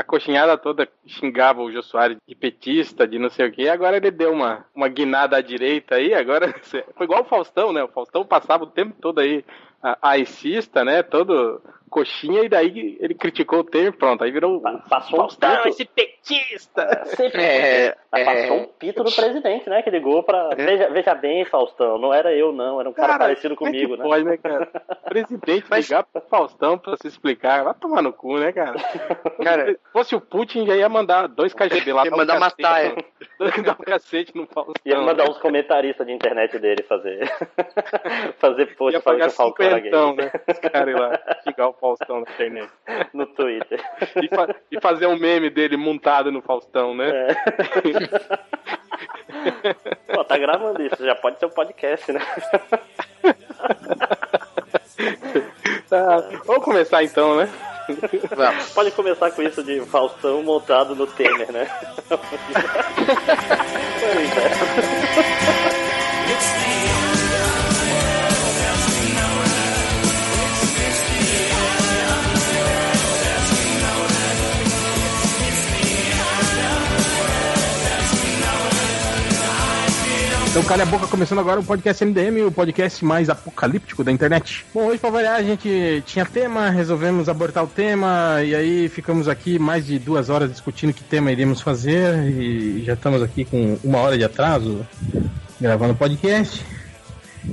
a coxinhada toda xingava o Jô Soares de petista, de não sei o quê. Agora ele deu uma, uma guinada à direita aí. Agora foi igual o Faustão, né? O Faustão passava o tempo todo aí aicista, né? Todo coxinha, e daí ele criticou o termo, pronto, aí virou. Passou um pito. esse petista! É, é, passou um pito do presidente, né? Que ligou pra. É. Veja, veja bem, Faustão, não era eu, não, era um cara, cara parecido é comigo, né? Pode, né, cara? presidente Mas... ligar pro Faustão pra se explicar, vai tomar no cu, né, cara? cara, se fosse o Putin, já ia mandar dois KGB lá ia mandar um matar, no... dar um cacete no Faustão. Ia mandar uns comentaristas de internet dele fazer. fazer post falando que o Falcão era gay. Né? Os caras lá, xingar o Faustão na internet. No Twitter. E, fa e, fazer um meme dele montado no Faustão, né? É. Pô, tá gravando isso, já pode ser um podcast, né? Tá, vamos começar então, né? Vamos. Pode começar com isso de Faustão montado no Temer, né? pois é. Então, calha a boca, começando agora o podcast MDM, o podcast mais apocalíptico da internet. Bom, hoje, pra variar, a gente tinha tema, resolvemos abortar o tema, e aí ficamos aqui mais de duas horas discutindo que tema iríamos fazer, e já estamos aqui com uma hora de atraso gravando o podcast.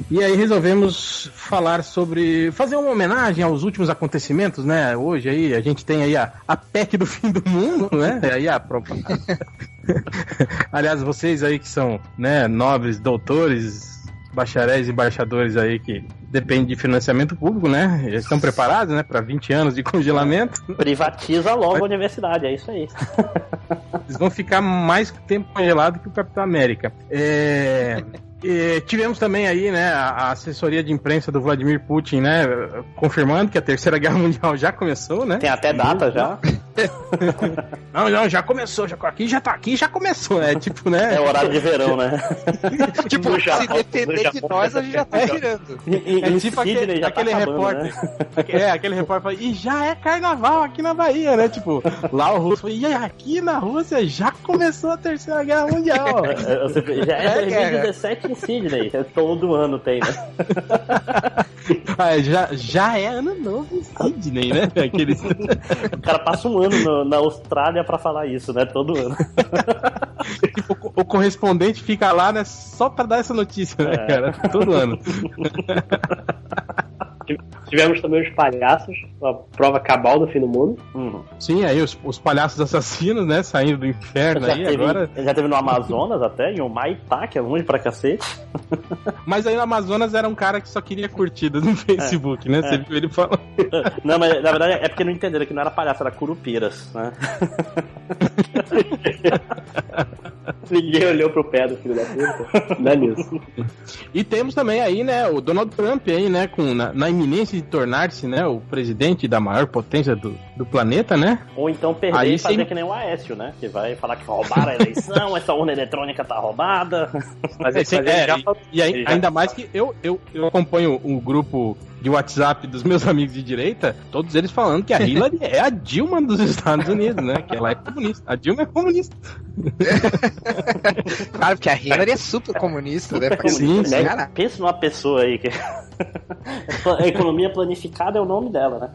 E aí resolvemos falar sobre. fazer uma homenagem aos últimos acontecimentos, né? Hoje aí a gente tem aí a, a PEC do fim do mundo, né? Aí a Aliás, vocês aí que são né, nobres, doutores, bacharéis e embaixadores aí que dependem de financiamento público, né? Já estão preparados, né, para 20 anos de congelamento. Privatiza logo a universidade, é isso aí. Eles vão ficar mais tempo congelado que o Capitão América. É... E tivemos também aí, né, a assessoria de imprensa do Vladimir Putin, né, confirmando que a Terceira Guerra Mundial já começou, né? Tem até data já. não, não, já começou, já aqui já tá aqui, já começou, né? Tipo, né? É horário de verão, né? tipo, já, se depender de nós, a gente já tá girando. É, tipo aquele, tá aquele acabando, repórter. Né? É, aquele repórter fala, e já é carnaval aqui na Bahia, né? Tipo, lá o russo e aqui na Rússia já começou a Terceira Guerra Mundial. já é, é 2017 em Sydney. Todo ano tem, né? ah, já, já é ano novo em Sydney, né? Aqueles... o cara passa um ano no, na Austrália pra falar isso, né? Todo ano. tipo, o correspondente fica lá, né? Só pra dar essa notícia, né, é. cara? Todo ano. Tivemos também os palhaços, a prova cabal do fim do mundo. Uhum. Sim, aí os, os, palhaços assassinos, né? Saindo do inferno já aí teve, agora. Já teve no Amazonas até, em Humaitá, que é longe pra cacete. Mas aí no Amazonas era um cara que só queria curtida no Facebook, é, né? Você é. viu ele falando. Não, mas na verdade é porque não entenderam que não era palhaço, era curupiras, né? Ninguém olhou pro pé do filho da puta. Não é nisso. E temos também aí, né, o Donald Trump aí, né, com, na, na iminência de tornar-se, né, o presidente da maior potência do, do planeta, né? Ou então perder aí, e fazer sim. que nem o Aécio, né? Que vai falar que roubaram a eleição, essa urna eletrônica tá roubada. Mas, é, é, e, e, ainda mais que eu, eu, eu acompanho o um grupo de WhatsApp dos meus amigos de direita, todos eles falando que a Hillary é a Dilma dos Estados Unidos, né? Que ela é comunista. A Dilma é comunista. claro, porque a Hillary é super comunista, né? Sim, sim. Né? Pensa numa pessoa aí que. a economia planificada é o nome dela, né?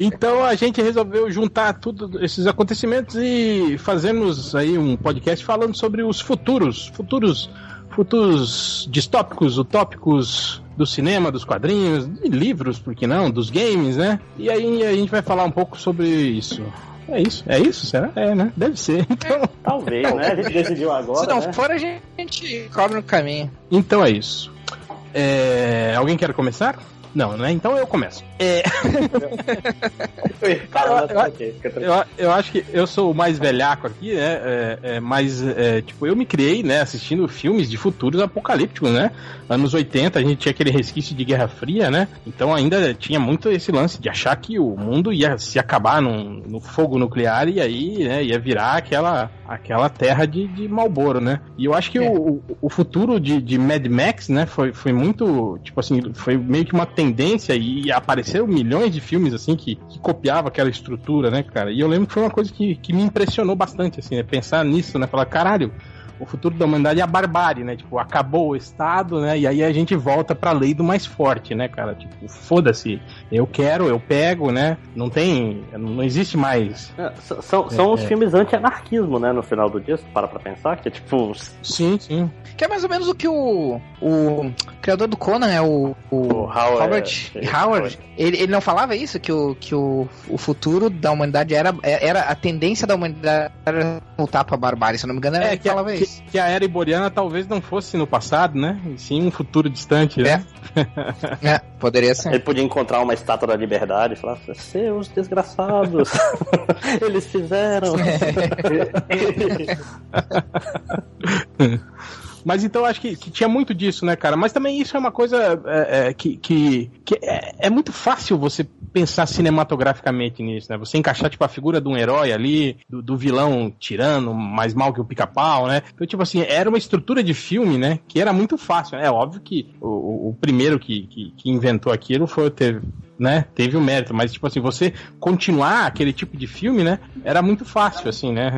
então a gente resolveu juntar tudo esses acontecimentos e fazermos aí um podcast falando sobre os futuros, futuros futuros distópicos, utópicos do cinema, dos quadrinhos, de livros, por que não, dos games, né? E aí a gente vai falar um pouco sobre isso. É isso, é isso, será? É, né? Deve ser. Então... Talvez, né? A gente decidiu agora. Se não né? for, a gente cobre no caminho. Então é isso. É... Alguém quer começar? Não, né? Então eu começo. É... Cara, eu, eu, eu, acho que eu sou o mais velhaco aqui, né? É, é, mas, é, tipo, eu me criei, né, assistindo filmes de futuros apocalípticos, né? Anos 80 a gente tinha aquele resquício de Guerra Fria, né? Então ainda tinha muito esse lance de achar que o mundo ia se acabar num, no fogo nuclear e aí, né, ia virar aquela aquela terra de, de Malboro, né? E eu acho que é. o, o futuro de, de Mad Max, né, foi, foi muito, tipo assim, foi meio que uma tendência e apareceram milhões de filmes, assim, que, que copiava aquela estrutura, né, cara? E eu lembro que foi uma coisa que, que me impressionou bastante, assim, né? Pensar nisso, né? Falar, caralho, o futuro da humanidade é a barbárie, né? Tipo, acabou o Estado, né? E aí a gente volta pra lei do mais forte, né, cara? Tipo, foda-se. Eu quero, eu pego, né? Não tem. Não existe mais. É, são são é, os é. filmes anti-anarquismo, né? No final do dia, para pra pensar, que é tipo. Sim, sim. Que é mais ou menos o que o, o criador do Conan, é o, o, o Howard, Howard, Howard ele, ele não falava isso? Que, o, que o, o futuro da humanidade era, era a tendência da humanidade era voltar pra barbárie, se eu não me engano, é, ele que falava a, isso. Que, que, a era iboriana talvez não fosse no passado, né? E sim um futuro distante, né? É, é poderia ser. Ele podia encontrar uma estátua da liberdade e falar: seus desgraçados, eles fizeram. Mas então acho que, que, tinha muito disso, né, cara? Mas também isso é uma coisa é, é, que, que, que é, é, muito fácil você pensar cinematograficamente nisso, né? Você encaixar, tipo, a figura de um herói ali, do, do vilão tirando mais mal que o pica-pau, né? Então, tipo assim, era uma estrutura de filme, né? Que era muito fácil. Né? É óbvio que o, o primeiro que, que, que inventou aquilo foi o né? Teve o um mérito, mas tipo assim, você continuar aquele tipo de filme, né? Era muito fácil, assim, né?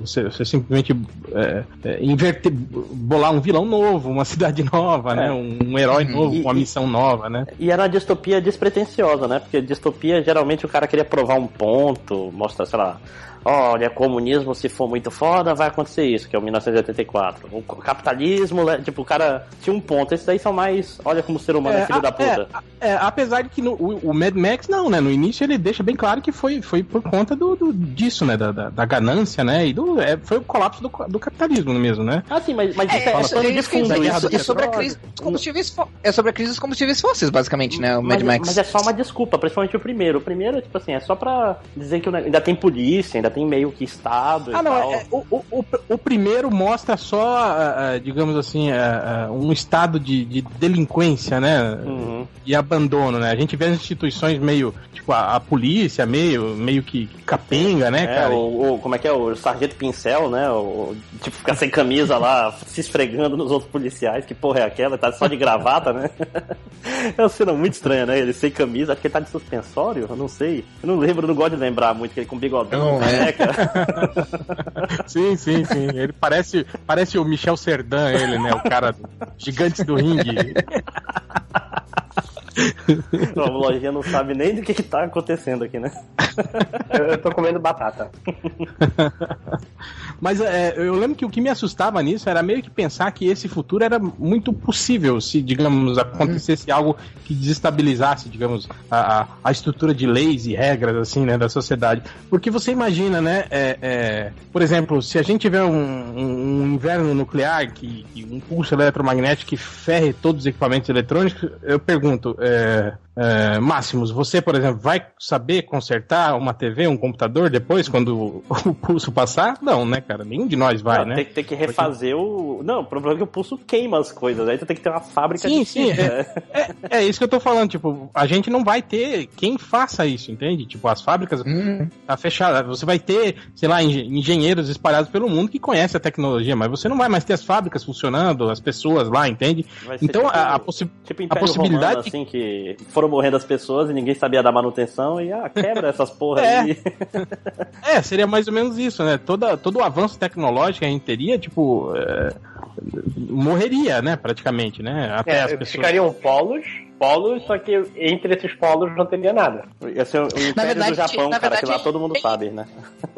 Você, você simplesmente é, é, inverter, bolar um vilão novo, uma cidade nova, né? é. né? Um, um herói uhum. novo, e, uma missão nova, né? E era uma distopia despretensiosa, né? Porque distopia geralmente o cara queria provar um ponto, mostrar, sei lá olha, comunismo se for muito foda, vai acontecer isso, que é o 1984. O capitalismo, né, tipo, o cara tinha um ponto. Esses aí são mais, olha como o ser humano é, é filho a, da puta. É, é, apesar de que no, o, o, Mad Max, não, né? No início ele deixa bem claro que foi, foi por conta do, do disso, né? Da, da, da, ganância, né? E do, é, foi o colapso do, do capitalismo mesmo, né? Ah, sim, mas, mas é, é, é, de fundo. É, sobre a crise dos combustíveis é sobre a crise dos combustíveis fósseis, basicamente, né? O Mad mas, Max. Mas é só uma desculpa, principalmente o primeiro. O primeiro, tipo assim, é só pra dizer que ainda tem polícia, ainda tem meio que estado ah, não, é, o, o, o, primeiro mostra só, uh, digamos assim, uh, um estado de, de delinquência, né? Uhum. E abandono, né? A gente vê as instituições meio, tipo, a, a polícia meio, meio que capenga, né, é, cara? O, o, como é que é? O sargento pincel, né? O, tipo, ficar sem camisa lá, se esfregando nos outros policiais. Que porra é aquela? Tá só de gravata, né? é uma cena muito estranha, né? Ele sem camisa, acho que ele tá de suspensório, eu não sei. Eu não lembro, não gosto de lembrar muito, que ele com bigodão, não, é. sim, sim, sim. Ele parece, parece o Michel Serdan, ele, né? O cara gigante do ringue. o lojinha não sabe nem do que, que tá acontecendo aqui, né? eu, eu tô comendo batata. Mas é, eu lembro que o que me assustava nisso era meio que pensar que esse futuro era muito possível se, digamos, acontecesse algo que desestabilizasse, digamos, a, a, estrutura de leis e regras, assim, né, da sociedade. Porque você imagina, né, é, é, por exemplo, se a gente tiver um, um, um inverno nuclear, que, que, um pulso eletromagnético que ferre todos os equipamentos eletrônicos, eu pergunto, é, é, Máximos, você, por exemplo, vai saber consertar uma TV, um computador depois, quando o pulso passar? Não, né, cara? Nenhum de nós vai, não, né? Tem, tem, que refazer o. Não, o problema é que o pulso queima as coisas. Aí tu tem que ter uma fábrica sim, de. Sim, sim. É, é, é, isso que eu tô falando. Tipo, a gente não vai ter quem faça isso, entende? Tipo, as fábricas hum. tá fechada. Você vai ter, sei lá, engenheiros espalhados pelo mundo que conhecem a tecnologia, mas você não vai mais ter as fábricas funcionando, as pessoas lá, entende? Então, tipo, a, a, possi tipo a possibilidade. Romano, assim, que foram morrendo as pessoas e ninguém sabia dar manutenção e ah, quebra essas porra é. aí. é, seria mais ou menos isso, né? Toda, todo o avanço tecnológico que a gente teria, tipo, é, morreria, né, praticamente, né? Até é, as pessoas... Ficariam polos polos, só que entre esses polos não teria nada. Ia ser o Império verdade, do Japão, cara, verdade, que lá todo mundo é... sabe, né?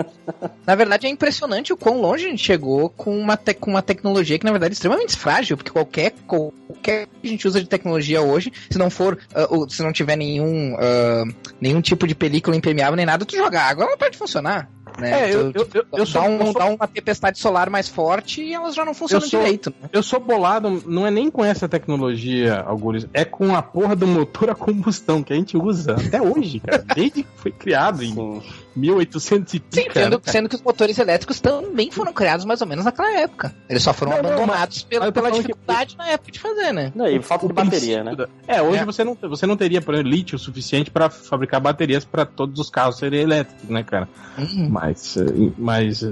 Na verdade, é impressionante o quão longe a gente chegou com uma, te... com uma tecnologia que, na verdade, é extremamente frágil, porque qualquer, qualquer que a gente usa de tecnologia hoje, se não for, uh, se não tiver nenhum, uh, nenhum tipo de película impermeável nem nada, tu joga água, ela pode funcionar. Né? É, eu, tu, eu, eu, eu sou, dá, um, sou... dá uma tempestade solar mais forte e elas já não funcionam sou, direito. Né? Eu sou bolado, não é nem com essa tecnologia, Algures, é com a porra do motor a combustão que a gente usa até hoje, cara. Desde que foi criado em 1800 e pica. Sim, sendo, sendo, que os motores elétricos também foram criados mais ou menos naquela época. Eles só foram não, abandonados não, pela, pela dificuldade que... na época de fazer, né? Não, e falta de bateria, né? É, hoje é. Você, não, você não teria, por exemplo, lítio suficiente para fabricar baterias para todos os carros serem elétricos, né, cara? Uhum. Mas, eh, mas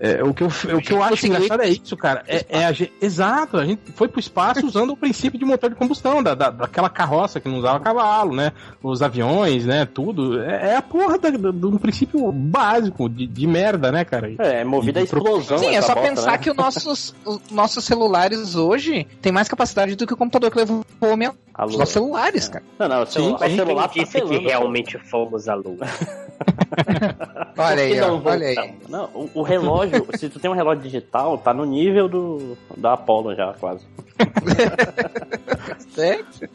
É, o que eu, o que eu acho engraçado é isso, cara. É, é a gente, exato, a gente foi pro espaço usando o princípio de motor de combustão, da, da, daquela carroça que não usava cavalo, né? Os aviões, né? Tudo. É, é a porra de um princípio básico de, de merda, né, cara? É, movida a explosão. Sim, é só bosta, pensar né? que os nossos, os nossos celulares hoje têm mais capacidade do que o computador que levou o homem os nossos celulares, cara. Não, não, o celular, sim, celular disse tá que realmente fomos à lua. olha aí, ó, olha aí. Não, o, o relógio, se tu tem um relógio digital, tá no nível do da Apollo já, quase. Certo?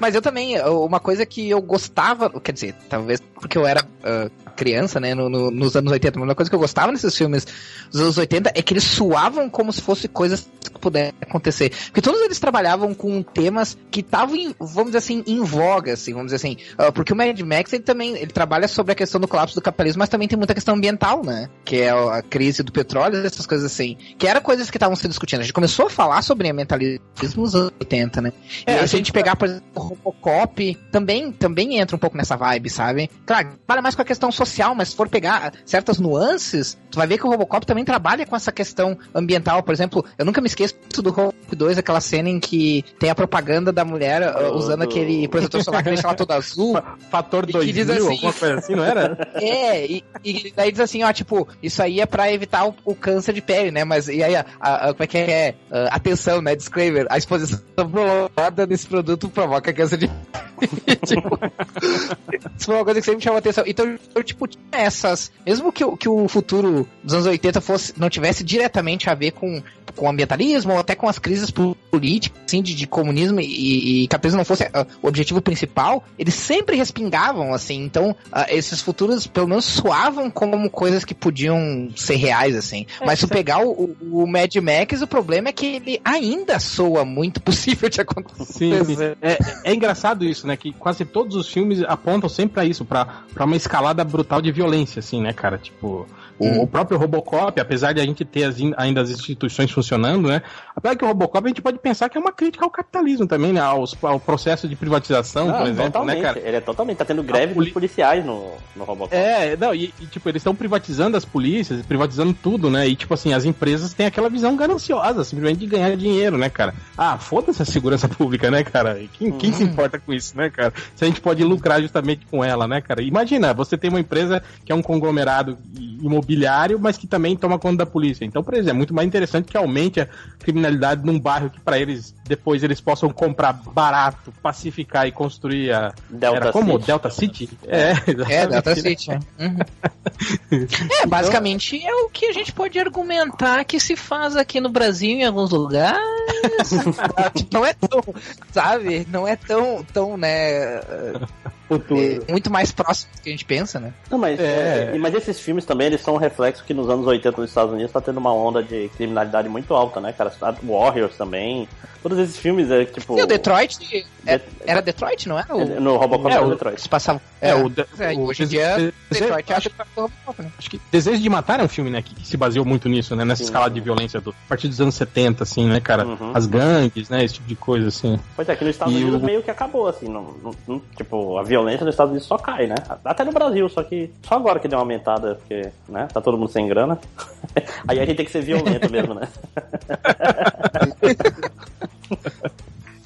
Mas eu também, uma coisa que eu gostava, quer dizer, talvez porque eu era uh, criança, né, no, no, nos anos 80, mas uma coisa que eu gostava nesses filmes dos anos 80 é que eles suavam como se fossem coisas que pudessem acontecer. Porque todos eles trabalhavam com temas que estavam, vamos dizer assim, em voga, assim, vamos dizer assim. Uh, porque o Mad Max, ele também, ele trabalha sobre a questão do colapso do capitalismo, mas também tem muita questão ambiental, né? Que é a crise do petróleo, essas coisas assim. Que eram coisas que estavam sendo discutidas. A gente começou a falar sobre ambientalismo nos anos 80, né? É, e a, a gente pegar, por exemplo, o Robocop, também, também entra um pouco nessa vibe, sabe? Claro, para mais com a questão social, mas se for pegar certas nuances, tu vai ver que o Robocop também trabalha com essa questão ambiental. Por exemplo, eu nunca me esqueço do Robocop 2, aquela cena em que tem a propaganda da mulher uh, usando aquele protetor solar que deixa ela toda azul. Fator 2000, assim, alguma coisa assim, não era? É, e, e, daí diz assim, ó, tipo, isso aí é pra evitar o, o câncer de pele, né? Mas e aí, a, a, como é que é? Atenção, né? Disclaimer, a exposição prolongada desse produto provoca câncer de tipo, isso foi uma coisa que sempre me chamou atenção. Então, eu, tipo, tinha essas. Mesmo que, que o futuro dos anos 80 fosse, não tivesse diretamente a ver com, com ambientalismo ou até com as crises políticas, assim, de, de comunismo e, e capitalismo não fosse uh, o objetivo principal, eles sempre respingavam, assim. Então, uh, esses futuros, pelo menos, soavam como coisas que podiam ser reais, assim. É, Mas se pegar o, o Mad Max, o problema é que ele ainda soa muito possível de acontecer. Sim, sim. É, é engraçado isso, né? Que quase todos os filmes apontam sempre para isso, para uma escalada brutal de violência, assim, né, cara? Tipo, o, hum. o, próprio Robocop, apesar de a gente ter as, ainda as instituições funcionando, né? Apesar que o Robocop a gente pode pensar que é uma crítica ao capitalismo também, né? Aos, ao processo de privatização, não, por exemplo, né, cara? Ele é totalmente, tá tendo greve poli... dos policiais no, no Robocop. É, não, e, e tipo, eles estão privatizando as polícias, privatizando tudo, né? E tipo assim, as empresas têm aquela visão gananciosa, simplesmente de ganhar dinheiro, né, cara? Ah, foda-se a segurança pública, né, cara? Quem, quem se uhum. importa com isso, né, cara? Se a gente pode lucrar justamente com ela, né, cara? Imagina, você tem uma empresa que é um conglomerado imobiliário, mas que também toma conta da polícia. Então, por exemplo, é muito mais interessante que aumente a criminalidade num bairro que para eles depois eles possam comprar barato, pacificar e construir a Delta Era como City. Delta City? É, é Delta City. É. Uhum. é, basicamente é o que a gente pode argumentar que se faz aqui no Brasil em alguns lugares. não é tão, sabe? Não é tão, tão, né? Futuro. É muito mais próximo do que a gente pensa, né? Não, mas, é. é mas esses filmes também, eles são reflexo que nos anos 80 nos Estados Unidos tá tendo uma onda de criminalidade muito alta, né, cara? Warriors também. Todos esses filmes é tipo. E o Detroit. De... É, era Detroit, não era? O... É, no Robocop é, era o Detroit. Se passava. É, o, de... é, hoje em dia, Detroit acho que Robocop, né? Acho que Desejo de Matar é um filme, né, que, se baseou muito nisso, né? Nessa Sim, escala de violência do, a partir dos anos 70, assim, né, cara? Uhum. As gangues, né? Esse tipo de coisa, assim. Pois é, aqui nos Estados e Unidos o... meio que acabou, assim. Não, não, tipo, a violência nos Estados Unidos só cai, né? Até no Brasil, só que só agora que deu uma aumentada, porque, né? Tá todo mundo sem grana. Aí a gente tem que ser violento mesmo, né?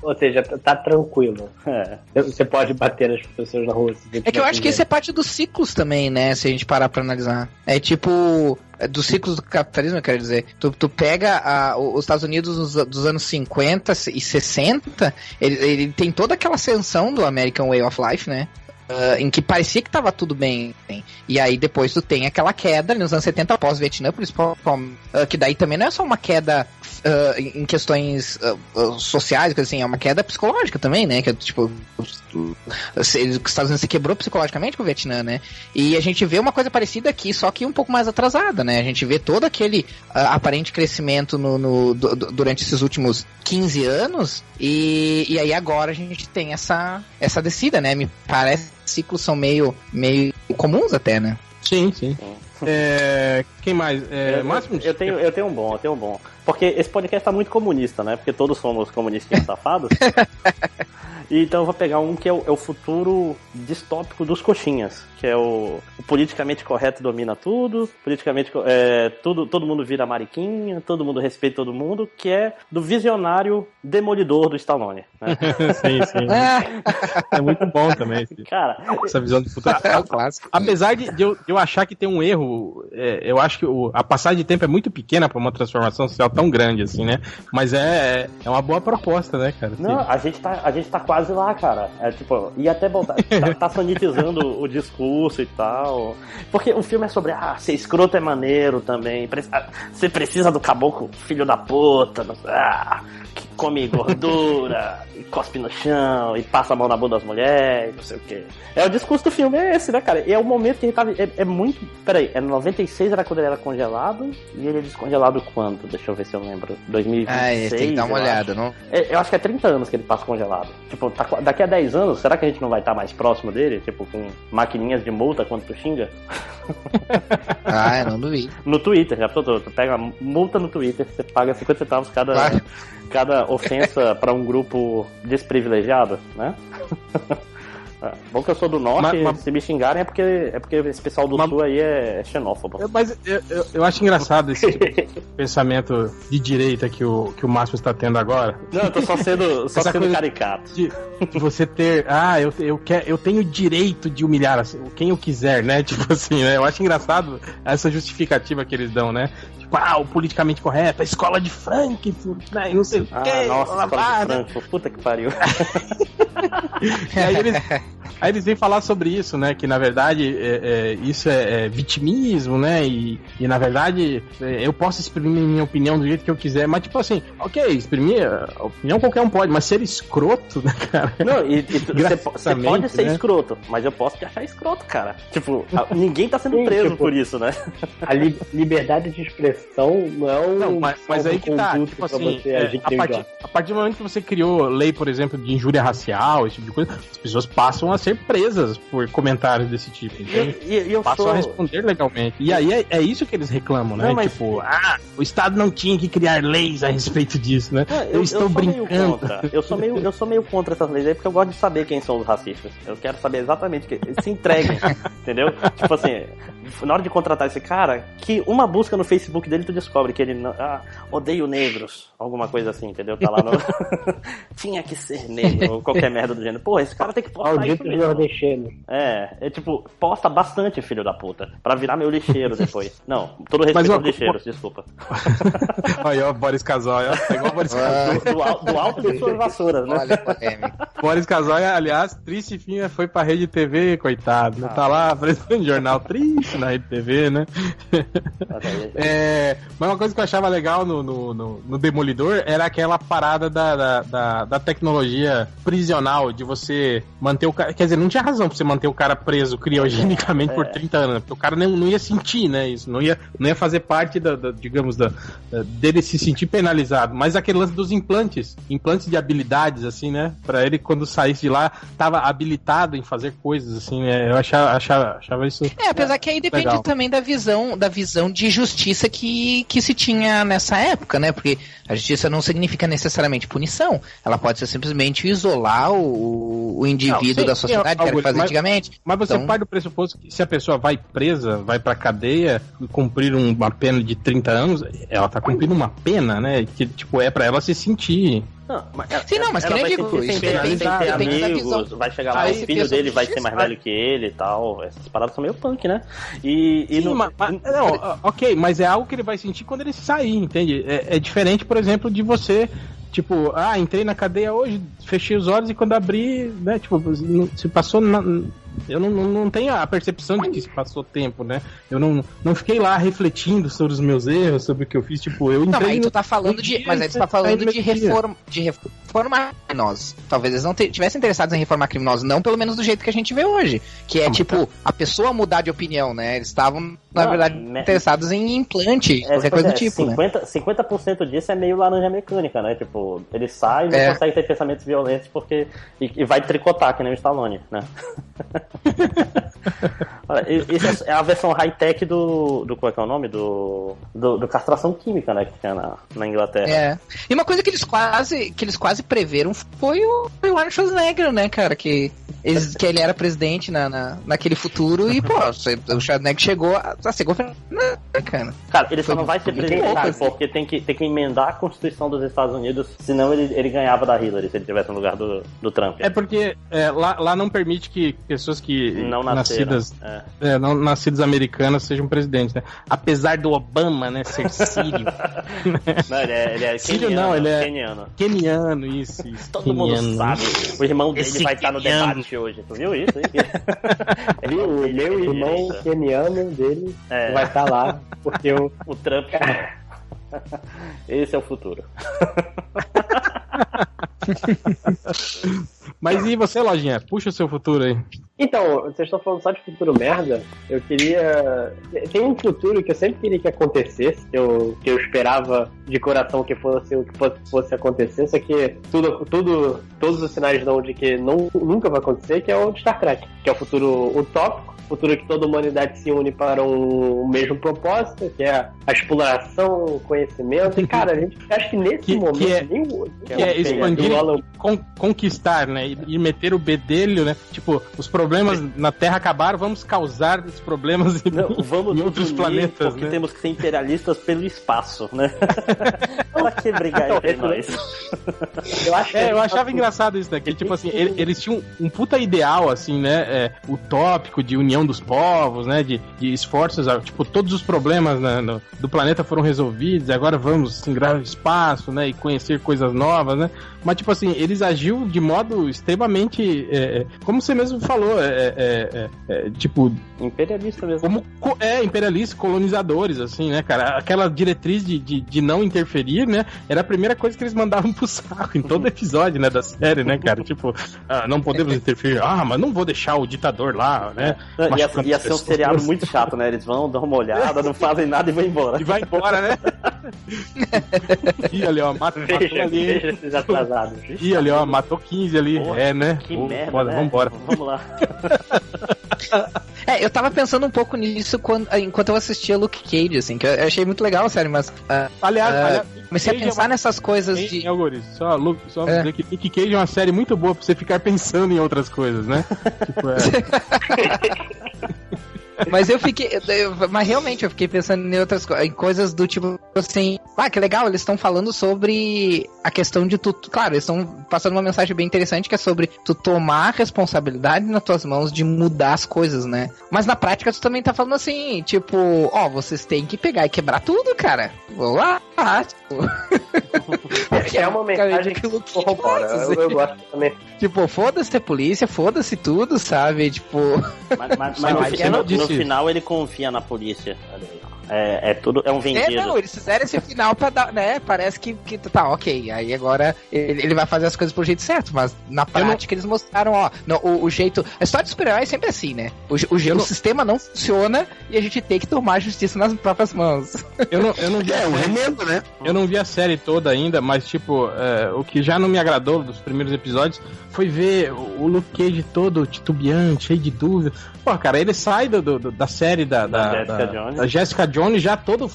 Ou seja, tá tranquilo. É. Você pode bater nas pessoas na rua. É que eu acho que esse é parte dos ciclos também, né? Se a gente parar pra analisar. É tipo. É dos ciclos do capitalismo, eu quero dizer. Tu, tu pega a, os Estados Unidos dos, dos, anos 50 e 60, ele, ele tem toda aquela ascensão do American Way of Life, né? Uh, em que parecia que estava tudo bem. E aí depois tu tem aquela queda nos anos 70 pós-Vietnã, principalmente, uh, que daí também não é só uma queda uh, em questões sociais, assim, é uma queda psicológica também, né? Que é tipo. Os Estados Unidos se quebrou psicologicamente com o Vietnã, né? E a gente vê uma coisa parecida aqui, só que um pouco mais atrasada, né? A gente vê todo aquele aparente crescimento no, no durante esses últimos 15 anos, e, e aí agora a gente tem essa, essa descida, né? Me parece ciclos são meio, meio comuns até, né? Sim, sim. É, quem mais? É, eu, Máximo? Eu, tenho, eu tenho um bom, eu tenho um bom. Porque esse podcast tá muito comunista, né? Porque todos somos comunistas safados. Então eu vou pegar um que é o, é o futuro distópico dos coxinhas, que é o, o politicamente correto domina tudo, politicamente é, tudo, todo mundo vira mariquinha, todo mundo respeita todo mundo, que é do visionário demolidor do Stallone. Né? sim, sim. é muito bom também. Cara, essa visão do futuro. É o clássico. Apesar de eu, de eu achar que tem um erro, é, eu acho que o, a passagem de tempo é muito pequena para uma transformação social tão grande assim, né? Mas é, é uma boa proposta, né, cara? Não, a gente, tá, a gente tá quase lá, cara. É tipo, e até voltar. tá, tá sanitizando o discurso e tal. Porque o filme é sobre, ah, ser escroto é maneiro também. Você precisa do caboclo, filho da puta. Ah, que come gordura, e cospe no chão, e passa a mão na bunda das mulheres, não sei o quê. É o discurso do filme, é esse, né, cara? E é o momento que ele tava. É, é muito. Peraí, é 96 era quando ele era congelado, e ele é descongelado quando? Deixa eu ver se eu lembro. 2026. Ah, tem que dar uma olhada, acho. não? É, eu acho que é 30 anos que ele passa congelado. Tipo, tá, daqui a 10 anos, será que a gente não vai estar tá mais próximo dele? Tipo, com maquininhas de multa quando tu xinga? ah, eu não duvido. No Twitter, já tu, tu pega multa no Twitter, você paga 50 centavos cada. Claro cada ofensa para um grupo desprivilegiado, né? É, bom que eu sou do norte, mas, mas, se me xingarem é porque, é porque esse pessoal do mas, sul aí é xenófobo. Mas eu, eu, eu acho engraçado esse tipo pensamento de direita que o, que o Márcio está tendo agora. Não, eu tô só sendo, só sendo caricato. De, de, você ter, ah, eu, eu, quer, eu tenho direito de humilhar assim, quem eu quiser, né? Tipo assim, né? Eu acho engraçado essa justificativa que eles dão, né? O politicamente correto, a escola de Frankfurt, né? E não sei o ah, quê. Nossa, escola de Frankfurt, puta que pariu. aí, eles, aí eles vêm falar sobre isso, né? Que na verdade é, é, isso é, é, vitimismo, né? E, e na verdade é, eu posso exprimir minha opinião do jeito que eu quiser, mas tipo assim, ok, exprimir a opinião qualquer um pode, mas ser escroto, né, cara? Não, e, e você pode ser né? escroto, mas eu posso te achar escroto, cara. Tipo, ninguém tá sendo preso tipo, por isso, né? A li liberdade de expressão não é um. Não, mas, mas aí que tá, tipo assim, é, a, partir, a partir do momento que você criou lei, por exemplo, de injúria racial, esse tipo de coisa, as pessoas passam a ser presas por comentários desse tipo. Entende? E, e, e passam sou... a responder legalmente. E aí é, é, isso que eles reclamam, né? Não, mas... Tipo, ah, o Estado não tinha que criar leis a respeito disso, né? eu, eu, estou eu brincando. Eu sou, meio, eu sou meio contra essas leis aí porque eu gosto de saber quem são os racistas. Eu quero saber exatamente que se entreguem, entendeu? Tipo assim, na hora de contratar esse cara, que uma busca no Facebook dele tu descobre que ele não, ah, negros, alguma coisa assim, entendeu? Tá lá no tinha que ser negro, ou qualquer merda do gênero. Pô, esse cara tem que postar Maldito isso nordestino. É, é tipo, posta bastante, filho da puta, pra virar meu lixeiro depois. Não, todo respeito aos lixeiros, desculpa. Olha, ó, Boris Casoy, ó. É igual Boris Casoy. Do, do, alto de suas vassouras, né? Boris Casoy, aliás, triste fim, foi pra rede TV, coitado. Né? Ah, tá lá apresentando jornal triste na rede TV, né? é, mas uma coisa que eu achava legal no, no, no, no Demolidor era aquela parada da, da, da, da tecnologia prisional, de você manter o cara. Quer dizer, não tinha razão pra você manter o cara preso criogenicamente é. por 30 anos, porque o cara não, não ia sentir, né? Isso não ia, não ia fazer parte da, da digamos, da, dele se sentir penalizado. Mas aquele lance dos implantes, implantes de habilidades, assim, né? Pra ele, quando saísse de lá, tava habilitado em fazer coisas, assim, né? Eu achava, achava, achava isso. É, apesar que aí depende legal. também da visão, da visão de justiça que, que se tinha nessa época, né? Porque a justiça não significa necessariamente punição. Ela pode ser simplesmente isolar o, o indivíduo não, da sociedade, que era faz antigamente. Mas você então... parte do pressuposto que se a pessoa vai presa, vai pra cadeia, cumprir uma pena de 30 anos, ela tá cumprindo uma pena, né? Que, tipo, é pra ela se sentir não, mas ela, Sim, não, mas que nem digo, sem, ter, sem ter amigos, vai chegar lá, o filho dele vai ser mais velho que ele e tal. Essas paradas são meio punk, né? E, e Sim, no... mas, mas, não, ok, mas é algo que ele vai sentir quando ele sair, entende? É, é diferente, por exemplo, de você tipo, ah, entrei na cadeia hoje, fechei os olhos e quando abri, né, tipo, se passou na, eu não, não, não, tenho a percepção de que se passou tempo, né? Eu não, não fiquei lá refletindo sobre os meus erros, sobre o que eu fiz, tipo, eu Não, mas tu tá falando de. Mas aí tu tá falando de reforma, de reformar criminosos. Talvez eles não tivessem interessados em reformar criminosos, não pelo menos do jeito que a gente vê hoje. Que é, tipo, a pessoa mudar de opinião, né? Eles estavam, na verdade, me... interessados em implante, é, qualquer coisa é, do tipo. 50%, né? 50 disso é meio laranja mecânica, né? Tipo, ele sai e não é. consegue ter pensamentos violentos porque. E, e vai tricotar, que nem o Stallone, né? Essa é a versão high-tech do, do. Qual é que é o nome? Do, do, do castração química, né? Que tinha na, na Inglaterra. É. E uma coisa que eles quase, que eles quase preveram foi o, foi o Arnold Schwarzenegger, né, cara? Que, eles, que ele era presidente na, na, naquele futuro e, pô, o Schwarzenegger chegou a, a ser governador, cara. Cara, ele só não vai ser presidente assim. porque tem que, tem que emendar a Constituição dos Estados Unidos, senão ele, ele ganhava da Hillary se ele tivesse no lugar do, do Trump. É porque é, lá, lá não permite que pessoas que não nascidas, é. É, não nascidas americanas sejam presidentes, né? Apesar do Obama, né, ser sírio. não, ele é, ele é sírio keniano, não, ele é keniano. Keniano, isso, isso. Todo keniano. mundo sabe. O irmão dele Esse vai keniano. estar no debate hoje. Tu viu isso? viu? O meu irmão keniano dele é. vai estar lá, porque o, o Trump... Esse é o futuro. Mas e você, Lojinha? Puxa o seu futuro aí. Então, vocês estão falando só de futuro merda. Eu queria. Tem um futuro que eu sempre queria que acontecesse, que eu, que eu esperava de coração que fosse o que fosse, fosse acontecer, só que tudo, tudo, todos os sinais dão de que não, nunca vai acontecer, que é o de Star Trek, que é o futuro utópico futuro que toda a humanidade se une para um, mesmo propósito, que é a exploração, o conhecimento. E, cara, a gente acha que nesse que, momento. Que é, nem, que é expandir, con, conquistar, né? E, e, meter o bedelho, né? Tipo, os problemas na Terra acabaram, vamos causar os problemas em, Não, vamos em outros planetas. Porque né? temos que ser imperialistas pelo espaço, né? Pra que brigar então, entre nós? Eu, acho é, eu achava engraçado isso daqui. Tipo assim, eles tinham um puta ideal, assim, né? É, utópico de união união dos povos, né? De, de esforços, tipo, todos os problemas né, no, do planeta foram resolvidos, agora vamos singrar o espaço, né? E conhecer coisas novas, né? Mas, tipo assim, eles agiu de modo extremamente. É, é como você mesmo falou, é, é, é, é tipo. Imperialista mesmo. Como, é, imperialistas, colonizadores, assim, né, cara? Aquela diretriz de, de, de, não interferir, né? Era a primeira coisa que eles mandavam pro saco em todo episódio, né, da série, né, cara? Tipo, ah, não podemos interferir. Ah, mas não vou deixar o ditador lá, né? Ia, ia ser um seriado muito chato, né? Eles vão, dar uma olhada, não fazem nada e vão embora. E vai embora, né? e ali, ó, mata, veja, ali. Veja esses atrasados. E ali, ó, matou 15 ali. Porra, é, né? Que Pô, merda, foda, né? Vambora. Vamos lá. É, eu tava pensando um pouco nisso quando, enquanto eu assistia Luke Cage, assim, que eu achei muito legal, sério, mas. Uh, aliás, uh, aliás, comecei a é pensar é uma... nessas coisas de. Algoritmo, só, Luke, só é. dizer que Luke Cage é uma série muito boa pra você ficar pensando em outras coisas, né? tipo, é. Mas eu fiquei. Eu, mas realmente eu fiquei pensando em outras coisas, em coisas do tipo assim. Ah, que legal, eles estão falando sobre a questão de tu. Claro, eles estão passando uma mensagem bem interessante que é sobre tu tomar responsabilidade nas tuas mãos de mudar as coisas, né? Mas na prática tu também tá falando assim, tipo, ó, vocês têm que pegar e quebrar tudo, cara. Vou lá, tipo. é, é uma mensagem que corrobora. Eu, eu gosto também. Tipo, foda-se a polícia, foda-se tudo, sabe? Tipo. Mas, mas, mas no, final, no final ele confia na polícia. É, é tudo, é um vendido. É, não, eles fizeram esse final pra dar, né? Parece que, que tá ok. Aí agora ele, ele vai fazer as coisas pro jeito certo, mas na prática não... eles mostraram, ó, no, o, o, jeito. A história de super-herói é sempre assim, né? O, o, o não... sistema não funciona e a gente tem que tomar a justiça nas próprias mãos. Eu não, eu não vi é, um remendo, né? Eu não vi a série toda ainda, mas tipo, é, o que já não me agradou dos primeiros episódios foi ver o Luke Cage todo titubeante, cheio de dúvidas. Pô, cara, ele sai do, do da série da, da, da, Jessica, da, Jones. da Jessica Jones já todo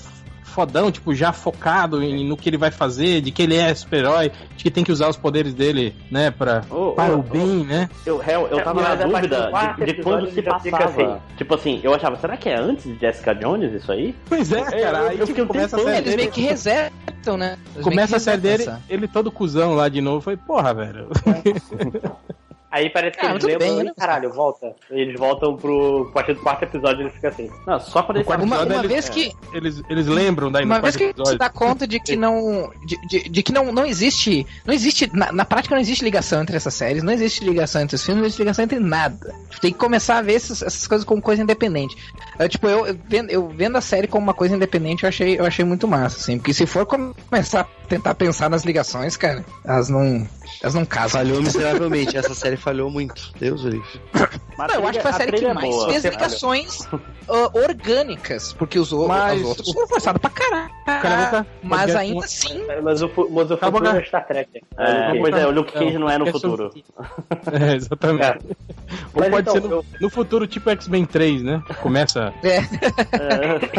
fodão, tipo, já focado em, no que ele vai fazer, de que ele é super-herói, de que tem que usar os poderes dele, né, pra, oh, para oh, o bem, oh. né? Eu, eu, eu tava na dúvida de, de quando se passava. Assim. Tipo assim, eu achava, será que é antes de Jessica Jones isso aí? Pois é, cara. Aí, eu, tipo, começa a série Eles meio que resetam, né? Eles começa a série dele, ele todo cuzão lá de novo. Foi, porra, velho. É. Aí parece que ah, eles lembram bem, né? caralho, volta. Eles voltam pro. A partir do quarto episódio eles ficam assim. Não, só quando eles Uma, uma eles, vez que. Eles, eles lembram daí Uma vez que episódio. se dá conta de que não. De, de, de, que não, não existe. Não existe. Na, na, prática não existe ligação entre essas séries, não existe ligação entre os filmes, não existe ligação entre nada. Tem que começar a ver essas, essas coisas como coisa independente. Eu, tipo, eu, eu, vendo, eu vendo a série como uma coisa independente, eu achei, eu achei muito massa, assim. Porque se for começar a tentar pensar nas ligações, cara, elas não. Elas não casam. Falhou miseravelmente. Essa série falhou muito. Deus livre. Não, eu acho que foi a série que é mais boa. fez ligações uh, orgânicas. Porque os, mas... os outros foram forçados pra caralho. Mas ainda assim. Mas o, mas o futuro é Star Trek. É, pois é, o Luke Cage não é no futuro. É, exatamente. Ou Mas pode então, ser no, eu- no futuro tipo X-Men 3, né? Começa É. É,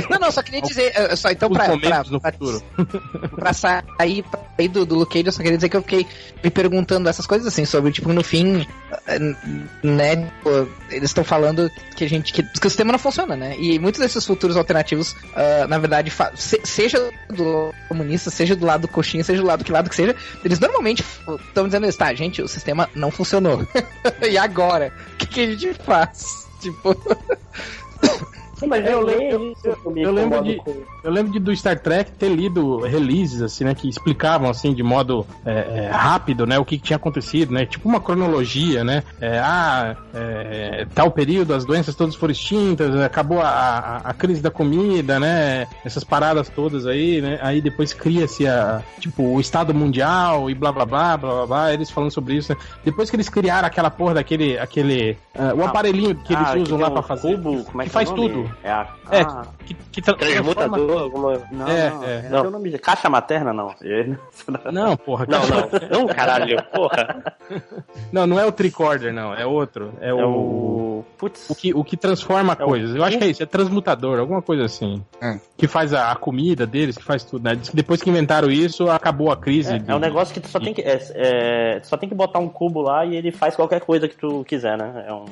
Não, não, só queria dizer, só então os pra, pra, momentos no pra- futuro. pra sair, pra sair do, do Luke Cage, eu só queria dizer que eu fiquei me perguntando essas coisas assim, sobre, tipo, no fim, né, tipo, eles estão falando que a gente, que, que o sistema não funciona, né, e muitos desses futuros alternativos, ah, na verdade, se- seja do comunista, seja do lado coxinha, seja do lado que lado que seja, eles normalmente estão dizendo isso, tá, gente, o sistema não funcionou. e agora? O que, que a gente faz? Tipo, Sim, mas É, eu eu, lembro- eu, me eu lembro de- com- Eu lembro de, do Star Trek ter lido releases, assim, né, que explicavam, assim, de modo é, é, rápido, né, o que, que tinha acontecido, né, tipo uma cronologia, né, é, ah, é, tal período, as doenças todas foram extintas, acabou a, a, a crise da comida, né, essas paradas todas aí, né, aí depois cria-se a, tipo, o Estado Mundial e blá, blá, blá, blá, blá, blá, eles falando sobre isso, né, depois que eles criaram aquela porra daquele, aquele, ah, o Ah, aparelhinho que eles ah, que usam tem lá um pra fazer, Cubo, como é que que, faz é tudo. É a. É, ah, que, que tra- transforma- Transmutador, alguma. não, é, não, é. Tem Não. o nome de caixa materna, não. Não, porra, Não, não. Não, caralho. Porra. Não, não é o tricorder, não. É outro. É, É o... o. Putz. o. que, o que transforma É o- coisas. Eu acho que é isso, é transmutador, alguma coisa assim. Hum. Que faz a, a comida deles, que faz tudo, né? Diz que depois que inventaram isso, acabou a crise. É, de- é um negócio que tu só tem que. É, é, tu só tem que botar um cubo lá e ele faz qualquer coisa que tu quiser, né? É um.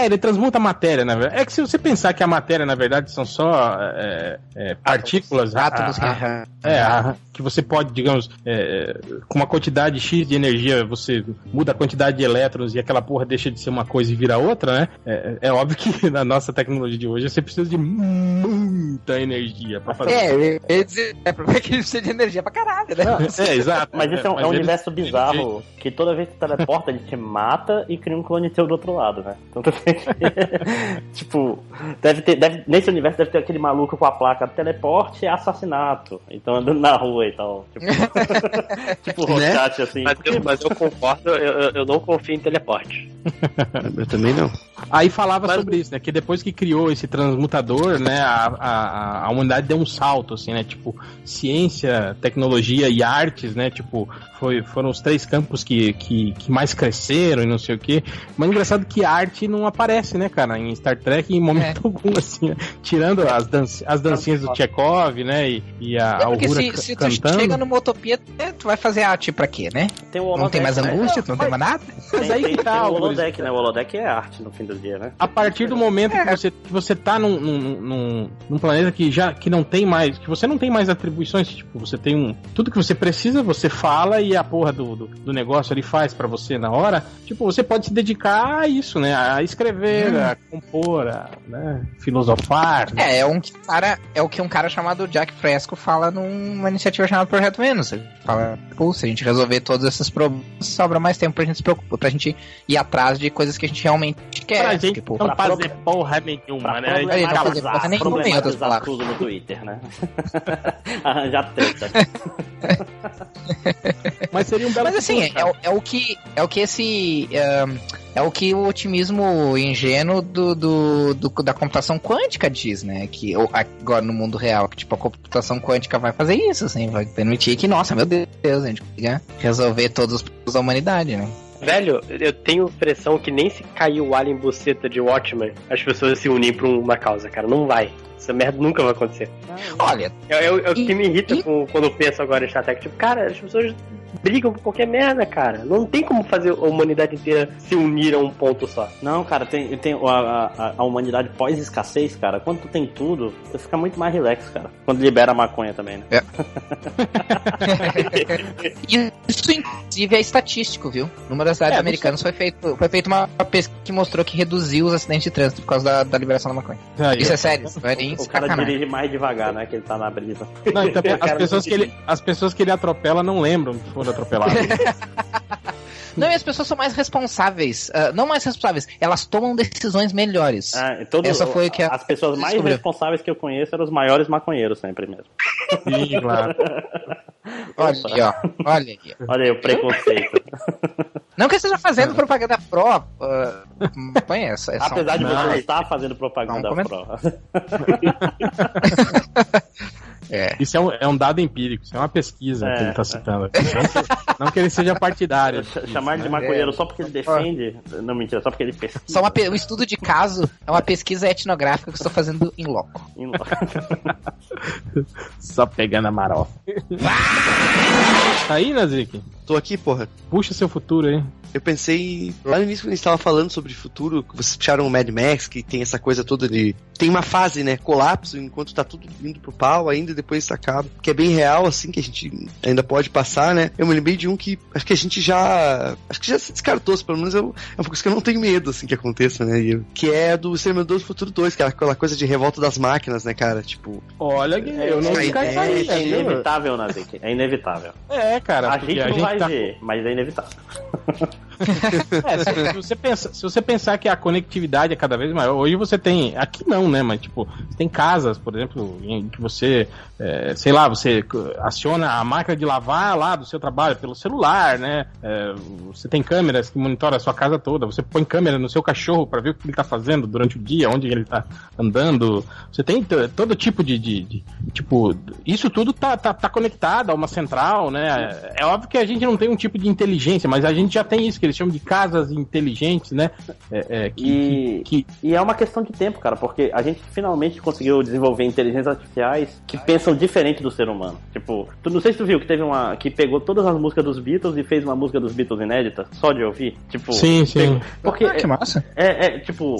É, ele transmuta a matéria, na verdade. É que se você pensar que a matéria, na verdade, são só é, é, partículas. átomos a- a- que É, a- que você pode, digamos, é, com uma quantidade X de energia, você muda a quantidade de elétrons e aquela porra deixa de ser uma coisa e vira outra, né? É, é óbvio que na nossa tecnologia de hoje você precisa de muita energia pra fazer. É, ia dizer, é porque ele precisa de energia pra caralho, né? É, exato. Mas esse é, um, é um universo bizarro que toda vez que tu teleporta, ele te mata e cria um clone teu do outro lado, né? Então tu. tipo, deve ter. Deve, nesse universo deve ter aquele maluco com a placa teleporte e assassinato. Então andando na rua e tal. Tipo, tipo Roscat, assim. Mas eu, mas eu concordo, eu, eu- eu não confio em teleporte. Eu também não. Aí falava Mas- sobre isso, né? Que depois que criou esse transmutador, né, a, a, a humanidade deu um salto, assim, né? Tipo, ciência, tecnologia e artes, né? Tipo, foi, foram os três campos que, que, que mais cresceram e não sei o quê. Mas engraçado que a arte não aparece, né, cara, em Star Trek em momento algum, assim, né? Tirando as, dan as dancinhas do Chekhov, né? E, e a É porque Aurora se, se tu chega numa utopia, né, tu vai fazer arte pra quê, né? Tem o Não tem mais né? angústia, tu não tem mais nada? Tem, Mas aí tem, que tá, tem o holodeck, né? O holodeck é arte no fim do dia, né? A partir do momento que você, que você tá num, num, num, num planeta que já que não tem mais, que você não tem mais atribuições, tipo, você tem um. Tudo que você precisa, você fala e a porra do, do, do negócio ali faz pra você na hora. Tipo, você pode se dedicar a isso, né? A escrever, a compor, a né? filosofar. né? É, é, um que cara, é o que um cara chamado Jack Fresco fala numa iniciativa chamada Projeto Vênus. Ele fala, pô, se a gente resolver todos esses problemas, sobra mais tempo pra gente se preocupar, pra gente ir atrás de coisas que a gente realmente quer. Pra gente tipo, não pra fazer porra nenhuma, Pra né? Ele não fazer problematizar, porra nenhuma, problematizar tudo no Twitter, né? Arranjar treta. Mas seria um belo Mas assim, futuro, é, é o que é o que esse é o que o otimismo ingênuo do, do, do- da computação quântica diz, né? Que agora no mundo real, que tipo a computação quântica vai fazer isso, assim, vai permitir que, nossa, meu Deus, a gente consiga resolver todos os problemas da humanidade, né? Velho, eu tenho a impressão que nem se caiu o alien buceta de Watchmen, as pessoas se unirem pra uma causa, cara. Não vai. Essa merda nunca vai acontecer. Olha, É, é o- é o que me irrita e- com- quando eu penso agora em Star Trek. Tipo, cara, as pessoas brigam por qualquer merda, cara. Não tem como fazer a humanidade inteira se unir a um ponto só. Não, cara, tem, tem a, a, a humanidade pós-escassez, cara. Quando tu tem tudo, tu fica muito mais relax, cara. Quando libera a maconha também, né? isso inclusive é estatístico, viu? Numa das cidades É, americanas foi feito foi feita uma pesquisa que mostrou que reduziu os acidentes de trânsito por causa da, da liberação da maconha. Aí, Isso é sério, isso é nem O cara sacanagem. dirige mais devagar, né? Que ele tá na brisa. Não, então, as, pessoas que ele, as pessoas que ele atropela não lembram que foram atropeladas. Não, e as pessoas são mais responsáveis. ah, não mais responsáveis, elas tomam decisões melhores. Ah, e todo- Essa foi que a- As pessoas mais descobriu. responsáveis que eu conheço eram os maiores maconheiros sempre mesmo. Sim, claro. Olha aí, ó. Olha aí. Olha aí o preconceito. Não que eu esteja fazendo propaganda pró. Uh, conheça. É só Apesar de você estar fazendo propaganda Não, pró. É. Isso é um, é um dado empírico, isso é uma pesquisa É, que ele tá é. citando. aqui. Não que, não que ele seja partidário. Ch- Chamar de maconheiro só porque ele defende. Não, mentira, só porque ele pesquisa. Só uma, um estudo de caso é uma pesquisa etnográfica que eu estou fazendo em loco. Em- Só pegando a marofa. tá aí, Nazik? Tô aqui, porra. Puxa seu futuro aí. Eu pensei lá no início quando a gente tava falando sobre futuro, que vocês puxaram o Mad Max, que tem essa coisa toda de. Tem uma fase, né? Colapso, enquanto tá tudo indo pro pau ainda, e depois isso acaba. Que é bem real, assim, que a gente ainda pode passar, né? Eu me lembrei de um que acho que a gente já. Acho que já se descartou, pelo menos eu, é uma coisa que eu não tenho medo, assim, que aconteça, né? E que é do Exterminador do Futuro 2, que é aquela coisa de revolta das máquinas, né, cara? Tipo. Olha, que eu não É, descartaria, É viu? inevitável, Nazik. É inevitável. É, cara, A gente a não gente vai tá. ver, mas é inevitável. É, se, você pensa, se você pensar que a conectividade é cada vez maior, hoje você tem, aqui não, né, mas tipo, você tem casas, por exemplo, em que você, é, sei lá, você aciona a máquina de lavar lá do seu trabalho pelo celular, né, é, você tem câmeras que monitoram a sua casa toda, você põe câmera no seu cachorro para ver o que ele tá fazendo durante o dia, onde ele tá andando, você tem todo tipo de, de- de- tipo, isso tudo tá, tá, tá conectado a uma central, né, é óbvio que a gente não tem um tipo de inteligência, mas a gente já tem isso que eles chamam de casas inteligentes, né? É, é, que, E- que- que- E é uma questão de tempo, cara, porque a gente finalmente conseguiu desenvolver inteligências artificiais que pensam diferente do ser humano. Tipo, tu não sei se tu viu que teve uma. que pegou todas as músicas dos Beatles e fez uma música dos Beatles inédita, só de ouvir. Tipo. Sim, sim. pegou- Porque Ah, que massa. é, é, tipo.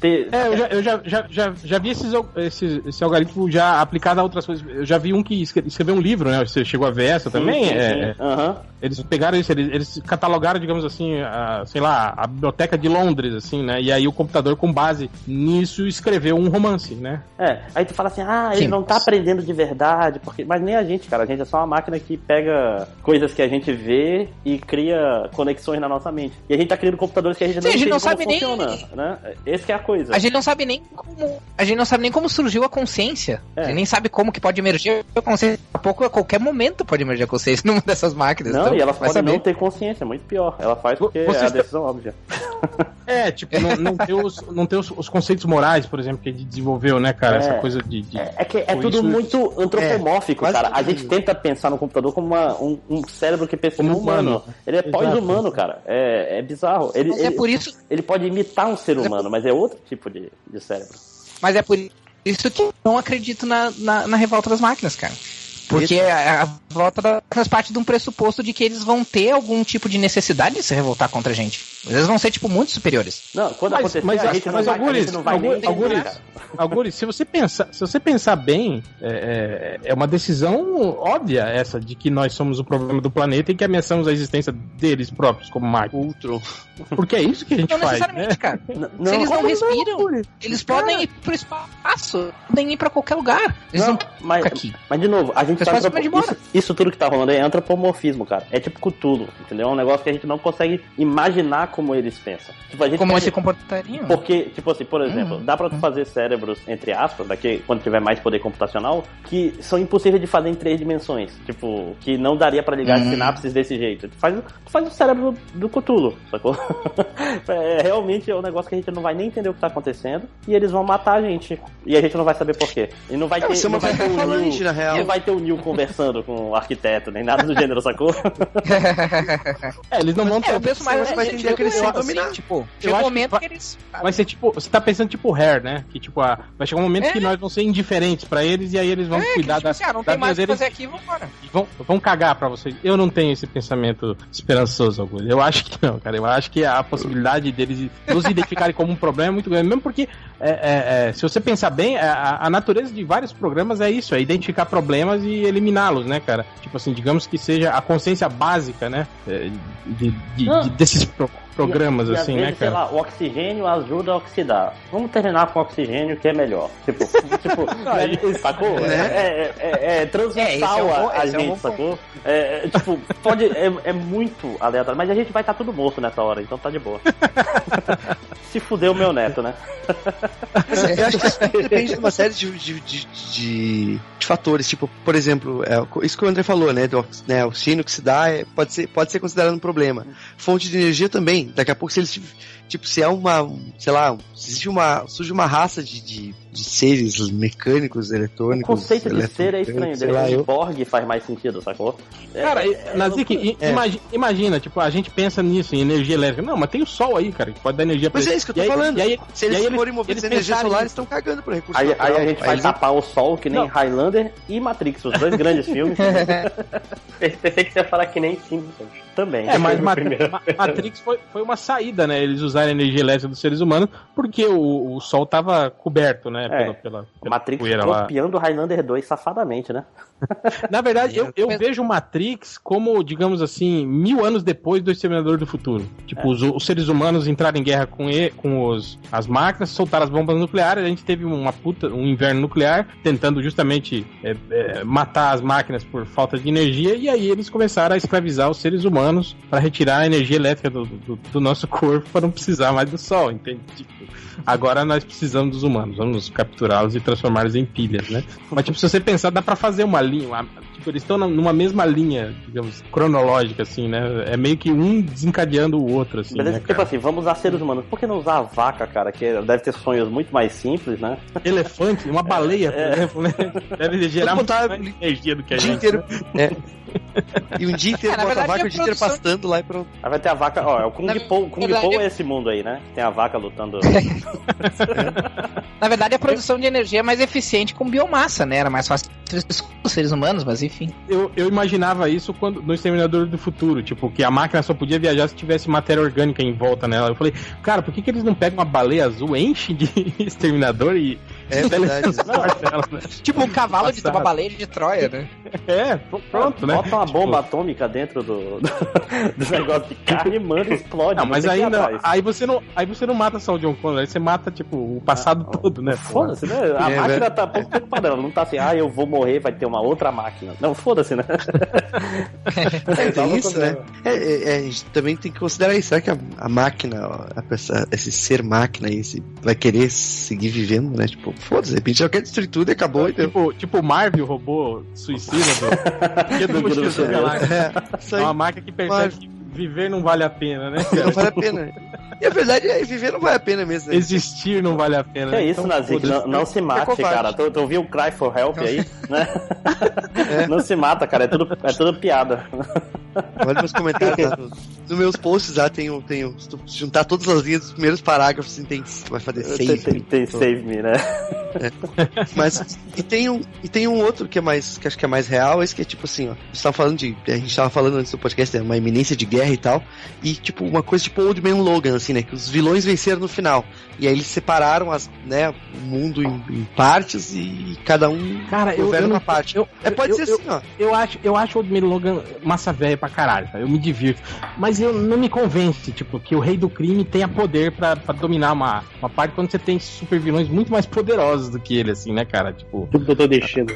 ter- É, eu já, eu já, já, já, já vi esses, esses, esse algoritmo já aplicado a outras coisas. Eu já vi um que escre- escreveu um livro, né? Você chegou a ver essa também? Sim, sim, É, sim. Aham. Eles pegaram isso, eles, eles catalogaram, digamos assim, a, sei lá, a biblioteca de Londres, assim, né? E aí o computador, com base nisso, escreveu um romance, né? É, aí tu fala assim, ah, ele Sim. não tá aprendendo de verdade, porque. Mas nem a gente, cara. A gente é só uma máquina que pega coisas que a gente vê e cria conexões na nossa mente. E a gente tá criando computadores que a gente Sim, não a gente não como sabe nem- funciona, né? Esse que é a coisa. A gente não sabe nem como. A gente não sabe nem como surgiu a consciência. É. A gente nem sabe como que pode emergir a consciência. Daqui a pouco, a qualquer momento pode emergir a consciência numa dessas máquinas. Não, então, e elas podem saber. não ter consciência, é muito pior. Ela faz porque Vocês é a decisão óbvia. É, tipo, não, não ter, os, não ter os, os conceitos morais, por exemplo, que a gente desenvolveu, né, cara? É. Essa coisa de. de- É, é que é tudo isso- muito antropomórfico, quase cara. A tudo. gente tenta pensar no computador como uma- um, um cérebro que pensa Como como humano. humano. Ele é pós-humano, cara. É, é bizarro. Ele, é ele, por isso. ele pode imitar um ser humano, mas é outro tipo de, de cérebro. Mas é por isso que eu não acredito na, na, na revolta das máquinas, cara. Porque a, a volta máquinas parte de um pressuposto de que eles vão ter algum tipo de necessidade de se revoltar contra a gente. Eles vão ser, tipo, muito superiores. Não, quando Mas- acontecer, mas a gente não mas vai, a Algures, gente não vai nem Algures- se você pensar, se você pensar bem, é, é- é uma decisão óbvia essa de que nós somos o problema do planeta e que ameaçamos a existência deles próprios como máquinas. Ultron. Porque é isso que a gente Não faz, né? necessariamente, cara. N- Se eles não respiram, eles podem ir pro espaço, podem ir pra qualquer lugar. Eles Não, não, mas, aqui. mas de novo, a gente Embora. isso, isso tudo que tá rolando aí é antropomorfismo, cara. É tipo Cthulhu, entendeu? É um negócio que a gente não consegue imaginar como eles pensam. Tipo, a gente Como pode- eles se comportariam. Porque, tipo assim, por exemplo, Uhum. dá pra tu fazer cérebros, entre aspas, daqui quando tiver mais poder computacional, que são impossíveis de fazer em três dimensões. Tipo, que não daria pra ligar as Uhum. sinapses desse jeito. Tu faz, tu faz o cérebro do Cthulhu, sacou? é, realmente é um negócio que a gente não vai nem entender o que tá acontecendo e eles vão matar a gente. E a gente não vai saber por quê. E não vai É, ter. é não vai ter o não vai ter o Neil conversando com o arquiteto, nem nada do gênero, sacou? É, eles não vão ter. É, eu penso mais Você vai entender que eles são assim, dominados. tipo, Eu chega um momento vai- que eles... Vai ser tipo. Você tá pensando tipo hair, né? Que tipo, ah, vai chegar um momento É. que nós vamos ser indiferentes pra eles e aí eles vão É, cuidar tipo da, assim, ah, não tem mais o que fazer aqui, vambora. e vão, vão cagar pra vocês. Eu não tenho esse pensamento esperançoso, Augusto. Eu acho que não, cara. Eu acho que a possibilidade deles nos identificarem como um problema é muito grande. Mesmo porque, é, é, é, se você pensar bem, a, a natureza de vários programas é isso: é identificar problemas e eliminá-los, né, cara? Tipo assim, digamos que seja a consciência básica, né? é, de- de- de- desses pro- programas, E, e, às assim, vezes, né, sei cara? lá, o oxigênio ajuda a oxidar. Vamos terminar com o oxigênio que é melhor. Tipo, tipo é, sacou? É, é, é, é transversal É, é um bom- a, a esse é um gente, sacou? É, é, tipo, pode, é, é muito aleatório, mas a gente vai estar tudo morto nessa hora, então tá de boa. Se fudeu meu neto, né? Eu acho que isso depende de uma série de, de, de, de- de fatores. Tipo, por exemplo, é, isso que o André falou, né? Do né oxigênio que se dá é, pode, ser, pode ser considerado um problema. Fonte de energia também. Daqui a pouco, se eles. Tipo, se é uma. Sei lá, se existe uma. surge uma raça de, de, de seres mecânicos, O eletrônicos. conceito de ser é estranho. sei lá, De eu- Borg faz mais sentido, sacou? É- Cara, é- é Nazik, loucura. i- imagi- imagina, tipo, a gente pensa nisso, em energia elétrica. Não, mas tem o sol aí, cara, que pode dar energia pra Mas é isso que eu tô E aí- falando. E aí, Se eles aí forem movidos energia solar, eles estão cagando pro recurso Aí, aí a gente vai eles- tapar o sol que nem Não. Highlander e Matrix, os dois grandes filmes Pensei que você ia falar que nem Simpsons. também. É, mas Mat- Matrix foi, foi uma saída, né? Eles usaram a energia elétrica dos seres humanos porque o, o sol tava coberto, né? É. Pela, pela, pela Matrix poeira lá. copiando Highlander 2 safadamente, né? Na verdade, eu, eu vejo Matrix como, digamos assim, mil anos depois do Exterminador do Futuro. Tipo, os, os seres humanos entraram em guerra com, e, com os, as máquinas, soltaram as bombas nucleares, a gente teve uma puta, um inverno nuclear, tentando justamente é, é, matar as máquinas por falta de energia, e aí eles começaram a escravizar os seres humanos para retirar a energia elétrica do, do, do nosso corpo para não precisar mais do sol, entende? Tipo, agora nós precisamos dos humanos, vamos capturá-los e transformá-los em pilhas, né? Mas, tipo, se você pensar, dá pra fazer uma linha. uma- tipo, eles estão numa mesma linha, digamos, cronológica, assim, né? É meio que um desencadeando o outro, assim. Beleza? Né, tipo cara? assim, vamos usar seres humanos. Por que não usar a vaca, cara? Que deve ter sonhos muito mais simples, né? Elefante, uma baleia, por É. exemplo, né? Deve gerar muito botar mais energia do que a gente. inteiro. né? É. E um dia inteiro É, bota a vaca o dia inteiro pastando lá e pronto. Aí vai ter a vaca, ó, é o Kung Na Po. Kung verdade, é esse mundo aí, né? Tem a vaca lutando. Na verdade, a produção de energia é mais eficiente com biomassa, né? Era mais fácil os seres humanos, mas enfim. Eu, eu imaginava isso quando no Exterminador do Futuro, tipo, que a máquina só podia viajar se tivesse matéria orgânica em volta nela. Eu falei, cara, por que, que eles não pegam uma baleia azul, enchem de exterminador e É verdade. ela, né? Tipo um cavalo de uma baleia de Troia, né? É, pr- pronto, né? Bota uma Tipo, bomba atômica dentro do, do negócio de carne, manda e explode. Não, mas ainda. Aí você não, aí você não mata só o John Connor, aí você mata, tipo, o passado todo, né? Foda-se, né? A É, máquina velho. tá pouco preocupada. Ela não tá assim, ah, eu vou morrer, vai ter uma outra máquina. Não, foda-se, né? É, tem isso, né? É, é, é, a gente também tem que considerar isso. Será que a, a máquina, ó, a pessoa- esse ser máquina aí, esse, vai querer seguir vivendo, né? Tipo, foda-se, de repente ela quer destruir tudo e acabou. Então, Tipo, tipo o Marvel, robô suicida do, do é, É uma máquina que percebe que viver não vale a pena, né? não vale a pena. E a verdade é viver não vale a pena mesmo. Né? Existir não vale a pena. Que é isso, Então, Nazik? Não, não se mate, covarde. cara. Tu, tu ouviu o Cry for Help aí, né? Não se mata, cara. É tudo, é tudo piada. Olha meus comentários lá no- nos meus posts lá, tem, um- tem, um- se tu juntar todas as linhas dos primeiros parágrafos, assim, tem, vai fazer Tem, seis. tem, tem Save Me, né? Mas e tem um e tem um outro que é mais que acho que é mais real, esse que é tipo assim, ó. A gente tava falando de a gente tava falando antes do podcast, né, uma iminência de guerra e tal, e tipo uma coisa tipo Old Man Logan assim, né, que os vilões venceram no final. E aí eles separaram as, né, o mundo em, em partes e cada um Cara, eu, eu não, uma parte. eu- é, pode eu- ser eu- assim, ó. eu acho, eu acho o Old Man Logan massa velha pra caralho, cara. Eu me divirto. Mas eu não me convence, tipo, que o rei do crime tenha poder pra, pra dominar uma, uma parte quando você tem super vilões muito mais poderosos do que ele, assim, né, cara? Tipo. Tudo que eu tô deixando.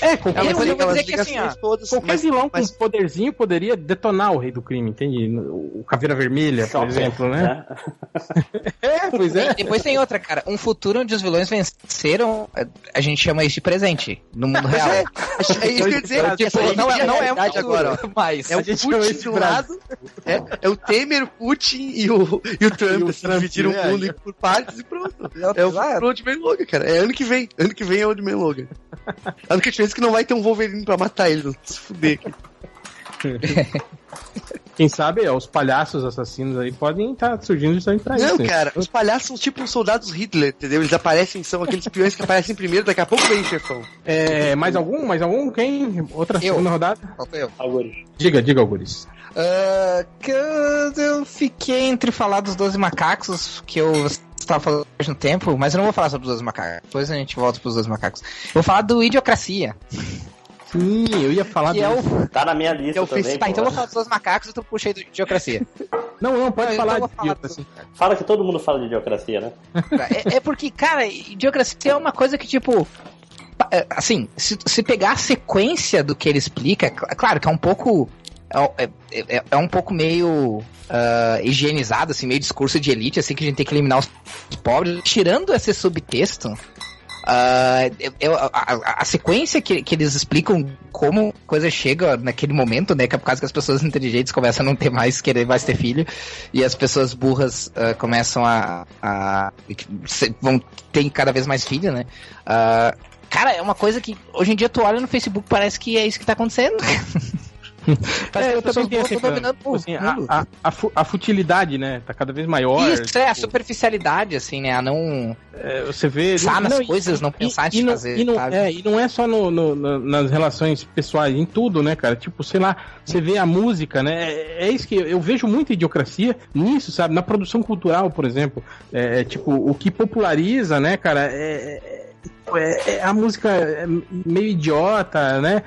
É, qualquer, mas eu vou dizer que assim, ó, todas, qualquer mas- vilão mas- com poderzinho poderia detonar o rei do crime, entende? O o Caveira Vermelha, por Shocker, exemplo, né? É, pois é. E depois tem outra, cara. Um futuro onde os vilões venceram, a gente chama isso de presente no mundo real. É, é isso que eu ia dizer. Tipo, essa não é, não é um futuro, agora, mas... É o Putin esse de um lado, é, é o Temer, o Putin e o, e o Trump, E o assim, Trump, dividiram né? o mundo em- por partes e pronto. É o Old Man Logan, cara. É ano que vem. Ano que vem é o Old Man Logan. A única diferença é que não vai ter um Wolverine pra matar ele, não se fuder. aqui. Quem sabe, ó, os palhaços assassinos aí podem estar surgindo justamente pra Não, isso. né? cara, os palhaços são tipo os soldados Hitler, entendeu? Eles aparecem, são aqueles peões que aparecem primeiro, daqui a pouco vem o chefão. É, mais algum? Mais algum? Quem? Outra Eu. segunda rodada? Eu. Alguns. Diga, diga, Algures. Ah, que eu, eu fiquei entre falar dos 12 macacos, que eu estava falando hoje no tempo, mas eu não vou falar sobre os 12 macacos. Depois a gente volta pros 12 macacos. Eu vou falar do Idiocracia, Sim, eu ia falar que é disso. o... Tá na minha lista é o também. tá, pô. então eu vou falar dos 12 macacos e tu puxei do Idiocracia. Não, não, pode Então falar eu vou de dos- assim. Fala que todo mundo fala de idiocracia, né? é, é porque, cara, Idiocracia é uma coisa que, tipo... é, Assim, se, se pegar a sequência do que ele explica, é cl- claro que é um pouco... É, é- é- é um pouco meio ah, higienizado, assim, meio discurso de elite, assim, que a gente tem que eliminar os pobres. Tirando esse subtexto, ah, eu- a, a- a sequência que, que eles explicam como coisa chega naquele momento, né? Que é por causa que as pessoas inteligentes começam a não ter mais, querer mais ter filho, e as pessoas burras ah, começam a, a- vão ter cada vez mais filho, né? Ah, cara, é uma coisa que hoje em dia tu olha no Facebook parece que é isso que tá acontecendo. Parece É, eu também tenho essa dominando tipo assim, a, a, a, fu- a futilidade, né? Tá cada vez maior. Isso, é, a tipo, superficialidade, assim, né? A não é, você vê. pensar nas e- coisas, não pensar antes e de não, fazer, e não, sabe? é, e não é só no, no- no- nas relações pessoais, em tudo, né, cara? Tipo, sei lá, você vê a música, né? É, é isso que eu, eu vejo muita idiocracia nisso, sabe? Na produção cultural, por exemplo. É, tipo, o que populariza, né, cara, é, é- é a música é meio idiota, né?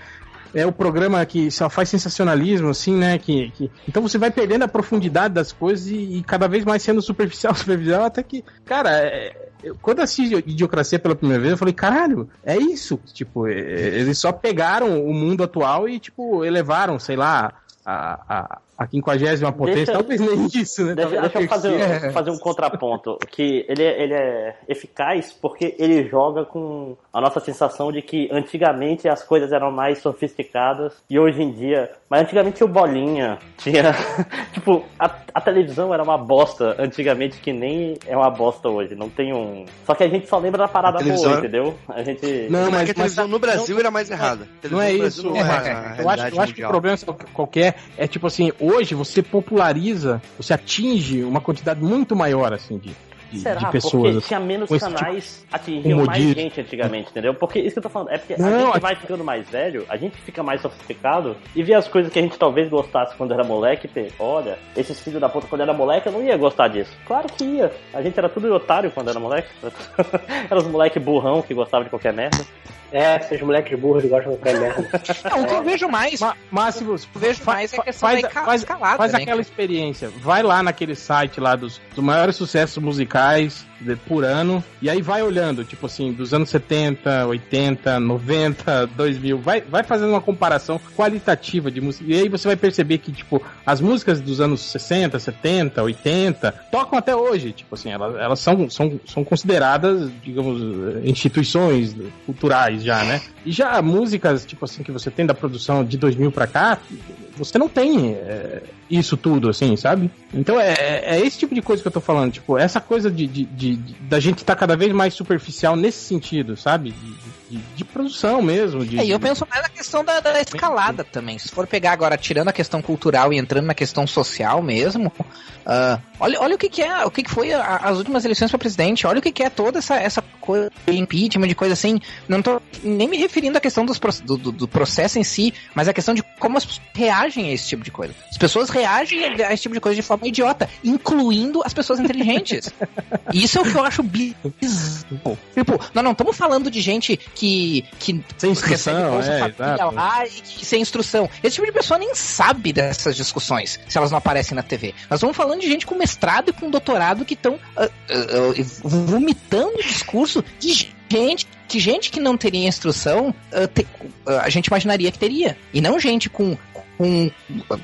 É o programa que só faz sensacionalismo, assim, né? Que, que... Então você vai perdendo a profundidade das coisas e, e cada vez mais sendo superficial, superficial, até que, cara, é- eu- quando eu assisti Idiocracia pela primeira vez, eu falei, caralho, é isso. Tipo, é- eles só pegaram o mundo atual e, tipo, elevaram, sei lá, a, a, a quinquagésima potência, Deixa- talvez nem isso, né? Deixa, deixa eu fazer, fazer um contraponto. Que ele, é- ele é eficaz porque ele joga com a nossa sensação de que antigamente as coisas eram mais sofisticadas e hoje em dia. Mas antigamente tinha o bolinha, tinha. tipo, a, a televisão era uma bosta antigamente que nem é uma bosta hoje. Não tem um. Só que a gente só lembra da parada televisão boa, entendeu? A gente. Não, Não, mas, mas, a televisão mas- no Brasil era mais errada. Não é isso. Não é a Eu acho, eu acho que o problema qualquer é tipo assim, hoje você populariza, você atinge uma quantidade muito maior assim de, de, Será? de pessoas. Porque assim. tinha menos esse canais, atingiam com mais modismo. gente antigamente, entendeu? Porque isso que eu tô falando, é porque Não, a gente aqui- vai ficando mais velho, a gente fica mais sofisticado e vê as coisas que a gente talvez gostasse quando era moleque, e, olha, esses filhos da puta quando era moleque eu não ia gostar disso. Claro que ia. A gente era tudo otário quando era moleque. era os moleque burrão que gostavam de qualquer merda. É, esses moleques burros gostam de qualquer merda. Não, o que eu vejo mais, Ma- Mas se você o que eu vejo mais é a questão faz, da faz né? aquela experiência, vai lá naquele site lá dos, dos maiores sucessos musicais de- por ano, e aí vai olhando, tipo assim, dos anos 70, 80, 90, 2000, vai, vai fazendo uma comparação qualitativa de música, e aí você vai perceber que, tipo, as músicas dos anos 60, 70, 80, tocam até hoje, tipo assim, elas, elas são, são, são consideradas, digamos, instituições culturais já, né? E já músicas, tipo assim, que você tem da produção de 2000 pra cá, você não tem é, isso tudo, assim, sabe? Então é, é esse tipo de coisa que eu tô falando, tipo, essa coisa de, de, de- de- da gente estar cada vez mais superficial nesse sentido, sabe? De, de- de produção mesmo. De, É, e eu penso mais na questão da, da escalada também. Se for pegar agora, tirando a questão cultural e entrando na questão social mesmo, ah, olha, olha o que, que é, o que, que foi a- as últimas eleições para presidente, olha o que, que é toda essa, essa coisa de impeachment, de coisa assim. Não tô nem me referindo à questão dos, do, do- do processo em si, mas a questão de como as pessoas reagem a esse tipo de coisa. As pessoas reagem a esse tipo de coisa de forma idiota, incluindo as pessoas inteligentes. Isso é o que eu acho bizarro. Tipo, nós não estamos falando de gente que, que Sem instrução, é, lá e que, sem instrução. Esse tipo de pessoa nem sabe dessas discussões, se elas não aparecem na TV. Nós estamos falando de gente com mestrado e com doutorado que estão vomitando o discurso de gente que gente que não teria instrução ah, te- ah, a gente imaginaria que teria. E não gente com, com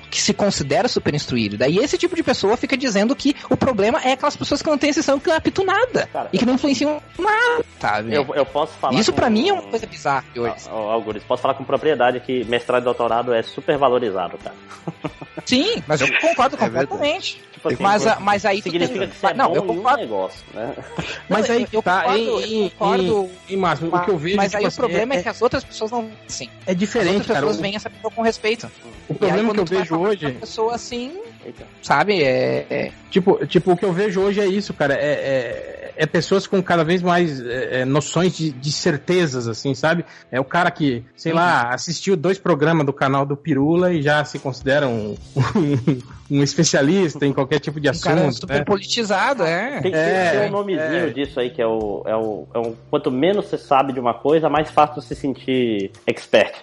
que se considera super instruído. Daí esse tipo de pessoa fica dizendo que o problema é aquelas pessoas que não têm instrução que não apitam nada. Cara, e que não influenciam nada, sabe? Eu, eu posso falar. Isso pra mim é uma coisa bizarra hoje. Ó, ó, Algures, posso falar com propriedade que mestrado e doutorado é super valorizado, cara. Sim, mas eu concordo É verdade. completamente. Tipo assim, Mas, a- mas aí tu significa tem... que você é não, bom eu um concordo. negócio, né? Mas Não, aí eu- tá, concordo, em, eu concordo, em, em Márcio, o que eu vejo Mas tipo aí o assim, problema é, é, que as outras pessoas não. Sim. é As diferente, outras cara. pessoas O, veem essa pessoa com respeito. O problema aí, que eu vejo hoje uma pessoa assim, Eita. sabe? É, é- Tipo, tipo, o que eu vejo hoje é isso, cara. É, é, é pessoas com cada vez mais é, é, noções de, de certezas, assim, sabe? É o cara que, sei lá, assistiu dois programas do canal do Pirula e já se considera um, um, um especialista em qualquer tipo de um cara assunto. super né? politizado, é. Tem, tem- É, tem um nomezinho é. disso aí, que é o, é, o, é o. Quanto menos você sabe de uma coisa, mais fácil se sentir expert.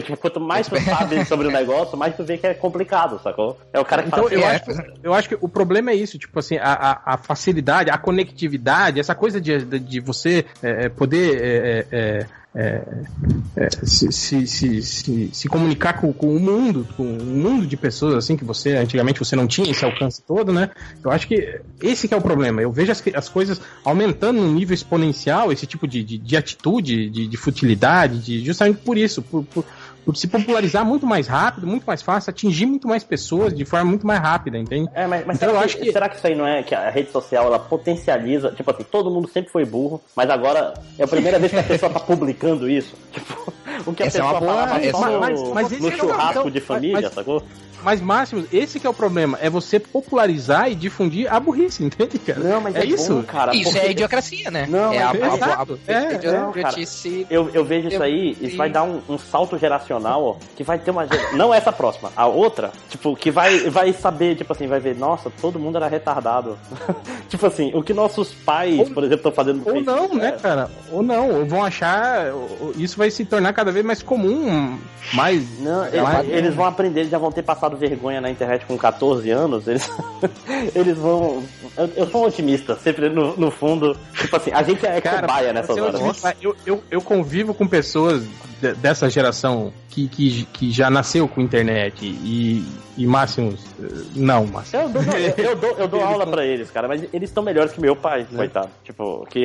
Porque, tipo, quanto mais tu sabe sobre o negócio, mais tu vê que é complicado, sacou? É o cara que Então, fala assim, eu, é. acho, que- eu acho que o problema é isso, tipo assim, a, a, a facilidade, a conectividade, essa coisa de, de, de você é, é, poder é, é, é, é, se, se, se, se, se comunicar com, com o mundo, com um mundo de pessoas assim que você antigamente você não tinha esse alcance todo, né? Eu acho que esse que é o problema. Eu vejo as, as coisas aumentando no nível exponencial, esse tipo de, de, de atitude, de, de futilidade, de, justamente por isso, por por se popularizar muito mais rápido, muito mais fácil, atingir muito mais pessoas de forma muito mais rápida, entende? É, mas, mas então, será, eu que, acho que... será que isso aí não é que a rede social ela potencializa? Tipo assim, todo mundo sempre foi burro, mas agora é a primeira vez que a pessoa tá publicando isso. Tipo, o que a essa pessoa é uma boa, falava essa... no, mas, mas no é churrasco de família, mas, sacou? Mas, Máximo, esse que é o problema. É você popularizar e difundir a burrice, entende, cara? Não, mas é, é isso. Bom, cara, isso porque... é idiocracia, né? Não, é a, a, a, é, não, cara, eu, eu vejo isso aí, isso vai dar um, um salto geracional, ó, que vai ter uma... Não essa próxima, a outra, tipo, que vai, vai saber, tipo assim, vai ver, nossa, todo mundo era retardado. tipo assim, o que nossos pais, ou, por exemplo, estão fazendo Ou não, né, é... cara? Ou não, ou vão achar... Isso vai se tornar cada vez mais comum, mais... Não, mais... eles vão aprender, eles já vão ter passado vergonha na internet com 14 anos, eles, eles vão. Eu, eu sou um otimista, sempre no, no fundo. Tipo assim, a gente é Cara, cobaia nessas horas. Eu, eu, eu convivo com pessoas dessa geração que, que, que já nasceu com internet e, e Máximos. Não, Máximos. Eu dou, eu, eu dou, eu dou aula pra eles, cara, mas eles estão melhores que meu pai, né? coitado. Tipo, que.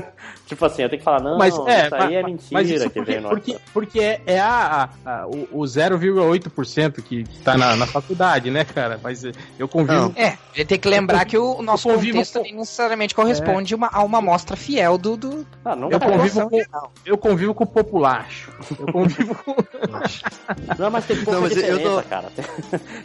tipo assim, eu tenho que falar, não, mas, é, isso aí é mentira mas isso que porque, porque, porque é, é a, a, a, o, o 0,8% que, que tá na, na faculdade, né, cara? Mas eu convivo. Não. É, gente tem que lembrar que o nosso contexto com... necessariamente corresponde é. uma, a uma amostra fiel do. do... Ah, não eu, convivo com, eu convivo com o populacho. Eu convivo com. Não, mas tem pouca não, mas diferença, eu tô... cara.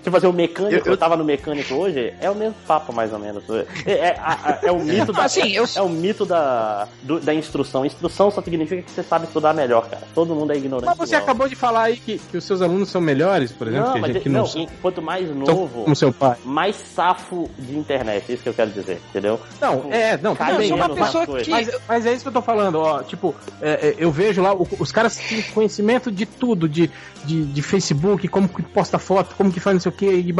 Tipo assim, o mecânico, eu, eu... eu tava no mecânico hoje, é o mesmo papo, mais ou menos. É, é, é, é o mito da. Assim, eu... É o mito da, do, da instrução. Instrução só significa que você sabe estudar melhor, cara. Todo mundo é ignorante. Mas você igual. acabou de falar aí que, que os seus alunos são melhores, por exemplo, não, que mas gente, não, não, quanto mais novo, como seu pai. mais safo de internet, é isso que eu quero dizer, entendeu? Não, tipo, é, não, tudo bem. uma pessoa que... mas, mas é isso que eu tô falando, ó, tipo, é, é eu vejo lá, os caras têm conhecimento de tudo, de, de, de, Facebook, como que posta foto, como que faz não sei o que,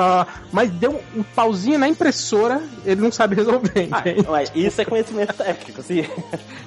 mas deu um pauzinho na impressora, ele não sabe resolver. Ah, mas isso é conhecimento técnico, sim.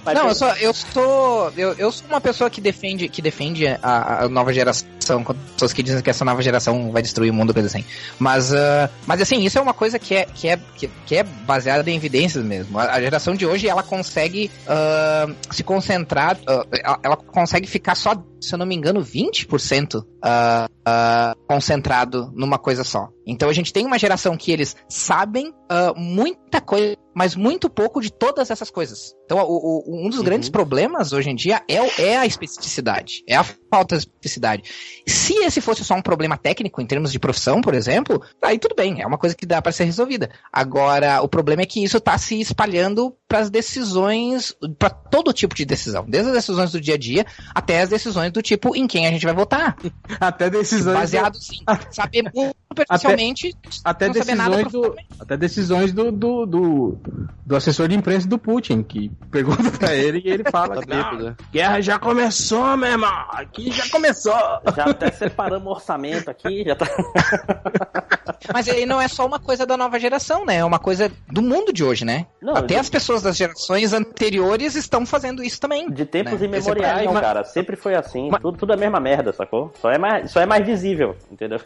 Mas não, eu sou, eu sou, eu, eu sou uma pessoa que defende, que defende a, a nova geração, com pessoas que dizem que essa nova geração vai destruir o mundo, coisa assim. Mas, uh, mas assim, isso é uma coisa que é, que é, que, que é baseada em evidências mesmo. A, a, geração de hoje, ela consegue uh, se concentrar, uh, ela, ela consegue ficar só se eu não me engano, 20% uh, uh, concentrado numa coisa só. Então a gente tem uma geração que eles sabem uh, muita coisa, mas muito pouco de todas essas coisas. Então o, o, um dos uhum. grandes problemas hoje em dia é, é a especificidade, é a falta de especificidade. Se esse fosse só um problema técnico em termos de profissão, por exemplo, aí tudo bem, é uma coisa que dá para ser resolvida. Agora o problema é que isso está se espalhando para as decisões, para todo tipo de decisão, desde as decisões do dia a dia até as decisões do tipo em quem a gente vai votar. Até decisões. Baseado, sim, saber muito Até, até decisões, do, até decisões do, do, do, do, assessor de imprensa do Putin, que pergunta pra ele e ele fala: tá que, Guerra já começou, meu irmão! Aqui já começou! Já até separamos o orçamento aqui, já tá. Mas aí não é só uma coisa da nova geração, né? É uma coisa do mundo de hoje, né? Não, até as pessoas das gerações anteriores estão fazendo isso também. De tempos né? imemoriais, é cara. Sempre foi assim. Mas... Tudo, tudo é a mesma merda, sacou? Só é mais, só é mais visível, entendeu?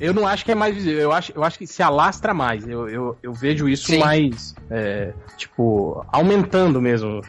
Eu não acho que é mais visível. Eu acho, eu acho que se alastra mais. Eu, eu, eu vejo isso Sim. mais, é, tipo, aumentando mesmo.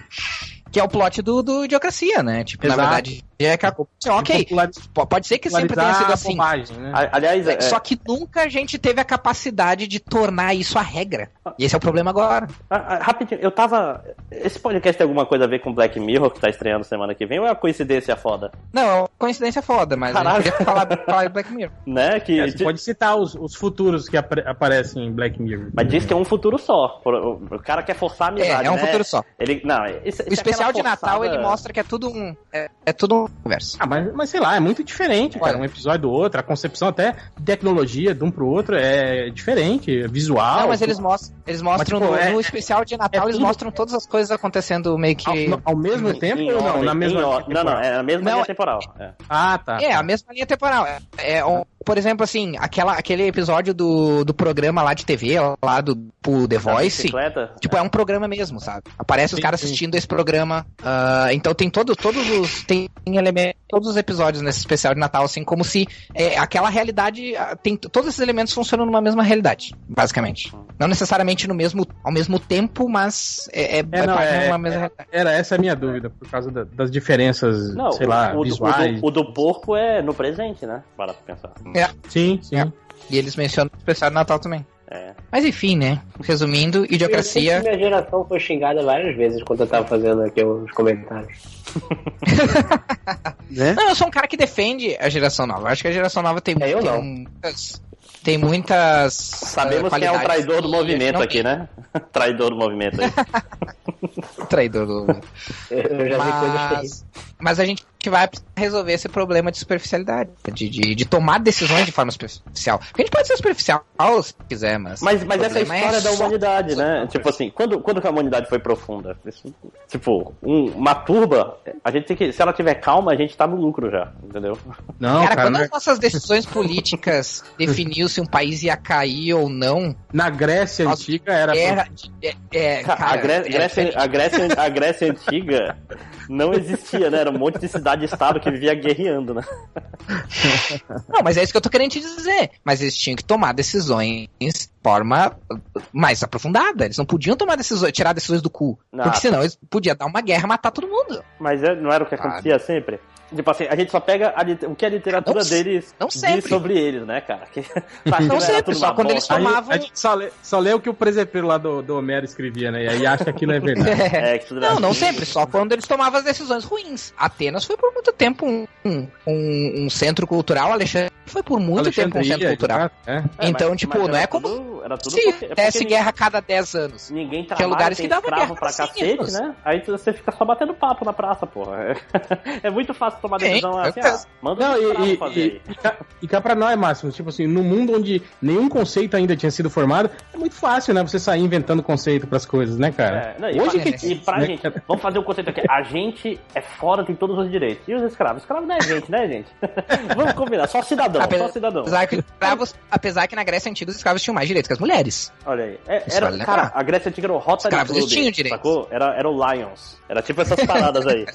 Que é o plot do, do Idiocracia, né? Tipo, Exato. na verdade, é que a, ok, pode ser que sempre tenha sido assim. Bobagem, né? Aliás, é, só que nunca a gente teve a capacidade de tornar isso a regra. E esse é o problema agora. Ah, ah, rapidinho, eu tava. Esse podcast tem alguma coisa a ver com Black Mirror que tá estreando semana que vem ou é uma coincidência foda? Não, é uma coincidência foda, mas Caralho. a gente podia falar, falar de Black Mirror. Né? Que, é, você pode citar os, os futuros que ap aparecem em Black Mirror. Mas diz que é um futuro só. O, cara quer forçar a amizade. É, é um né? futuro só. Ele, não, esse, o especial de Natal ele mostra que é tudo um. É, é tudo um universo. Ah, mas mas, sei lá, é muito diferente, cara. Um episódio do outro, a concepção até de tecnologia de um pro outro é diferente, é visual. Não, mas eles mostram, eles mostram mas, tipo, no, é, no, especial de Natal, é eles tudo... mostram todas as coisas acontecendo meio que. Ao, ao mesmo em, tempo em ou não? Na mesma Não, não, é a mesma não, linha temporal. É. Ah, tá. É, a mesma linha temporal. É, é um, por exemplo, assim, aquela, aquele episódio do, do programa lá de TV, lá do pro The Voice, tipo, é um programa mesmo, sabe? Aparece os Sim, caras sim. assistindo esse programa. ah, então tem todo, todos os. Tem elementos, todos os episódios nesse especial de Natal, assim, como se é, aquela realidade. ah, Tem, todos esses elementos funcionam numa mesma realidade, basicamente. Não necessariamente no mesmo, ao mesmo tempo, mas é, é, É, não, parte é- de uma mesma realidade. Era essa a minha dúvida, por causa da- das diferenças, Não, sei o, lá, o, do- visuais. o, do, o do porco é no presente, né? Para pra pensar. Sim, sim. É. E eles mencionam o especial de Natal também. É. Mas enfim, né? Resumindo, Eu sei idiocracia. que minha geração foi xingada várias vezes quando eu tava fazendo aqui os comentários. Né? Não, eu sou um cara que defende a geração nova. Eu acho que a geração nova tem, É, eu tem não. muitas. Tem muitas. Sabemos eh, quem é o traidor do que movimento aqui, né? traidor do movimento aí. Traidor do. Eu já vi coisas terríveis. Mas, mas a gente vai resolver esse problema de superficialidade. De, de, de tomar decisões de forma superficial. Porque a gente pode ser superficial se quiser, mas. Mas, mas essa é a história da só- humanidade, né? Tipo assim, quando, quando que a humanidade foi profunda? Isso- tipo, um- uma turba, a gente tem que. Se ela tiver calma, a gente tá no lucro já, entendeu? Não, Cara, cara, quando na, as nossas decisões políticas definiam se um país ia cair ou não, na Grécia Nossa, Antiga era. era. É, é, a, cara, é Grécia, a, Grécia, a Grécia antiga não existia, né? Era um monte de cidade-estado que vivia guerreando, né? Não, mas é isso que eu tô querendo te dizer. Mas eles tinham que tomar decisões de forma mais aprofundada. Eles não podiam tomar decisões, tirar decisões do cu. Não. Porque senão eles podiam dar uma guerra e matar todo mundo. Mas é- não era o que acontecia sempre? Tipo assim, a gente só pega a o que a literatura Não- deles não diz sobre eles, né, cara? Que, tá, Não sempre, só quando eles bosta. Aí, tomavam- a gente só lê, só lê o que o presepeiro lá do, do Homero escrevia, né? E aí acha que aquilo é verdade. É, era Não, não assim. sempre, só quando eles tomavam as decisões ruins. Atenas foi por muito tempo um, um, um centro cultural, Alexandre foi por muito tempo um centro cultural. é. É, Então, mas- tipo, mas não era é como tudo- era tudo Se é porque desse ninguém- guerra a cada 10 anos. Ninguém trabalha, lugares tem que dava guerra pra cacete, mesmo. né? Aí você fica só batendo papo na praça, porra. É, é muito fácil tomar Sim, decisão assim, ah, manda Não, um e, fazer e, aí. e, cá- e cá pra nós, Máximo, tipo assim, no mundo onde nenhum conceito ainda tinha sido formado, é muito fácil, né? Você sair inventando conceito pras coisas, né, cara? É, não, e, Hoje pra, que e pra né, gente, cara? vamos fazer um conceito aqui. A gente é fora, tem todos os direitos. E os escravos? Escravo não é gente, né, gente? vamos combinar, só cidadão, Apesar- só cidadão. Apesar que, escravos- apesar que na Grécia Antiga os escravos tinham mais direitos que as mulheres. Olha aí. É, era, vale lembrar. cara, a Grécia Antiga era o Rotary Escravos, Club, eles tinham direitos. sacou? Era, era o Lions. Era tipo essas paradas aí.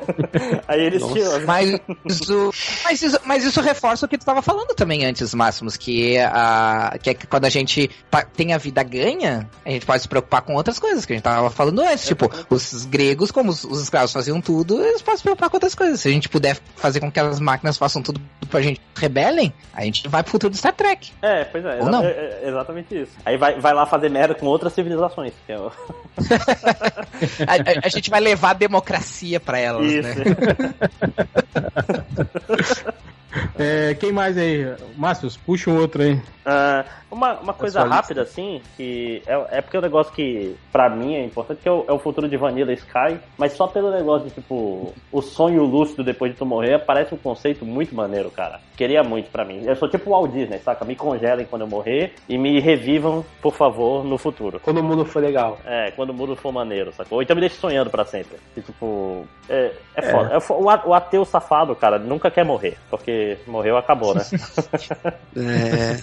aí eles. Mas isso, mas isso, mas isso reforça o que tu estava falando também antes, Máximos, que, a, que é que quando a gente tem a vida ganha, a gente pode se preocupar com outras coisas que a gente tava falando antes. Tipo, os gregos, como os, os escravos faziam tudo, eles podem se preocupar com outras coisas. Se a gente puder fazer com que as máquinas façam tudo pra gente rebelem, a gente vai pro futuro do Star Trek. É, pois é, Ou não. é- é exatamente isso. Aí vai, vai lá fazer merda com outras civilizações. é o- A, a- a gente vai levar a democracia pra elas, Isso. né? É, quem mais aí? Márcio, puxa um outro aí. Ah, uma, uma coisa sua lista. rápida, assim, que é, é porque é um negócio que, pra mim, é importante, que é o, é o futuro de Vanilla Sky, mas só pelo negócio de, tipo, o sonho lúcido depois de tu morrer, parece um conceito muito maneiro, cara. Queria muito pra mim. Eu sou tipo o Walt Disney, saca? Me congelem quando eu morrer e me revivam, por favor, no futuro. Quando o mundo for legal. É, quando o mundo for maneiro, sacou? Ou então me deixe sonhando pra sempre. E, tipo, é, é foda. É fo- o o ateu safado, cara, nunca quer morrer, porque morreu, acabou, né? É,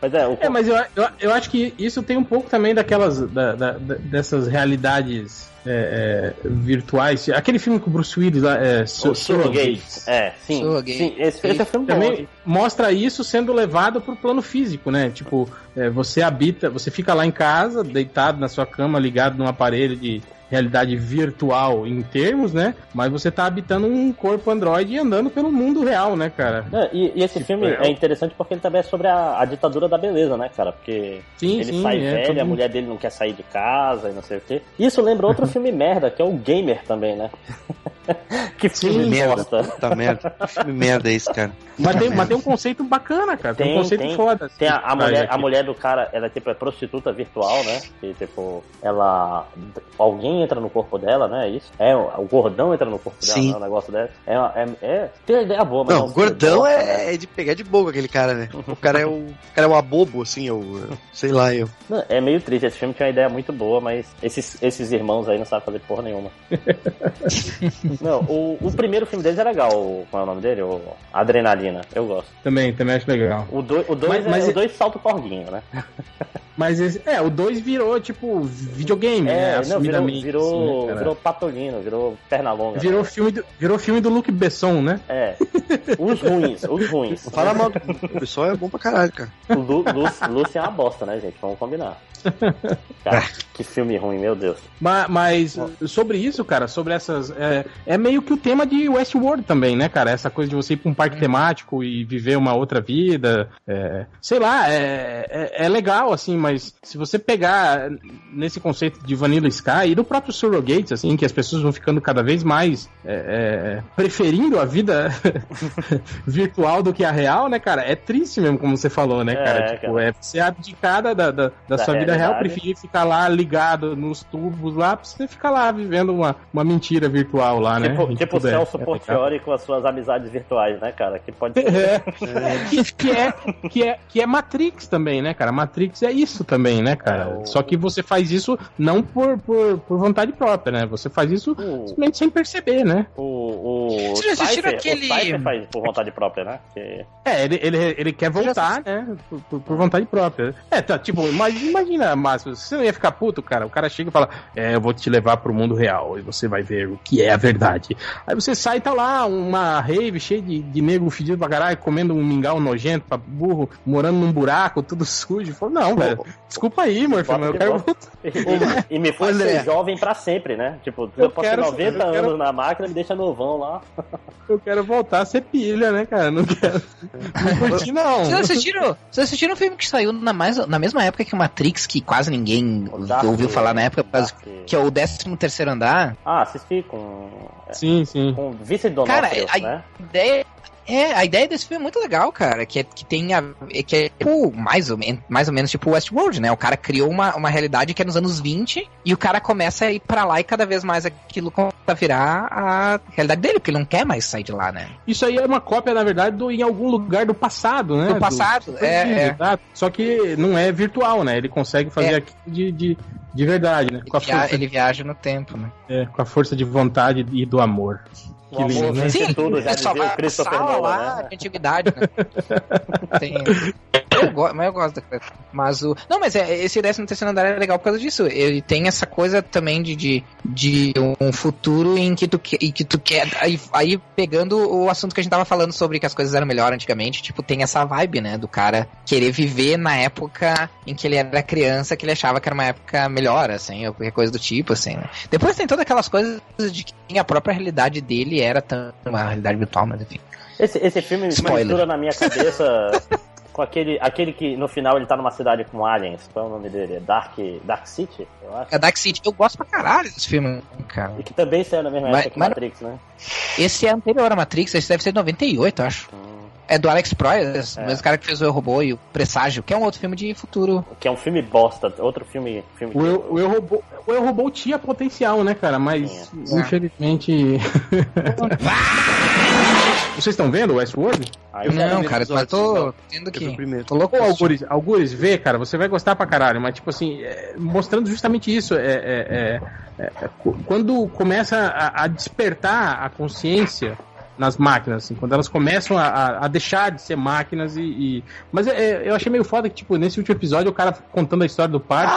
Mas é, o, É, mas eu, eu, eu acho que isso tem um pouco também daquelas. da- da- dessas realidades é, é, virtuais. Aquele filme com o Bruce Willis lá, é, o Su- Surrogate. É, sim. Surrogate. sim esse, esse é filme bom. também mostra isso sendo levado pro plano físico, né? Tipo, é, você habita, você fica lá em casa, deitado na sua cama, ligado num aparelho de realidade virtual em termos, né? Mas você tá habitando um corpo androide e andando pelo mundo real, né, cara? Não, e, e esse filme é. é interessante porque ele também é sobre a, a ditadura da beleza, né, cara? Porque Sim, ele sim, sai é, velho, a mulher dele não quer sair de casa e não sei o quê. Isso lembra outro filme merda, que é o Gamer também, né? que filme merda. bosta. puta merda. Que filme merda é esse, cara? Mas tem, mas tem um conceito bacana, cara. Tem, Tem, um conceito tem. foda. assim, Tem a, a por trás mulher, aqui. a mulher do cara, ela é tipo é prostituta virtual, né? E tipo, ela. Alguém entra no corpo dela, né? É isso? É, o gordão entra no corpo dela, Sim. né? O negócio dela. É, é, é, tem uma ideia boa, mas Não, é o gordão filme bosta, né? é, é de pegar de boca aquele cara, né? O cara é o, o cara é um abobo, assim, é o, sei lá, eu. Não, é meio triste, esse filme tinha uma ideia muito boa, mas esses, esses irmãos aí não sabem fazer porra nenhuma. Não, o, o primeiro filme deles é legal. o- Qual é o nome dele? O Adrenalina. Eu gosto. Também, também acho legal. O 2 o dois Mas- mas- é, o dois salta o corguinho, né? Mas esse- é, o 2 virou, tipo, videogame, né? É, não, virou, Assumidamente. Virou, né, cara? virou patolino, virou perna longa. Virou né? filme, do, virou filme do Luke Besson, né? É. Os ruins, os ruins. Não fala mal do o pessoal é bom pra caralho, cara. Lu, Lu, Lucy é uma bosta, né, gente? Vamos combinar. Cara, que filme ruim, meu Deus. Ma- Mas, sobre isso, cara, sobre essas. É, é meio que o tema de Westworld também, né, cara? Essa coisa de você ir pra um parque temático e viver uma outra vida. é, sei lá, é, é, é legal, assim, mas se você pegar nesse conceito de Vanilla Sky e do próprio Surrogates, assim, que as pessoas vão ficando cada vez mais é, é, preferindo a vida virtual do que a real, né, cara? É triste mesmo, como você falou, né, É, cara? tipo, cara. é você abdicar da, da, da, da sua vida real, preferir ficar lá ligado nos tubos lá, pra você ficar lá vivendo uma, uma mentira virtual lá, né? Tipo, tipo o tudo é- Celso é Portioli com as suas amizades virtuais, né, cara? Que pode ser. é, que, que é, que, é, que é Matrix também, né, cara? Matrix é isso também, né, cara? É, o- Só que você faz isso não por, por, por vontade própria, né? Você faz isso O, simplesmente sem perceber, né? o, o, Vocês já assistiram aquele- o faz por vontade própria, né? Que- É, ele, ele, ele quer voltar, né? Por, por- por vontade própria. É, tá, tipo, mas imagina, Márcio, você não ia ficar puto, cara? O cara chega e fala, é, eu vou te levar pro mundo real e você vai ver o que é a verdade. Aí você sai e tá lá, uma rave cheia de, de nego fedido pra caralho, comendo um mingau nojento pra burro, morando num buraco, tudo sujo. Falou, não, velho, desculpa aí, Bota eu quero volta. E, e me faz ser jovem pra sempre, né? Tipo, Eu eu posso ter quero- 90 eu quero- anos na máquina, me deixa novão lá. Eu quero voltar a ser pilha, né, cara? Não quero. Não curti, não. Vocês assistiram, vocês assistiram um filme que saiu na, mais, na mesma época que o Matrix, que quase ninguém Dark- ouviu falar na época, Dark- que é o 13 terceiro andar. Ah, assisti com. Sim, sim. Com Vice Cara, Donofrio, a né? ideia. É, a ideia desse filme é muito legal, cara. Que, é, que tem a. é Que é tipo, mais ou, men- mais ou menos tipo Westworld, né? O cara criou uma, uma realidade que é nos anos 20 e o cara começa a ir pra lá e cada vez mais aquilo começa a virar a realidade dele, porque ele não quer mais sair de lá, né? Isso aí é uma cópia, na verdade, do, em algum lugar do passado, né? Do passado, é, é. Exato. Só que não é virtual, né? Ele consegue fazer É. aquilo de, de, de verdade, né? Com a, Ele, via- ele viaja no tempo, né? é, com a força de vontade e do amor. Que lindo, né? vence tudo, já ele só vai Christopher Nolan, lá né? de antiguidade, né? Tem... Eu gosto, mas eu gosto da coisa. Mas o. Não, mas é, esse 13 terceiro andar é legal por causa disso. Ele tem essa coisa também de, de, de um futuro em que tu, que- em que tu quer. Aí, aí pegando o assunto que a gente tava falando sobre que as coisas eram melhor antigamente, tipo, tem essa vibe, né? Do cara querer viver na época em que ele era criança, que ele achava que era uma época melhor, assim, ou qualquer coisa do tipo, assim, né? Depois tem todas aquelas coisas de que a própria realidade dele era tão, uma realidade virtual, mas enfim. Esse, esse filme me Spoiler. mistura na minha cabeça com aquele, aquele que no final ele tá numa cidade com aliens. Qual é o nome dele? É Dark, Dark City, eu acho. É Dark City. Eu gosto pra caralho desse filme, cara. E que também saiu na mesma Mas- época que mas- Matrix, né? Esse é anterior a Matrix, esse deve ser de 98, eu acho. É do Alex Proyas, É. o mesmo cara que fez o Eu Robô e o Presságio, que é um outro filme de futuro. Que é um filme bosta, outro filme. filme O Eu, o Eu Robô, o Eu Robô tinha potencial, né, cara? Mas, infelizmente. Vocês estão vendo o Westworld? Ah, eu Não, cara, mas tô tendo que. primeiro. Tô louco. Ô. Algures, Algures, vê, cara, você vai gostar pra caralho, mas tipo assim, é, mostrando justamente isso, é, é- é- é- é, quando começa a, a despertar a consciência nas máquinas, assim, quando elas começam a, a- deixar de ser máquinas e. e- Mas é- é, eu achei meio foda que, tipo, nesse último episódio, o cara contando a história do parque.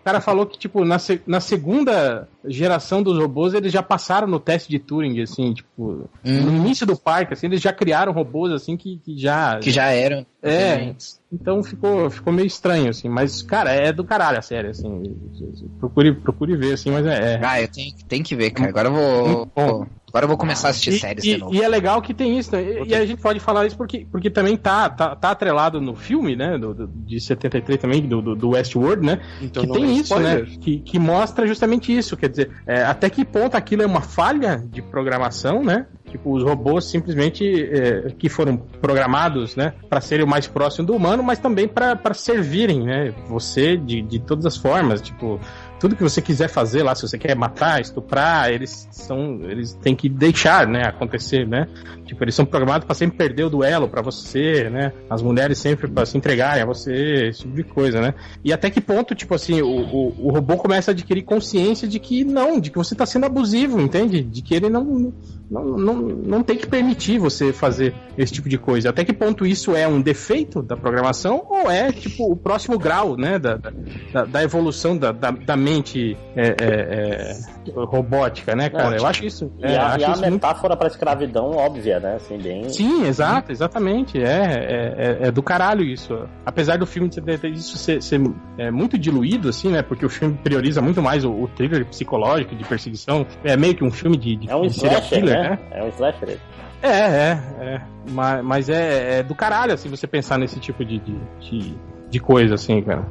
O cara falou que, tipo, na, na segunda geração dos robôs, eles já passaram no teste de Turing, assim, tipo, no Hum, início do parque, assim, eles já criaram robôs, assim, que, que já... que já eram. É, então ficou, ficou meio estranho, assim, mas, cara, é do caralho a série, assim, procure, procure ver, assim, mas é... é. Ah, eu tenho, tenho que ver, cara. Agora eu vou. Muito bom. Agora eu vou começar a assistir E, séries e- de novo. e é legal que tem isso, né? E, e a gente pode falar isso porque, porque também tá, tá, tá atrelado no filme, né? Do, do- de 73 também, do, do, do Westworld, né? Então que tem é isso, spoiler. né? Que, que mostra justamente isso. Quer dizer, é, até que ponto aquilo é uma falha de programação, né? Tipo, os robôs simplesmente é, que foram programados, né? Para serem o mais próximo do humano, mas também para servirem, né? Você de, de todas as formas. Tipo, tudo que você quiser fazer lá, se você quer matar, estuprar, eles são. Eles têm que deixar, né, acontecer, né? Tipo, eles são programados para sempre perder o duelo para você, né? As mulheres sempre para se entregarem a você, esse tipo de coisa, né? E até que ponto, tipo assim, o, o, o robô começa a adquirir consciência de que não, de que você tá sendo abusivo, entende? De que ele não, não, não, não tem que permitir você fazer esse tipo de coisa. Até que ponto isso é um defeito da programação ou é, tipo, o próximo grau, né, da, da, da evolução da, da, da mente é, é, é, robótica, né, cara? Eu acho isso. E é, a, e a isso muito- metáfora pra escravidão óbvia, né? Assim, bem. Sim, exato, exatamente. É, é, é- é do caralho isso. Apesar do filme isso ser, ser, é, muito diluído, assim, né? Porque o filme prioriza muito mais o, o thriller psicológico de perseguição. É meio que um filme de, de, É um de serial slasher, killer, né? É um slasher. É, é, é. Mas, mas é, é do caralho, assim, você pensar nesse tipo de, de, de, de coisa, assim, cara.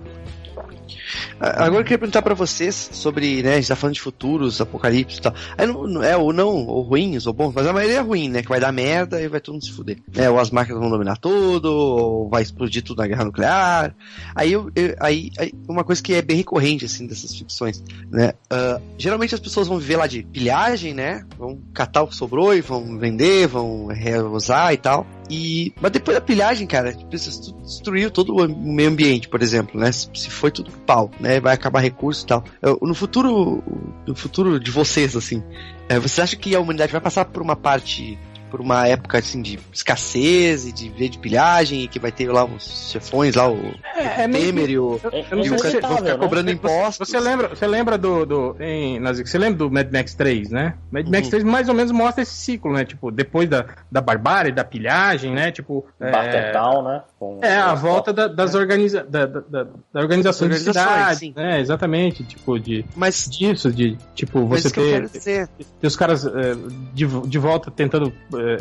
A- Agora eu queria perguntar pra vocês sobre, né, a gente tá falando de futuros, apocalipse e tal. Aí não, é ou não, ou ruins, ou bons, mas a maioria é ruim, né? Que vai dar merda e vai todo mundo se fuder. É, ou as máquinas vão dominar tudo, ou vai explodir tudo na guerra nuclear. Aí, eu, eu- aí, aí uma coisa que é bem recorrente, assim, dessas ficções, né? Ah, geralmente as pessoas vão viver lá de pilhagem, né? Vão catar o que sobrou e vão vender, vão reusar e tal. E, mas depois da pilhagem, cara, tipo, destruiu todo o meio ambiente, por exemplo, né? Se, foi tudo pro pau, né? Vai acabar recurso e tal. Eu- No futuro, no futuro de vocês, assim, é, vocês acham que a humanidade vai passar por uma parte, por uma época assim de escassez e de ver de pilhagem e que vai ter lá os chefões lá, o É, é meio Temer e o, É, Eu não e o se- cara vão ficar né? cobrando impostos. Você lembra, você lembra do. do em, você lembra do Mad Max 3, né? Mad Max Uhum. 3 mais ou menos mostra esse ciclo, né? Tipo, depois da, da barbárie, da pilhagem, né? Tipo. é, Bartertown, né? Com- É, a volta da, das organiza, da, da, da- organização de Organizações, cidade, sim. né? Exatamente, tipo, de Mas, disso, de tipo, mas você ter, dizer. ter os caras é, de, de volta tentando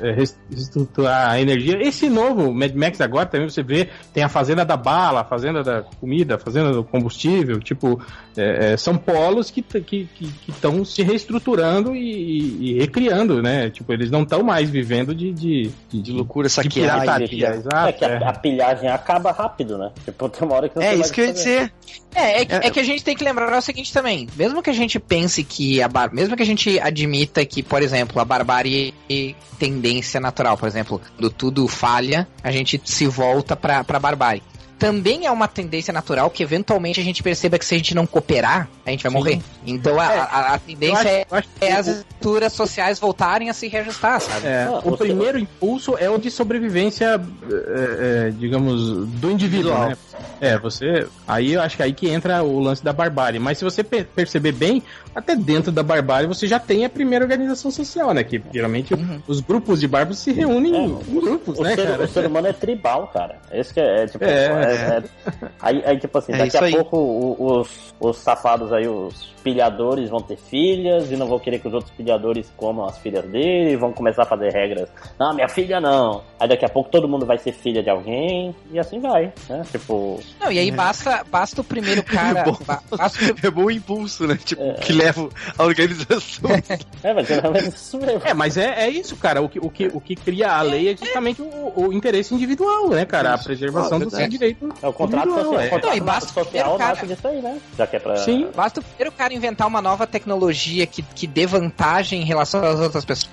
é, res- reestruturar a energia. Esse novo Mad Max agora também você vê, tem a fazenda da bala, a fazenda da comida, a fazenda do combustível, tipo, é, é, são polos que estão que, que, que tão se reestruturando e, e- recriando, né? Tipo, eles não estão mais vivendo de, de, de, De loucura, de saquear. pirataria, É exato. que a, é. A pilhagem acaba rápido, né? Tipo, tem uma hora que não É isso que eu ia dizer. É, é, que- É. é que a gente tem que lembrar o seguinte também. Mesmo que a gente pense que a bar... mesmo que a gente admita que, por exemplo, a barbárie é tendência natural, por exemplo, do tudo falha, a gente se volta pra, pra barbárie. Também é uma tendência natural que eventualmente a gente perceba que se a gente não cooperar, a gente vai Sim. morrer. Então a, É. a, a Eu tendência acho- é, eu acho que é as estruturas sociais voltarem a se reajustar, sabe? É, Ah, o primeiro impulso é o de sobrevivência, é, é, digamos, do indivíduo, Individual. né? É, você. Aí eu acho que aí que entra o lance da barbárie. Mas se você pe- perceber bem, até dentro da barbárie você já tem a primeira organização social, né? Que geralmente Uhum. os grupos de bárbaros se reúnem É, em grupos, O né, ser, cara? o ser humano é tribal, cara. Esse que é, é, tipo. É, é- é- aí, aí, tipo assim, É daqui a aí. pouco o- os, os safados aí, os pilhadores vão ter filhas e não vão querer que os outros pilhadores comam as filhas dele e vão começar a fazer regras. Não, minha filha não. Aí daqui a pouco todo mundo vai ser filha de alguém e assim vai, né? Tipo. Não, e aí basta, basta o primeiro cara. Bom. ba- basta o É bom o impulso, né? Tipo, É. que leva a organização. É, mas geralmente isso mesmo. É, mas é, é isso, cara. O que, o, que, o que cria a lei é justamente o, o interesse individual, né, cara? A preservação Ah, do seu direito. É o contrato social. é. O contrato Não, e basta social primeiro, cara. disso aí, né? Já que é pra. Sim. Basta o primeiro cara inventar uma nova tecnologia que, que dê vantagem em relação às outras pessoas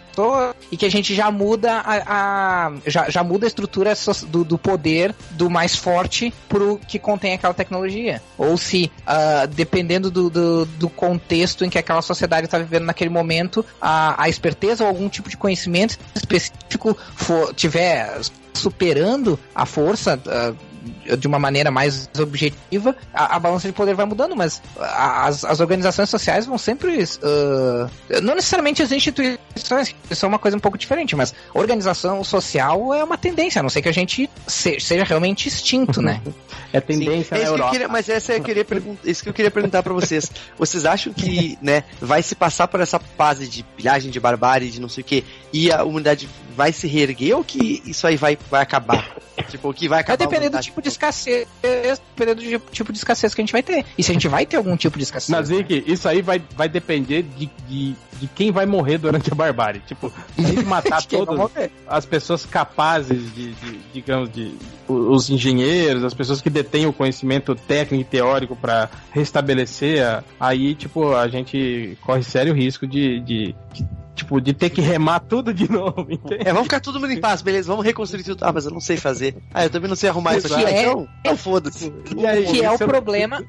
e que a gente já muda a, a- já, já muda a estrutura do, do poder do mais forte pro que contém aquela tecnologia. Ou se, ah, dependendo do, do, do contexto em que aquela sociedade está vivendo naquele momento, a, a esperteza ou algum tipo de conhecimento específico for, tiver superando a força ah, de uma maneira mais objetiva, a, a balança de poder vai mudando, mas as, as organizações sociais vão sempre. ah, não necessariamente as instituições, isso é uma coisa um pouco diferente, mas organização social é uma tendência, a não ser que a gente se- seja realmente extinto, né? É Sim. tendência É na que eu Europa. queria, mas essa eu queria isso que eu queria perguntar para vocês. Vocês acham que, né, vai se passar por essa fase de pilhagem, de barbárie, de não sei o quê, e a humanidade vai se reerguer ou que isso aí vai, vai acabar? Tipo, o que vai Vai acabar. a depender do tipo de escassez, dependendo do tipo de escassez que a gente vai ter. E se a gente vai ter algum tipo de escassez. Nazik, isso aí vai, vai depender de, de, de quem vai morrer durante a barbárie. Tipo, se a gente matar todas as pessoas capazes de, de- digamos, de os engenheiros, as pessoas que detêm o conhecimento técnico e teórico para restabelecer, a- aí, tipo, a gente corre sério risco de, de, tipo, de ter que remar tudo de novo, entende? É, vamos ficar todo mundo em paz, beleza, vamos reconstruir tudo. Ah, mas eu não sei fazer. Ah, eu também não sei arrumar isso aqui. é- Então, então foda-se. Que é o problema.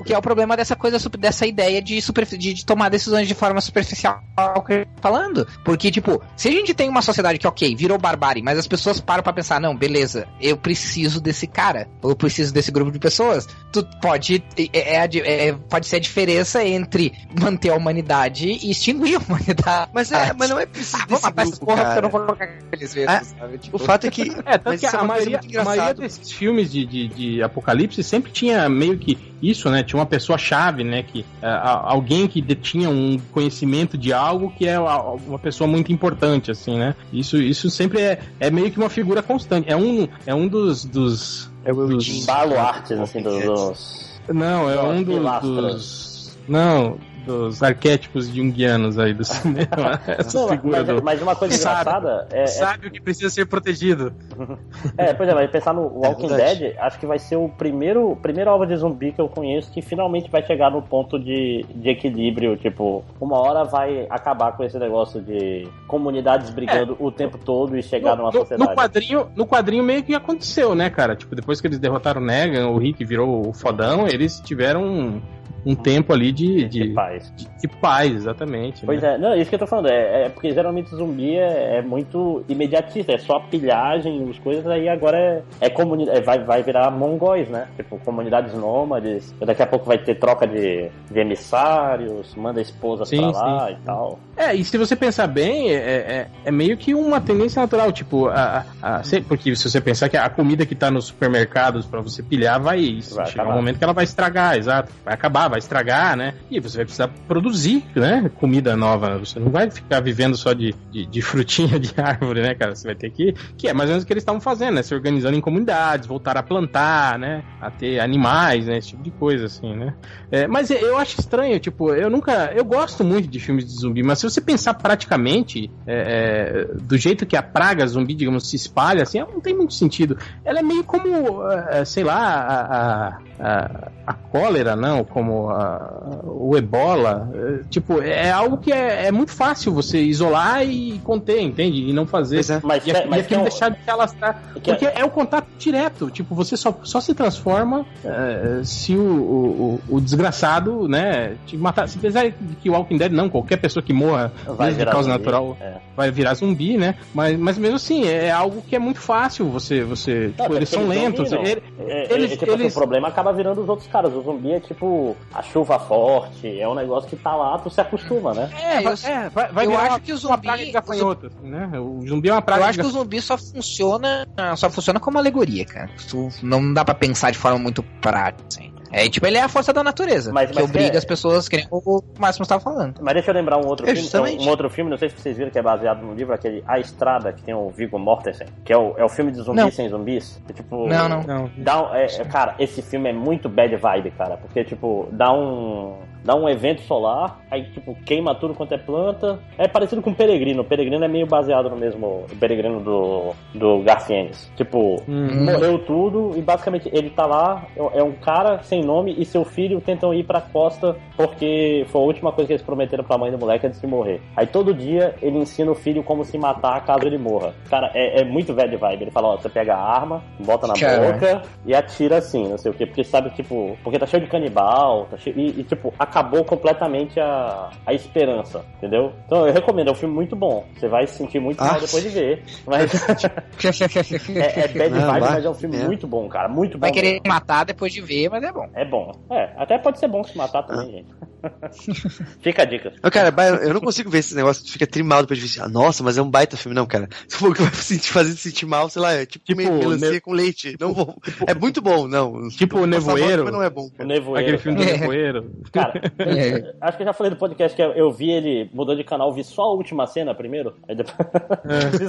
O que é o problema dessa coisa, super- dessa ideia de, superfi- de, de tomar decisões de forma superficial que eu tô falando. Porque, tipo, se a gente tem uma sociedade que, ok, virou barbárie, mas as pessoas param pra pensar, não, beleza, eu preciso desse cara, ou eu preciso desse grupo de pessoas, tu pode. É, é é- pode ser a diferença entre manter a humanidade e extinguir a humanidade. Mas, é, mas não é preciso Ah, matar essas grupo, porra porque eu não cara. vou colocar aqueles Ah, vezes, sabe? Tipo, O fato é que... É, tanto Mas que é a coisa maioria, a maioria desses filmes de, de, de apocalipse sempre tinha meio que isso, né? Tinha uma pessoa-chave, né? Que, é, a- alguém que detinha um conhecimento de algo que é uma pessoa muito importante, assim, né? Isso, isso sempre é, é meio que uma figura constante. É um, é um dos. dos É o Os baluartes, assim, dos. dos- não, é um que do- lastra. dos. Não, dos arquétipos junguianos aí do cinema. Essa Não, figura mas, do. mas uma coisa Sabe. engraçada é, é Sabe o que precisa ser protegido. É, por exemplo, pensar no Walking verdade. Dead, acho que vai ser o primeiro, primeiro obra de zumbi que eu conheço que finalmente vai chegar no ponto de, de equilíbrio. Tipo, uma hora vai acabar com esse negócio de comunidades brigando o tempo todo e chegar No, numa no- sociedade. no quadrinho, no quadrinho meio que aconteceu, né, cara? Tipo, depois que eles derrotaram o Negan, o Rick virou o fodão, eles tiveram um, um tempo ali de, de, paz. de, paz, exatamente. Pois né? é, não, isso que eu tô falando, é, é porque geralmente zumbi é, é muito imediatista, é só pilhagem, as coisas, aí agora é, é comunidade, vai, vai virar mongóis, né? Tipo, comunidades nômades, daqui a pouco vai ter troca de, de emissários, manda esposas Sim, pra lá sim, e tal. É, e se você pensar bem, é, é, é meio que uma tendência natural, tipo, a, a- a- porque se você pensar que a comida que tá nos supermercados pra você pilhar vai, Vai chegar acabar. um momento que ela vai estragar, exato, vai acabar, vai estragar, né? E você vai precisar produzir, né, comida nova, você não vai ficar vivendo só de, de, de frutinha de árvore, né, cara? Você vai ter que, que é mais ou menos o que eles estavam fazendo, né? Se organizando em comunidades, voltar a plantar, né? A ter animais, né? Esse tipo de coisa, assim, né? É, mas eu acho estranho, tipo, eu nunca. Eu gosto muito de filmes de zumbi, mas se você pensar praticamente é, é, do jeito que a praga zumbi, digamos, se espalha, assim, não tem muito sentido. Ela é meio como, é, sei lá, a, a, a, a cólera, não, como a- o ebola. É, tipo, é algo que é, é muito fácil você isolar e conter, entende? E não fazer. É. Mas, E, aqui- mas e deixar de se alastrar. que- Porque é o contato direto. Tipo, você só, só se transforma é, se o, o, o- o desgraçado, né, te matar. Se pensar que o Walking Dead, não, qualquer pessoa que morra vai de virar causa zumbi, natural é. vai virar zumbi, né? Mas, mas mesmo assim, é algo que é muito fácil você. você Não, tipo, eles são lentos. ele- É, é, eles- é, tipo assim, eles- o problema acaba virando os outros caras. O zumbi é tipo a chuva forte, é um negócio que tá lá, tu se acostuma, né? É, eu, é, vai, vai eu virar acho uma, que o uma zumbi- praga de gafanhoto, assim, né? O zumbi é uma praga eu de acho que o zumbi só funciona. Só funciona como alegoria, cara. Tu- não dá pra pensar de forma muito prática, assim. É tipo, ele é a força da natureza. Mas- que mas obriga é- as pessoas a querem o Máximo estava falando. Mas deixa eu lembrar um outro É, filme. justamente. Um, um outro filme, não sei se vocês viram que é baseado no livro, aquele A Estrada, que tem o Viggo Mortensen, que é o, é o filme de zumbis Não. sem zumbis. Que, tipo, Não, não. Não. Dá um- é, é, cara, esse filme é muito bad vibe, cara. Porque, tipo, dá um. Dá um evento solar, aí, tipo, queima tudo quanto é planta. É parecido com o Peregrino. O Peregrino é meio baseado no mesmo o Peregrino do, do Garfienes. Tipo, Hum. morreu tudo e basicamente ele tá lá, é um cara sem nome e seu filho tentam ir pra costa porque foi a última coisa que eles prometeram pra mãe do moleque antes de morrer. Aí todo dia ele ensina o filho como se matar caso ele morra. Cara, é, é muito bad vibe. Ele fala, ó, você pega a arma, bota na Cara. boca e atira assim, não sei o quê. Porque sabe, tipo, porque tá cheio de canibal, tá cheio, e, e, tipo, acabou completamente a, a esperança, entendeu? Então eu recomendo, é um filme muito bom. Você vai se sentir muito mal Ah. depois de ver. Mas é, é bad Não, vibe, mas é um filme é. muito bom, cara. Muito bom. Vai querer mesmo. matar depois de ver, mas é bom. É bom. É, até pode ser bom se matar também, gente. Fica a dica. Não, cara, eu não consigo ver esse negócio que fica trimal depois de ver. Ah, nossa, mas é um baita filme. Não, cara. Se for o que vai sentir, fazer sentir mal, sei lá, é tipo, Tipo, melancia ne- com leite. Não vou. É muito bom, não. Tipo o mal, Nevoeiro. Mas não é bom, O cara. Nevoeiro. Aquele filme do É. Nevoeiro. Cara, É. acho que eu já falei do podcast que eu vi ele mudou de canal, vi só a última cena primeiro. Aí depois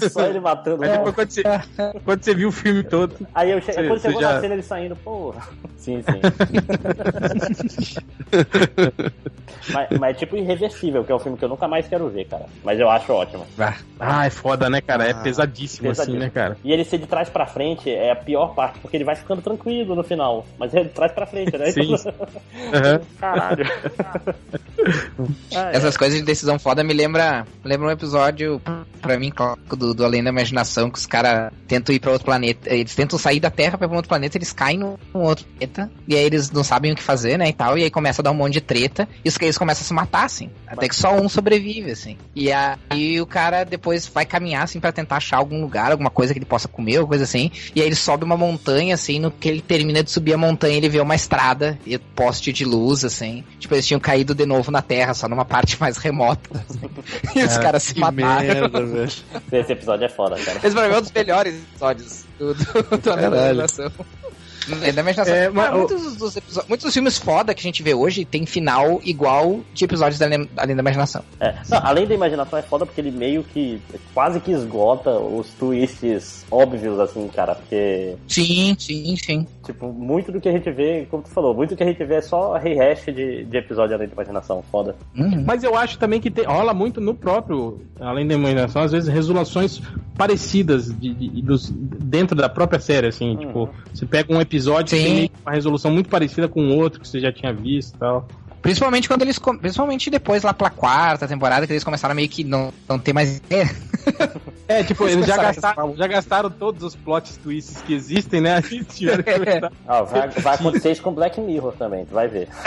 vi só ele matando. Aí depois quando você, quando você viu o filme todo. Aí eu che... Você- quando você chegou já- na cena ele saindo, porra. Sim, sim. mas, mas é tipo irreversível, que é um filme que eu nunca mais quero ver, cara. Mas eu acho ótimo. Ah, é foda, né, cara? É Ah, pesadíssimo, assim, pesadíssimo. né, cara? E ele ser de trás pra frente é a pior parte, porque ele vai ficando tranquilo no final. Mas é de trás pra frente, né? Sim. Então-. Caralho. Ah, é. Essas coisas de decisão foda me lembra, lembra um episódio, pra mim, clássico do, do Além da Imaginação, que os caras tentam ir pra outro planeta. Eles tentam sair da Terra pra ir pra um outro planeta, eles caem num num outro planeta, e aí eles não sabem o que fazer, né, e tal, e aí começa a dar um monte de treta, e os eles começam a se matar, assim. Até que só um sobrevive, assim. E aí o cara depois vai caminhar, assim, pra tentar achar algum lugar, alguma coisa que ele possa comer, alguma coisa assim, e aí ele sobe uma montanha, assim, no que ele termina de subir a montanha, ele vê uma estrada e poste de luz, assim. Tipo, eles tinham caído de novo na Terra, só numa parte mais remota. assim. E os Ah, caras se mataram. merda, velho. Esse episódio é foda, cara. Esse pra mim é um dos melhores episódios do, do, do da Caralho. Imaginação. Além da Imaginação. É, mas Cara, o- muitos, dos episo- muitos dos filmes foda que a gente vê hoje tem final igual de episódios da Além da Imaginação. É. Não, além da imaginação é foda porque ele meio que quase que esgota os twists óbvios, assim, cara. Porque, Sim, sim, sim. tipo, muito do que a gente vê, como tu falou, muito do que a gente vê é só rehash de, de episódio além da imaginação. Foda. Uhum. Mas eu acho também que tem- rola muito no próprio, além da imaginação, às vezes resoluções parecidas de, de- dos- dentro da própria série, assim, tipo, você pega um episódio que Sim. tem meio que uma resolução muito parecida com o outro que você já tinha visto e tal. Principalmente quando eles. Principalmente depois lá pela quarta temporada, que eles começaram a meio que não, não ter mais ideia. É, tipo, eles já começaram a gastaram, já gastaram todos os plot twists que existem, né? Eles tiveram que começar. Ah, vai, vai acontecer isso com Black Mirror também, tu vai ver.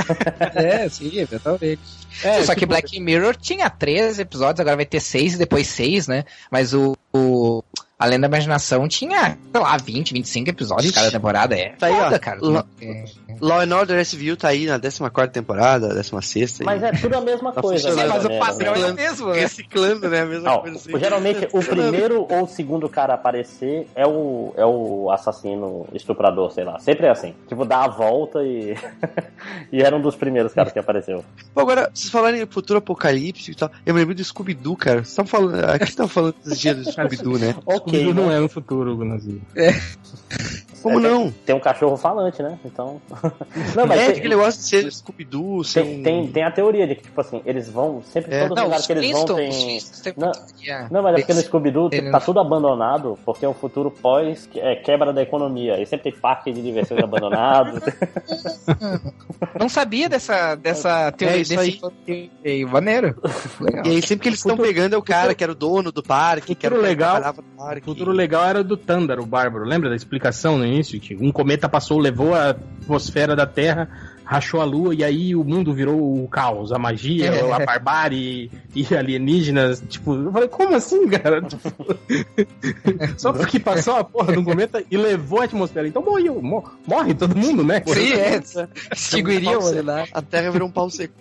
É, sim, exatamente. É, Só que tipo, Black Mirror tinha 13 episódios, agora vai ter 6 e depois 6, né? Mas o, o Além da Imaginação tinha, sei lá, 20, 25 episódios cada temporada. É Tá aí, ó. cara. É. Law and Order SVU tá aí na 14 temporada, 16 aí. Mas é tudo a mesma Tá coisa. mais Mas o padrão né? é o mesmo, né? Reciclando, né? A mesma Não, coisa assim. geralmente o primeiro ou o segundo cara a aparecer é o, é o assassino estuprador, sei lá. Sempre é assim. Tipo, dá a volta e. e era um dos primeiros caras que apareceu. Pô, agora, vocês falarem em futuro apocalipse e tal, eu me lembro do Scooby-Doo, cara. Vocês falando. Aqui estavam falando esses dias do Scooby-Doo, né? Ok. Scooby-Doo não né? é no futuro, Gunazir. Como É, não? Tem um cachorro falante, né? Então. Não, mas é, tem, aquele negócio de ser Scooby-Doo, tem, um... tem, tem a teoria de que, tipo assim, eles vão. Sempre É. todos os Não, lugares os que eles vão tem. Não. Não, mas é porque no Scooby-Doo tipo, tá tudo abandonado, porque é um futuro pós é, quebra da economia. E sempre tem parque de diversões abandonados. Não sabia dessa, dessa teoria, É isso desse aí. fantasia. Maneiro. Legal. E aí sempre que eles estão Futuro- pegando é o cara que era o dono do parque, que era o Futuro que legal. trabalhava no O futuro legal era o do Thunder, o Bárbaro. Lembra da explicação no início? Que um cometa passou, levou a atmosfera da Terra, rachou a Lua e aí o mundo virou o caos, a magia, É. a barbárie e alienígenas. Tipo, eu falei, como assim, cara? Tipo, Só porque passou a porra um cometa e levou a atmosfera. Então morreu, mo- morre todo mundo, né? Sim, é. Extinguiriam ele lá. A Terra virou um pau seco.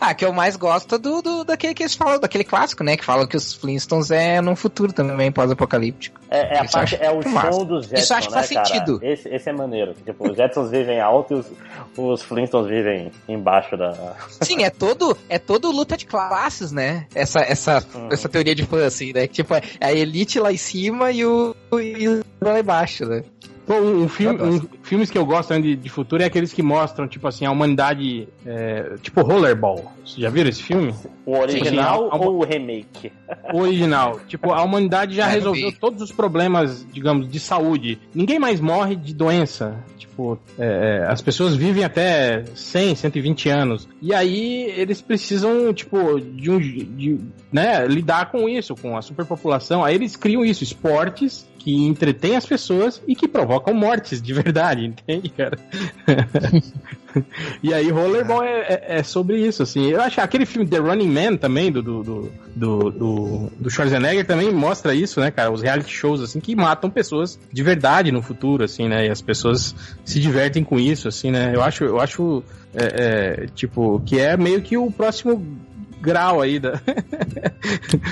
Ah, que eu mais gosto do, do daquele que eles falam, daquele clássico, né? Que falam que os Flintstones é no futuro também, pós-apocalíptico. É, é a parte, acho é o show dos Jetsons, Isso acho que né, faz cara? sentido. Esse, esse é maneiro. Tipo, os Jetsons vivem alto e os, os Flintstones vivem embaixo da. Sim, é todo, é todo luta de classes, né? Essa, essa, Hum. essa teoria de fã, assim, né? Tipo, é a elite lá em cima e o, e o lá embaixo, né? Pô, um, filme, um- filmes que eu gosto de, de futuro é aqueles que mostram, tipo assim, a humanidade. é, tipo Rollerball. Vocês já viram esse filme? O original Sim, é um- ou o remake? O original. Tipo, a humanidade já É, eu resolveu todos os problemas, digamos, de saúde. Ninguém mais morre de doença. Tipo, é, as pessoas vivem até 100, 120 anos. E aí eles precisam, tipo, de um. De, né, lidar com isso, com a superpopulação. Aí eles criam isso, esportes que entretêm as pessoas e que provocam mortes de verdade, entende, cara? E aí, Rollerball é, é, é sobre isso, assim. Eu acho que aquele filme The Running Man também, do, do, do, do, do, do Schwarzenegger, também mostra isso, né, cara? Os reality shows, assim, que matam pessoas de verdade no futuro, assim, né? E as pessoas se divertem com isso, assim, né? Eu acho, eu acho é, é, tipo, que é meio que o próximo grau aí da,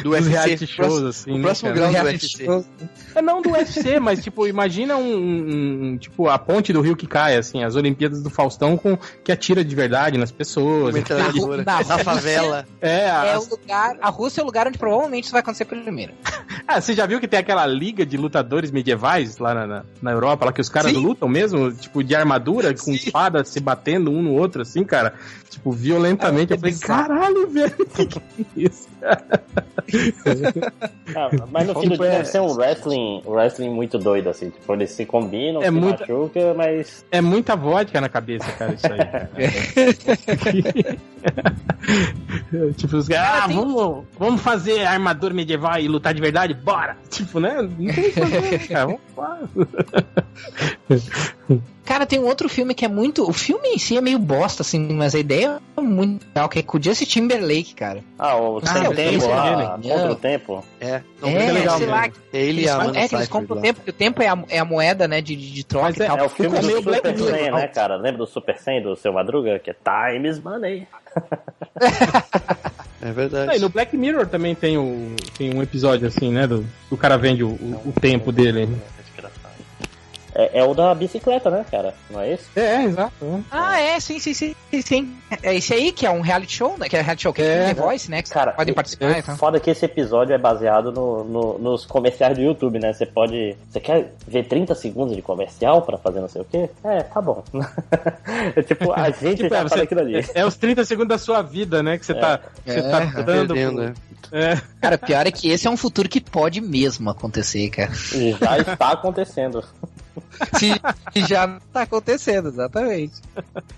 Do UFC. reality shows, assim. o né, próximo cara? grau do Reality UFC. show. É não do UFC, mas tipo, imagina um, um- um- tipo a ponte do rio que cai, assim, as Olimpíadas do Faustão com que atira de verdade nas pessoas. Metralhadora. Na- Na favela. É, É as- o lugar, a Rússia é o lugar onde provavelmente isso vai acontecer primeiro. ah, você já viu que tem aquela liga de lutadores medievais lá na, na, na Europa, lá que os caras Sim. lutam mesmo, tipo, de armadura, com espada se batendo um no outro, assim, cara, tipo, violentamente. É, Eu falei, bizarro. caralho, velho, que que é isso? Ah, mas no fim do dia é- deve ser um wrestling, wrestling muito doido, assim. Tipo, eles se combinam, É se machucam, mas. É muita vodka na cabeça, cara, isso aí. cara. tipo, os caras, ah, tem- vamos, vamos fazer armadura medieval e lutar de verdade? Bora! Tipo, né? Não tem fazer, cara. Vamos lá. Cara, tem um outro filme que é muito. O filme em si é meio bosta, assim, mas a ideia é muito legal, que é com o Justin Timberlake, cara. Ah, o Ah, eu tempo lá, nele. contra o tempo. É, não, é, muito legal sei mesmo. lá. É ele Eles, é que eles compram o tempo, porque o tempo é a, é a moeda, né, de, de, troca Mas e tal. É o filme É do meio Super Black né, cara? Lembra do Super Saiyan do seu Madruga? Que é Time is Money. É verdade. E no Black Mirror também tem, o, tem um episódio assim, né? Do, o cara vende o, o tempo dele. É, é o da bicicleta, né, cara? Não é esse? É, exato. Ah, é, sim, sim, sim, sim, sim. É esse aí que é um reality show, né? Que é reality show, que é, É. The Voice, né? Que Cara, podem participar e tal. Foda que esse episódio é baseado no, no- nos comerciais do YouTube, né? Você pode. Você quer ver 30 segundos de comercial pra fazer não sei o quê? É, tá bom. é tipo, a gente Tipo, já é, você- aquilo ali. é, é os 30 segundos da sua vida, né? Que você tá, que você É, tá tá dando. né? É. Cara, pior é que esse é um futuro que pode mesmo acontecer, cara. E já está acontecendo. Se já tá acontecendo, exatamente.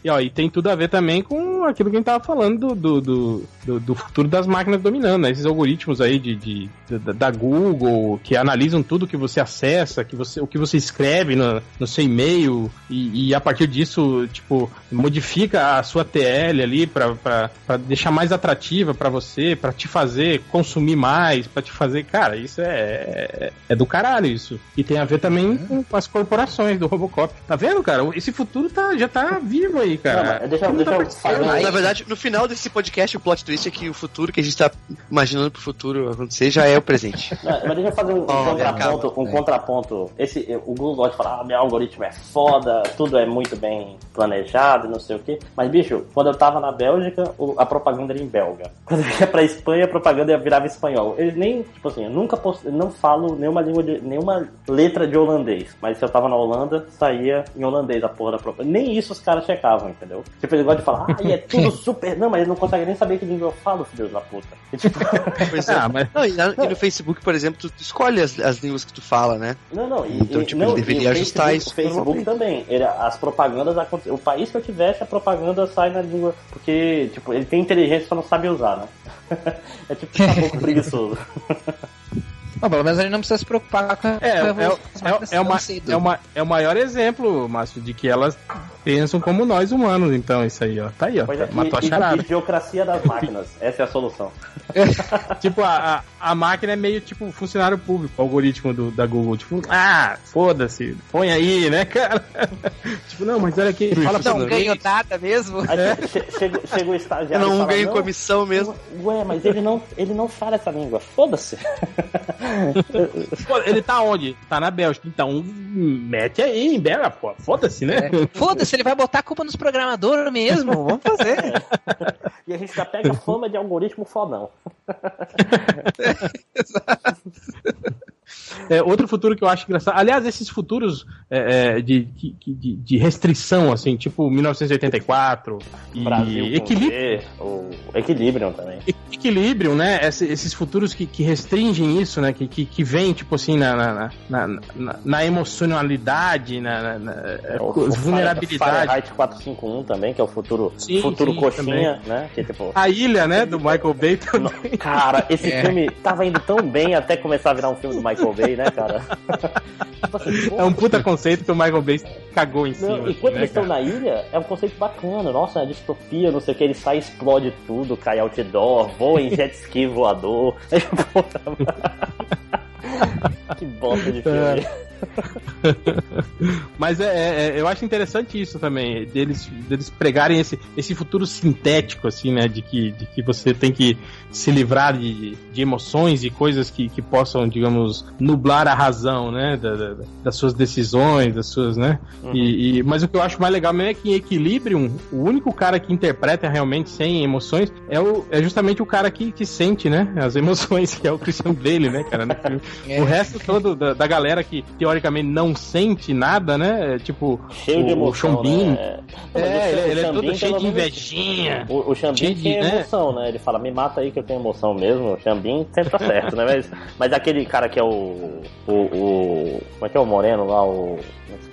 E, ó, e tem tudo a ver também com aquilo que a gente tava falando do, do, do, do- futuro das máquinas dominando, né? Esses algoritmos aí de, de- da, da Google que analisam tudo que você acessa, que você, o que você escreve no, no seu e-mail e, e a partir disso, tipo, modifica a sua TL ali pra deixar mais atrativa pra você, pra te fazer consumir mais, pra te fazer. Cara, isso é, é, é do caralho isso. E tem a ver também com as corporações do Robocop. Tá vendo, cara? Esse futuro tá, já tá vivo aí, Não, cara. mas deixa, mundo deixa eu tá participando. um- Na verdade, no final desse podcast, o plot twist é que o futuro que a gente tá imaginando pro futuro acontecer já é o presente. Não, mas deixa eu fazer um, um Ó, contraponto. acaba. Um contraponto. Esse, o Google gosta de falar, ah, meu algoritmo é foda, tudo é muito bem planejado, não sei o quê. Mas, bicho, quando eu tava na Bélgica, a propaganda era em belga. Quando eu ia pra Espanha, a propaganda virava espanhol. Eles nem, tipo assim, eu nunca post... eu não falo nenhuma língua de. nenhuma letra de holandês. Mas se eu tava na Holanda, saía em holandês a porra da propaganda. Nem isso os caras checavam, entendeu? Tipo, eles gostam de falar, ah, e é tudo super. Não, mas eles não conseguem nem saber que língua eu falo, filho da puta. E, tipo, Pois é. Ah, mas Não, e, na- e no Facebook, por exemplo, tu escolhe as, as línguas que tu fala, né? Não, não, e, Então, tipo, não, ele deveria ajustar Facebook, isso O Facebook também. Ele, as propagandas aconte- O país que eu tivesse, a propaganda sai na língua. Porque, tipo, ele tem inteligência, só não sabe usar, né? é tipo tá um pouco preguiçoso. Bom, pelo menos a gente não precisa se preocupar com a É, é, é, é, uma, é, uma, é o maior exemplo, Márcio, de que elas pensam como nós humanos, então, isso aí, ó. Tá aí, ó. Pois é, Matou a e, charada. e, idiocracia das máquinas. Essa é a solução. Tipo, a, a, a máquina é meio tipo funcionário público, o algoritmo do, da Google. Tipo, ah, foda-se, põe aí, né, cara? tipo, não, mas olha aqui, fala pra Não mim. ganho nada mesmo. Che- chega, chega o estagiário. e não fala, ganho comissão mesmo. Ué, mas ele não, ele não fala essa língua. Foda-se. Ele tá onde? Tá na Bélgica. Então, mete aí em Bélgica, pô. Foda-se, né? Foda-se, ele vai botar a culpa nos programadores mesmo. Vamos fazer. E a gente já pega fama de algoritmo fodão. É, outro futuro que eu acho engraçado. Aliás, esses futuros é, é, de, de, de- restrição, assim, tipo 1984 e Brasil equilíbrio. Equilibrium também. equilíbrio, né? Esse- esses futuros que, que restringem isso, né? Que, que, que vem, tipo assim, na, na, na, na- na emocionalidade, na, na, É, O- vulnerabilidade. Fahrenheit 451 também, que é o futuro, Sim, futuro sim, coxinha, né? Que tipo. A ilha, né? Do Michael Bay também. Cara, esse É. filme tava indo tão bem até começar a virar um filme do Michael Bay, né, cara? Tipo assim, É um puta conceito que o Michael Bay cagou em cima. Não, assim, enquanto né, eles estão cara? na ilha, é um conceito bacana. Nossa, é distopia, não sei o que. Ele sai, explode tudo, cai outdoor, voa em jet ski voador. que bosta de filme. Mas é, é- é- eu acho interessante isso também, deles, deles pregarem esse, esse futuro sintético, assim, né? De que, de que você tem que se livrar de, de emoções e coisas que, que possam, digamos, nublar a razão, né? da- da- das suas decisões, das suas, né? E, e- mas o que eu acho mais legal mesmo é que em Equilibrium, o único cara que interpreta realmente sem emoções é, o, é justamente o cara que, que sente, né? As emoções, que é o Christian Bale, né, cara? Filme. O resto todo da, da galera que teoricamente não sente nada, né? É, Tipo, Cheio de o, o emoção, né? O É, ele, ele o é todo cheio de invejinha. O, o Xambin de, tem né? emoção, né? Ele fala, me mata aí que eu tenho emoção mesmo. O Xambin sempre tá certo, né? Mas, mas aquele cara que é o, o, o. Como é que é o Moreno lá? O.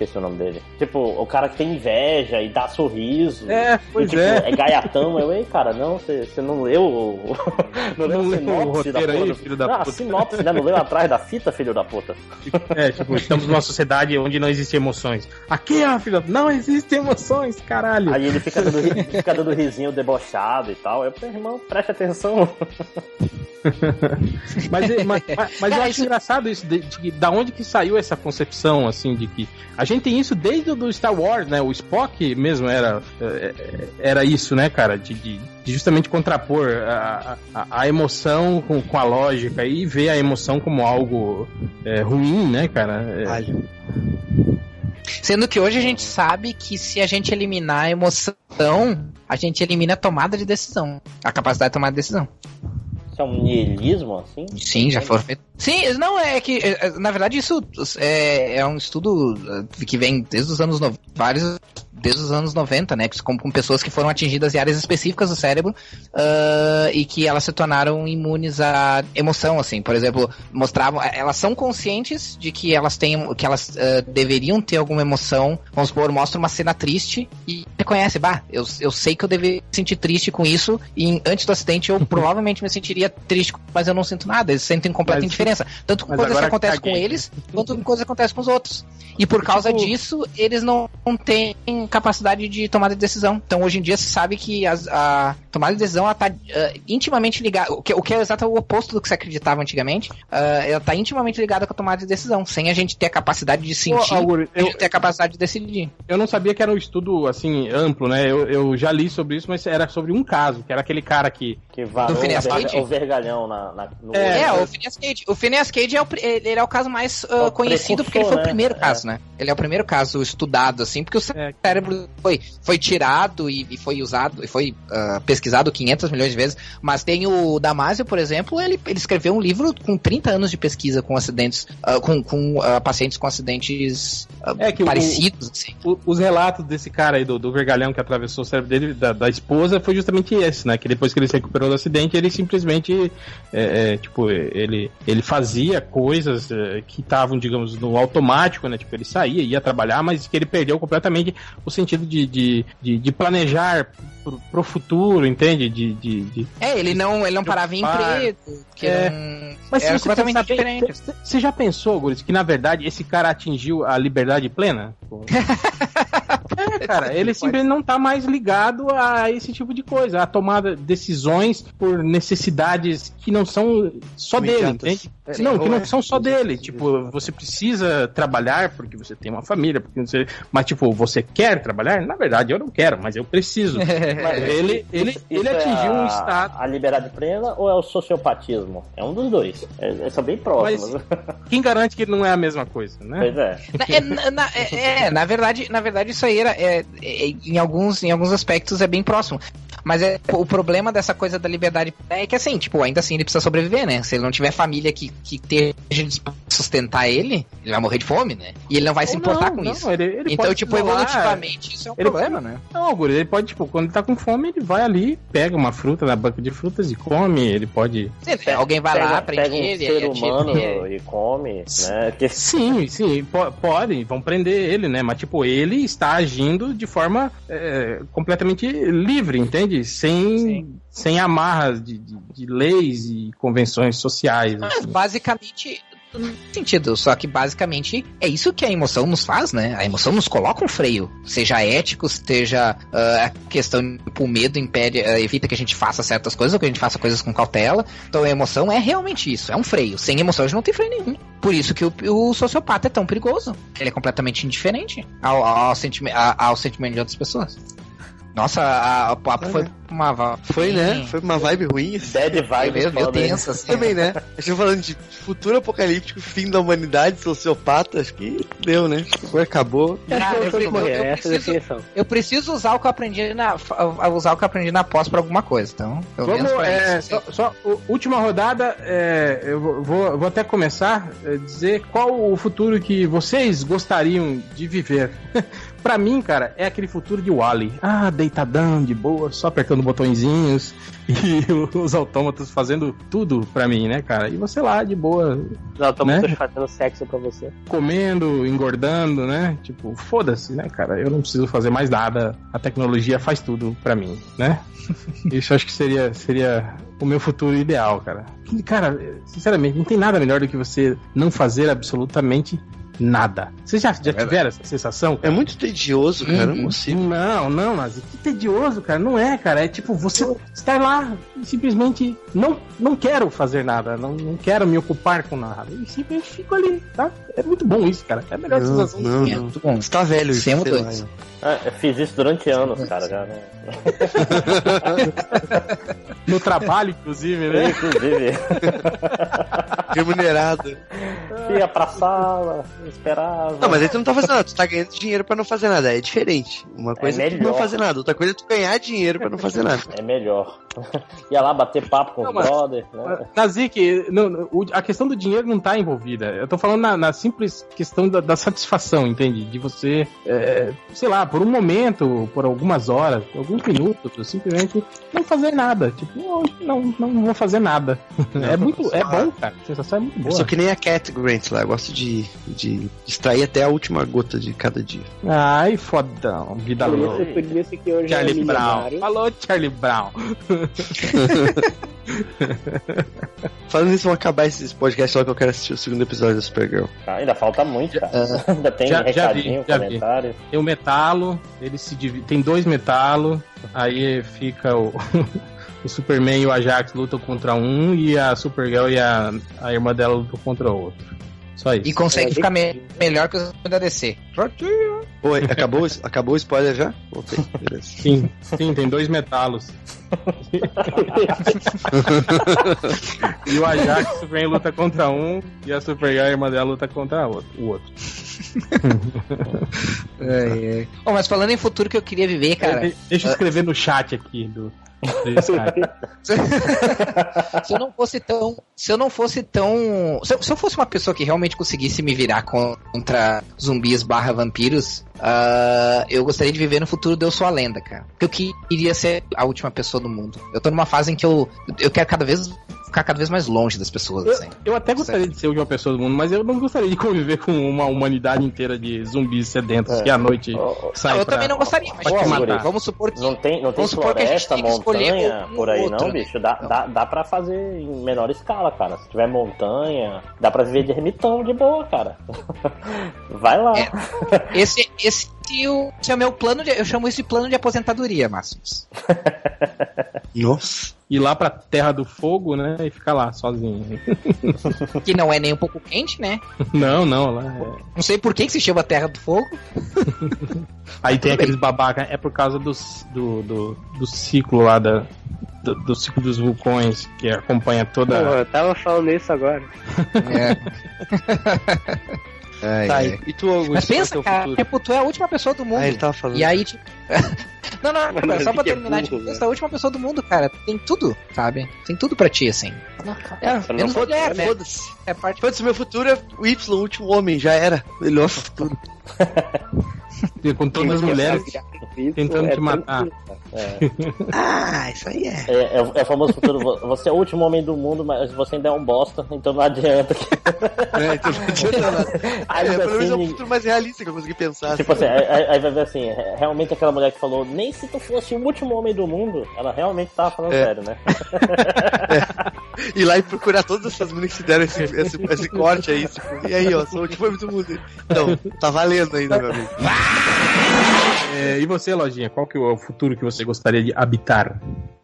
Esqueci o nome dele. Tipo, o cara que tem inveja e dá sorriso. É, E, pois tipo, é. gaiatão. Eu, ei, cara, não, você não leu o. Não leu Não a leu o roteiro aí, do- filho da Não, a puta. sinopse, né? Não leu atrás da fita, filho da puta. É, tipo, estamos numa sociedade onde não existem emoções. Aqui, ó, filho, não existem emoções, caralho. Aí ele fica dando, fica dando risinho debochado e tal. Eu, irmão, preste atenção. Mas, é- mas, mas- mas eu acho isso- engraçado isso, de, de que- da onde que saiu essa concepção, assim, de que a gente tem isso desde o Star Wars, né? O Spock mesmo era, é, é, era isso, né, cara? De, de- de justamente contrapor a, a, a emoção com, com a lógica e ver a emoção como algo é, ruim, né, cara? É. Sendo que hoje a gente sabe que se a gente eliminar a emoção, a gente elimina a tomada de decisão. A capacidade de tomar decisão. Isso é um niilismo, assim? Sim, já foram feitos. Sim, não, é que, é, é, na verdade, isso é, é um estudo é, que vem desde os anos no... vários desde os anos 90, né? Com, com pessoas que foram atingidas em áreas específicas do cérebro ah, e que elas se tornaram imunes à emoção, assim. Por exemplo, mostravam, elas são conscientes de que elas têm, que elas ah, deveriam ter alguma emoção. Vamos supor, mostra uma cena triste e reconhece, bah, eu, eu sei que eu deveria sentir triste com isso e antes do acidente eu provavelmente me sentiria triste, mas eu não sinto nada. Eles sentem completa Mas- indiferença. Tanto com coisas que acontecem com eles, quanto com coisas que acontecem com os outros. E por causa Tipo- disso, eles não têm capacidade de tomada de decisão. Então hoje em dia se sabe que as- a tomada de decisão ela tá ah, intimamente ligada. O que, o que é exato o oposto do que se acreditava antigamente. ah, ela tá intimamente ligada com a tomada de decisão, sem a gente ter a capacidade de sentir, Augusto, a eu, gente ter a capacidade de decidir. eu não sabia que era um estudo, assim, amplo, né? Eu, eu já li sobre isso, mas era sobre um caso, que era aquele cara que... Que varou o, o vergalhão na, na- no É, olho. o Phineas Cage. O Phineas Cage é o, ele é o caso mais É o conhecido porque ele foi o né? primeiro É. caso, né? Ele é o primeiro caso estudado, assim, porque o É. cérebro foi, foi tirado e, e foi usado, e foi ah, pesquisado 500 milhões de vezes. Mas tem o Damasio, por exemplo, ele, ele escreveu um livro com 30 anos de pesquisa com acidentes, ah, com, com ah, pacientes com acidentes É que o- parecidos, assim. o- os relatos desse cara aí, do, do vergalhão que atravessou o cérebro dele, da, da esposa, foi justamente esse, né? Que depois que ele se recuperou do acidente, ele simplesmente, é, é, tipo, ele, ele fazia coisas é, que estavam, digamos, no automático, né? Tipo, ele saía, ia trabalhar, mas que ele perdeu completamente o sentido de, de, de, de planejar pro, pro futuro, entende? De, de, de- É, ele não, ele não parava em emprego, que É. não, Mas era se você completamente pensar diferente. você- você já pensou, Guris, que na verdade esse cara atingiu a liberdade plena? é, cara, ele simplesmente não tá mais ligado a esse tipo de coisa, a tomar decisões por necessidades que não são só dele, entende? É, não, que não é. são só dele. Tipo, você precisa trabalhar porque você tem uma família, porque você... mas tipo, você quer trabalhar? Na verdade, eu não quero, mas eu preciso. Mas ele, ele, Isso ele é atingiu um a, estado. A liberdade plena ou é o sociopatismo? É um dos dois. É, eles são bem próximos. Quem garante que não é a mesma coisa, né? Pois é. Na- é, na, na- é, é, na verdade, na verdade isso aí era, é, é, em alguns em alguns aspectos é bem próximo. Mas é, o problema dessa coisa da liberdade é que assim, tipo, ainda assim ele precisa sobreviver, né? Se ele não tiver família que, que esteja disposta a sustentar ele, ele vai morrer de fome, né? E ele não vai se Ou importar não, com não, isso. ele- ele Então, tipo, se isolar, evolutivamente isso é um ele- problema, né? Não, Guri, ele pode, tipo, quando ele tá com fome, ele vai ali, pega uma fruta na banca de frutas e come, ele pode. Sim, né? Alguém vai lá, pega, prende pega um ele, ser humano nele. e come, né? Sim, sim, po- podem, vão prender ele, né? Mas, tipo, ele está agindo de forma é, completamente livre, entende? Sem, sem amarras de, de- de leis e convenções sociais. Assim. basicamente, sentido. Só que basicamente é isso que a emoção nos faz, né? A emoção nos coloca um freio. Seja ético, seja uh, a questão tipo, o medo impede, uh, evita que a gente faça certas coisas ou que a gente faça coisas com cautela. Então a emoção é realmente isso, é um freio. Sem emoção a gente não tem freio nenhum. Por isso que o, o sociopata é tão perigoso. Ele é completamente indiferente ao, ao, sentime, ao sentimento de outras pessoas. Nossa, a, o papo foi uma vibe. Foi, né? Foi uma vibe ruim. assim. Dead vibe. Meio, meio tenso, assim. Também, né? A gente tá falando de futuro apocalíptico, fim da humanidade, sociopata, acho que deu, né? Acabou. Cara, eu, Eu eu- é a preciso, eu preciso usar o que eu aprendi na a- usar o que eu aprendi na pós pra alguma coisa, então. pelo Vamos, é, isso. só, só, última rodada, é, eu vou- vou, vou até começar a dizer qual o futuro que vocês gostariam de viver. pra mim, cara, é aquele futuro de Wally. Ah, deitadão, de boa, só apertando botõezinhos e os autômatos fazendo tudo pra mim, né, cara? E você lá, de boa, Os autômatos Né? fazendo sexo pra você. comendo, engordando, né? Tipo, foda-se, né, cara? Eu não preciso fazer mais nada. A tecnologia faz tudo pra mim, né? Isso acho que seria, seria o meu futuro ideal, cara. Cara, sinceramente, não tem nada melhor do que você não fazer absolutamente nada. Vocês já, já tiveram essa sensação? É muito tedioso, cara. Não Uhum. consigo. Não, não, mas que tedioso, cara. Não é, cara. É tipo, você estar lá e simplesmente não, não quero fazer nada, não, não quero me ocupar com nada. E simplesmente fico ali, tá? É muito bom isso, cara. É a melhor Não, sensação. não, É, não. muito bom. Você tá velho, Sem mudança. Ah, eu fiz isso durante anos, cara. Já, né? No trabalho, inclusive, né? Inclusive, remunerado. ia pra sala, esperava. Não, mas aí tu não tá fazendo nada, tu tá ganhando dinheiro pra não fazer nada. É diferente. Uma coisa é, tu não fazer nada, outra coisa é tu ganhar dinheiro pra não fazer nada. É melhor. Ia lá bater papo com Não, os brothers, né? Nazik, o- a questão do dinheiro não tá envolvida. Eu tô falando na, na simples questão da, da satisfação, entende? De você, é, sei lá, por um momento, por algumas horas, por alguns minutos, simplesmente não fazer nada. Tipo, hoje não, não vou fazer nada. é muito, é bom, cara. A sensação é muito Eu boa. sou que nem a Cat Grant lá, eu gosto de, de extrair até a última gota de cada dia. Ai, fodão, vida Por louca. isso, por isso que hoje é Charlie Brown. Falou, Charlie Brown. Falando nisso, vamos acabar esse podcast só que eu quero assistir o segundo episódio da Supergirl. Ah, ainda falta muito, cara. Ainda tem Já- já vi, recadinho, já vi. comentário. Tem o metalo, ele se divi- tem dois metalo, aí fica o, o Superman e o Ajax lutam contra um e a Supergirl e a, a irmã dela lutam contra o outro. Só isso. E consegue É, ficar me- melhor que os da DC. Oi, acabou, o- acabou o spoiler já? Voltei, beleza. Sim, sim, tem dois metalos. e o Ajax, Superman luta contra um e a Supergirl e a irmã dela luta contra o outro. O outro. Oh, mas falando em futuro que eu queria viver, cara. De- Deixa eu escrever no chat aqui do, se eu não fosse tão. Se eu não fosse tão. Se eu, se eu fosse uma pessoa que realmente conseguisse me virar contra zumbis barra vampiros, ah, eu gostaria de viver no futuro de Eu Sou a Lenda, cara. Porque eu queria ser a última pessoa do mundo. Eu tô numa fase em que eu, eu quero cada vez ficar cada vez mais longe das pessoas, Eu, assim. eu até gostaria de ser a última pessoa do mundo, mas eu não gostaria de conviver com uma humanidade inteira de zumbis sedentos É. que à noite ó, saem eu pra- também não gostaria, mas Guri, matar. vamos supor que. Não tem, não tem Vamos supor que a gente floresta, montanha um por aí outro, não, bicho. Dá, dá, dá pra fazer em menor escala, cara. Se tiver montanha, dá pra viver de ermitão de boa, cara. Vai lá. É. Esse, esse, esse é o meu plano de. Eu chamo isso de plano de aposentadoria, Máximos. Nossa. ir lá pra Terra do Fogo, né? E ficar lá sozinho. Que não é nem um pouco quente, né? não, não, lá é... Não sei por que, que se chama Terra do Fogo. Aí tem aqueles babaca, é por causa dos, do, do, do ciclo lá da. Do, do ciclo dos vulcões que acompanha toda. Pô, eu tava falando isso agora. É. Tá, e, e tu, Augusto, Mas é pensa, cara, futuro? tipo, tu é a última pessoa do mundo. Ah, ele tava falando. E aí, tipo. não, não, Mano, cara, só pra é terminar, burro, tipo, tu é a última pessoa do mundo, cara. Tem tudo, sabe? Tem tudo pra ti, assim. É, não sou mulher, né? Foda-se. É parte. Foda-se, meu futuro é o Y, o último homem, já era. Melhor futuro. Com todas as mulheres. Isso tentando é te matar. cara. Ah, isso aí é. É, é, é o famoso futuro. vo- Você é o último homem do mundo, mas você ainda é um bosta, então não adianta. é então não adianta nada. É, pelo menos é assim, um futuro mais realista que eu consegui pensar. Tipo assim, aí, aí- aí vai ver assim, é- realmente aquela mulher que falou, nem se tu fosse o último homem do mundo, ela realmente tava falando É. sério, né? Ir lá e procurar todas essas meninas que deram esse, esse, esse corte aí. Tipo, e aí, ó, sou tipo muito mundo. Então, tá valendo ainda, meu amigo. É, e você, Lojinha, qual que é o futuro que você gostaria de habitar?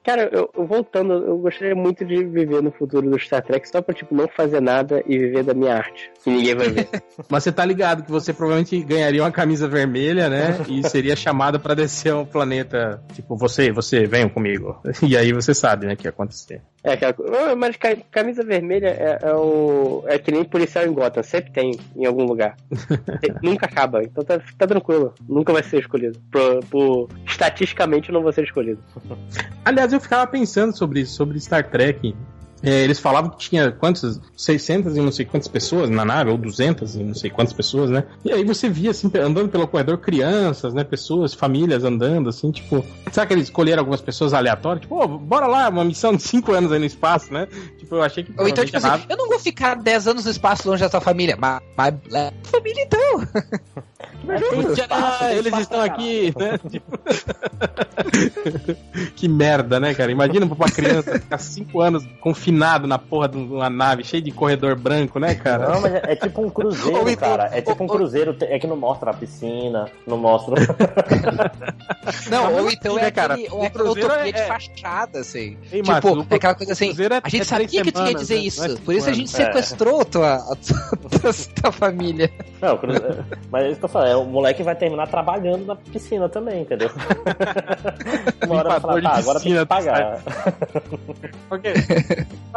Cara, eu, eu voltando, eu gostaria muito de viver no futuro do Star Trek só pra, tipo, não fazer nada e viver da minha arte. Que ninguém vai ver. Mas você tá ligado que você provavelmente ganharia uma camisa vermelha, né? E seria chamado pra descer ao planeta. Tipo, você, você, venham comigo. E aí você sabe, né, o que ia acontecer. É aquela coisa. Mas ca- camisa vermelha é, é o. É que nem policial em Gotham, sempre tem em algum lugar. Nunca acaba, então tá, tá tranquilo. Nunca vai ser escolhido. Por, por- estatisticamente não vou ser escolhido. Aliás, eu ficava pensando sobre isso, sobre Star Trek. É, eles falavam que tinha quantas? 600 e não sei quantas pessoas na nave, ou 200 e não sei quantas pessoas, né? E aí você via, assim, andando pelo corredor, crianças, né? Pessoas, famílias andando, assim, tipo. Será que eles escolheram algumas pessoas aleatórias? Tipo, "Ô, bora lá, uma missão de 5 anos aí no espaço, né? Tipo, eu achei que. Ou então, tipo assim, eu não vou ficar 10 anos no espaço longe da sua família. Mas, mas família então. Ah, eles estão aqui, né? Tipo... que merda, né, cara? Imagina pra uma criança ficar cinco anos confinado na porra de uma nave cheia de corredor branco, né, cara? Não, mas é, é tipo um cruzeiro, cara. É tipo um cruzeiro, é que não mostra a piscina, não mostra. Não, ou então né, é cara? aquele, é aquela cruzeiro utopia é- de fachada, assim. Ei, tipo, Márcio, o é aquela coisa assim, é- a gente é sabia que tu ia dizer né? Não é isso. Por isso a gente sequestrou tua, a tua, tua família. Não, mas é isso que eu falei, o moleque vai terminar trabalhando na piscina também, entendeu? Uma hora vai falar, tá, agora tem piscina, que pagar. Ok.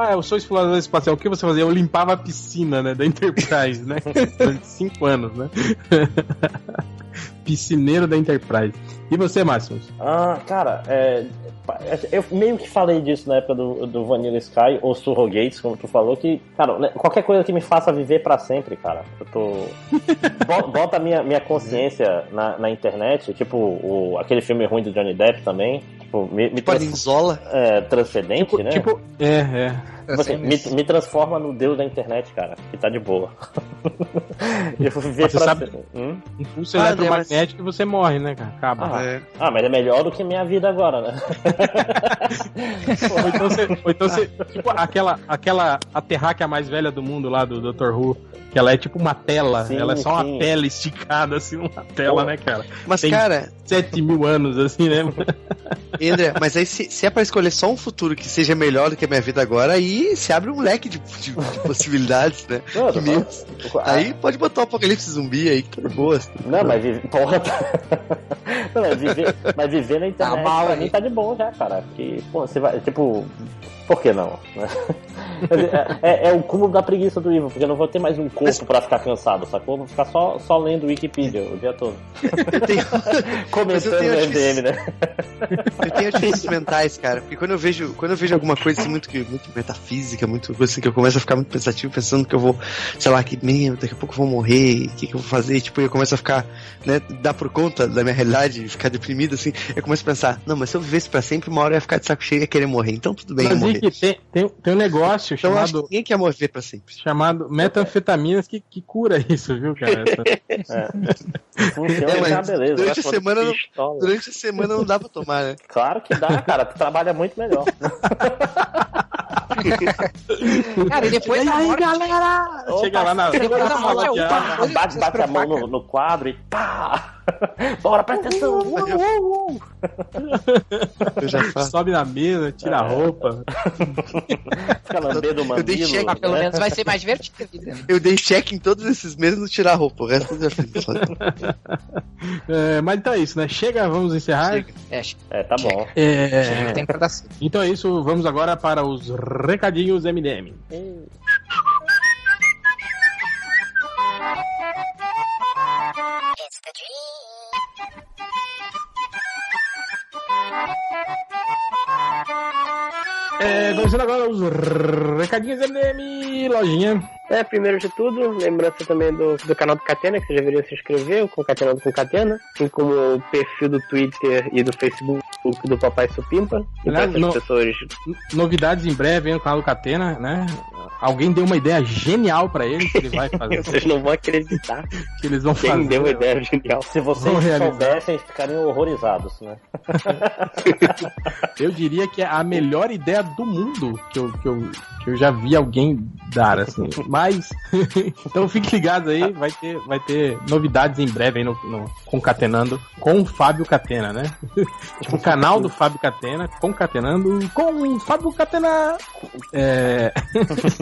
Ah, eu sou explorador espacial. O que você fazia? Eu limpava a piscina, né? Da Enterprise, né? Durante cinco anos, né? Piscineiro da Enterprise. E você, Máximo? Ah, cara, é, eu meio que falei disso na época do, do Vanilla Sky ou Surrogates, como tu falou, que, cara, né, qualquer coisa que me faça viver pra sempre, cara. Eu tô. Bo- Bota a minha, minha consciência na, na internet, tipo o, aquele filme ruim do Johnny Depp também. Tipo, me, me trans, Parinzola. é, transcendente, né? Tipo, é, é. Tipo assim, me, me transforma no deus da internet, cara, que tá de boa. eu vou viver Mas você pra sabe-. Hum? Impulso Ah, eletromagnético e você morre, né, cara? Acaba. Ah, É. ah, mas é melhor do que minha vida agora, né? Ou então você, ou então você tipo, aquela, aquela a terráquea mais velha do mundo lá do Dr. Who, que ela é tipo uma tela, Sim, ela é só sim. uma tela esticada, assim, uma tela, Pô. né, cara? Mas, Tem- cara, 7 mil anos, assim, né? André, mas aí se, se é pra escolher só um futuro que seja melhor do que a minha vida agora, aí se abre um leque de, de- de possibilidades, né? Não, falando- Aí pode botar o apocalipse zumbi aí, que tá de boa. Não, mas viver. Porra, tá... Não, mas, viver, mas viver na internet Tá mal pra aí. mim tá de bom já, cara. Porque, pô, você vai. Tipo. Por que não? É, é- é o cúmulo da preguiça do Ivo, porque eu não vou ter mais um corpo pra ficar cansado, sacou? Vou ficar só, só lendo Wikipedia o dia todo. Eu tenho, Comentando no MDM, né? eu tenho artifícios mentais, cara. Porque quando eu vejo, quando eu vejo alguma coisa assim, muito, muito metafísica, muito coisa assim, que eu começo a ficar muito pensativo, pensando que eu vou, sei lá, que meu, daqui a pouco eu vou morrer, o que, que eu vou fazer? E, tipo, eu começo a ficar, né, dar por conta da minha realidade, ficar deprimido, assim, eu começo a pensar, não, mas se eu vivesse pra sempre, uma hora eu ia ficar de saco cheio e ia querer morrer. Então tudo bem, eu Mas morrer. Rick, tem, tem, tem um negócio Então eu acho que chamado, ninguém quer morrer pra sempre. chamado metanfetaminas que, que cura isso, viu, cara? Essa- Funciona, É, mas tá beleza. durante a semana não-. Durante a semana não dá pra tomar, né? Claro que dá, cara. Tu trabalha muito melhor. Cara, e depois da morte, Chega lá na. Depois da morte, é bate, que bate a mão no, no quadro e pá! Bora, presta atenção! Sobe na mesa, tira a roupa. Fica lambendo o Eu dei mamilo. cheque, Ah, pelo menos vai ser mais divertido né? Eu dei check em todos esses meses no tirar a roupa, o resto eu já fiz. É, mas então é isso, né? Chega, vamos encerrar. Chega. É, É, tá bom. É, tem pra dar então é isso, vamos agora para os recadinhos MDM. É, começando agora os recadinhos MDM, lojinha. É, primeiro de tudo, lembrança também do, do canal do Catena, que você deveria se inscrever, o Concatenando com Catena, assim como o perfil do Twitter e do Facebook do Papai Supimpa. Então no- pessoas Novidades em breve aí no canal do Catena, né? Alguém deu uma ideia genial pra ele que ele vai fazer. Vocês não vão acreditar que eles vão quem fazer. deu a ideia genial. Se vocês soubessem, ficariam horrorizados, né? Eu diria que é a melhor ideia do mundo que eu, que eu, que eu já vi alguém dar, assim. Mas, então fiquem ligados aí, vai ter, vai ter novidades em breve aí no, no Concatenando com o Fábio Catena, né? tipo, o canal do Fábio Catena, concatenando com o Fábio Catena. É...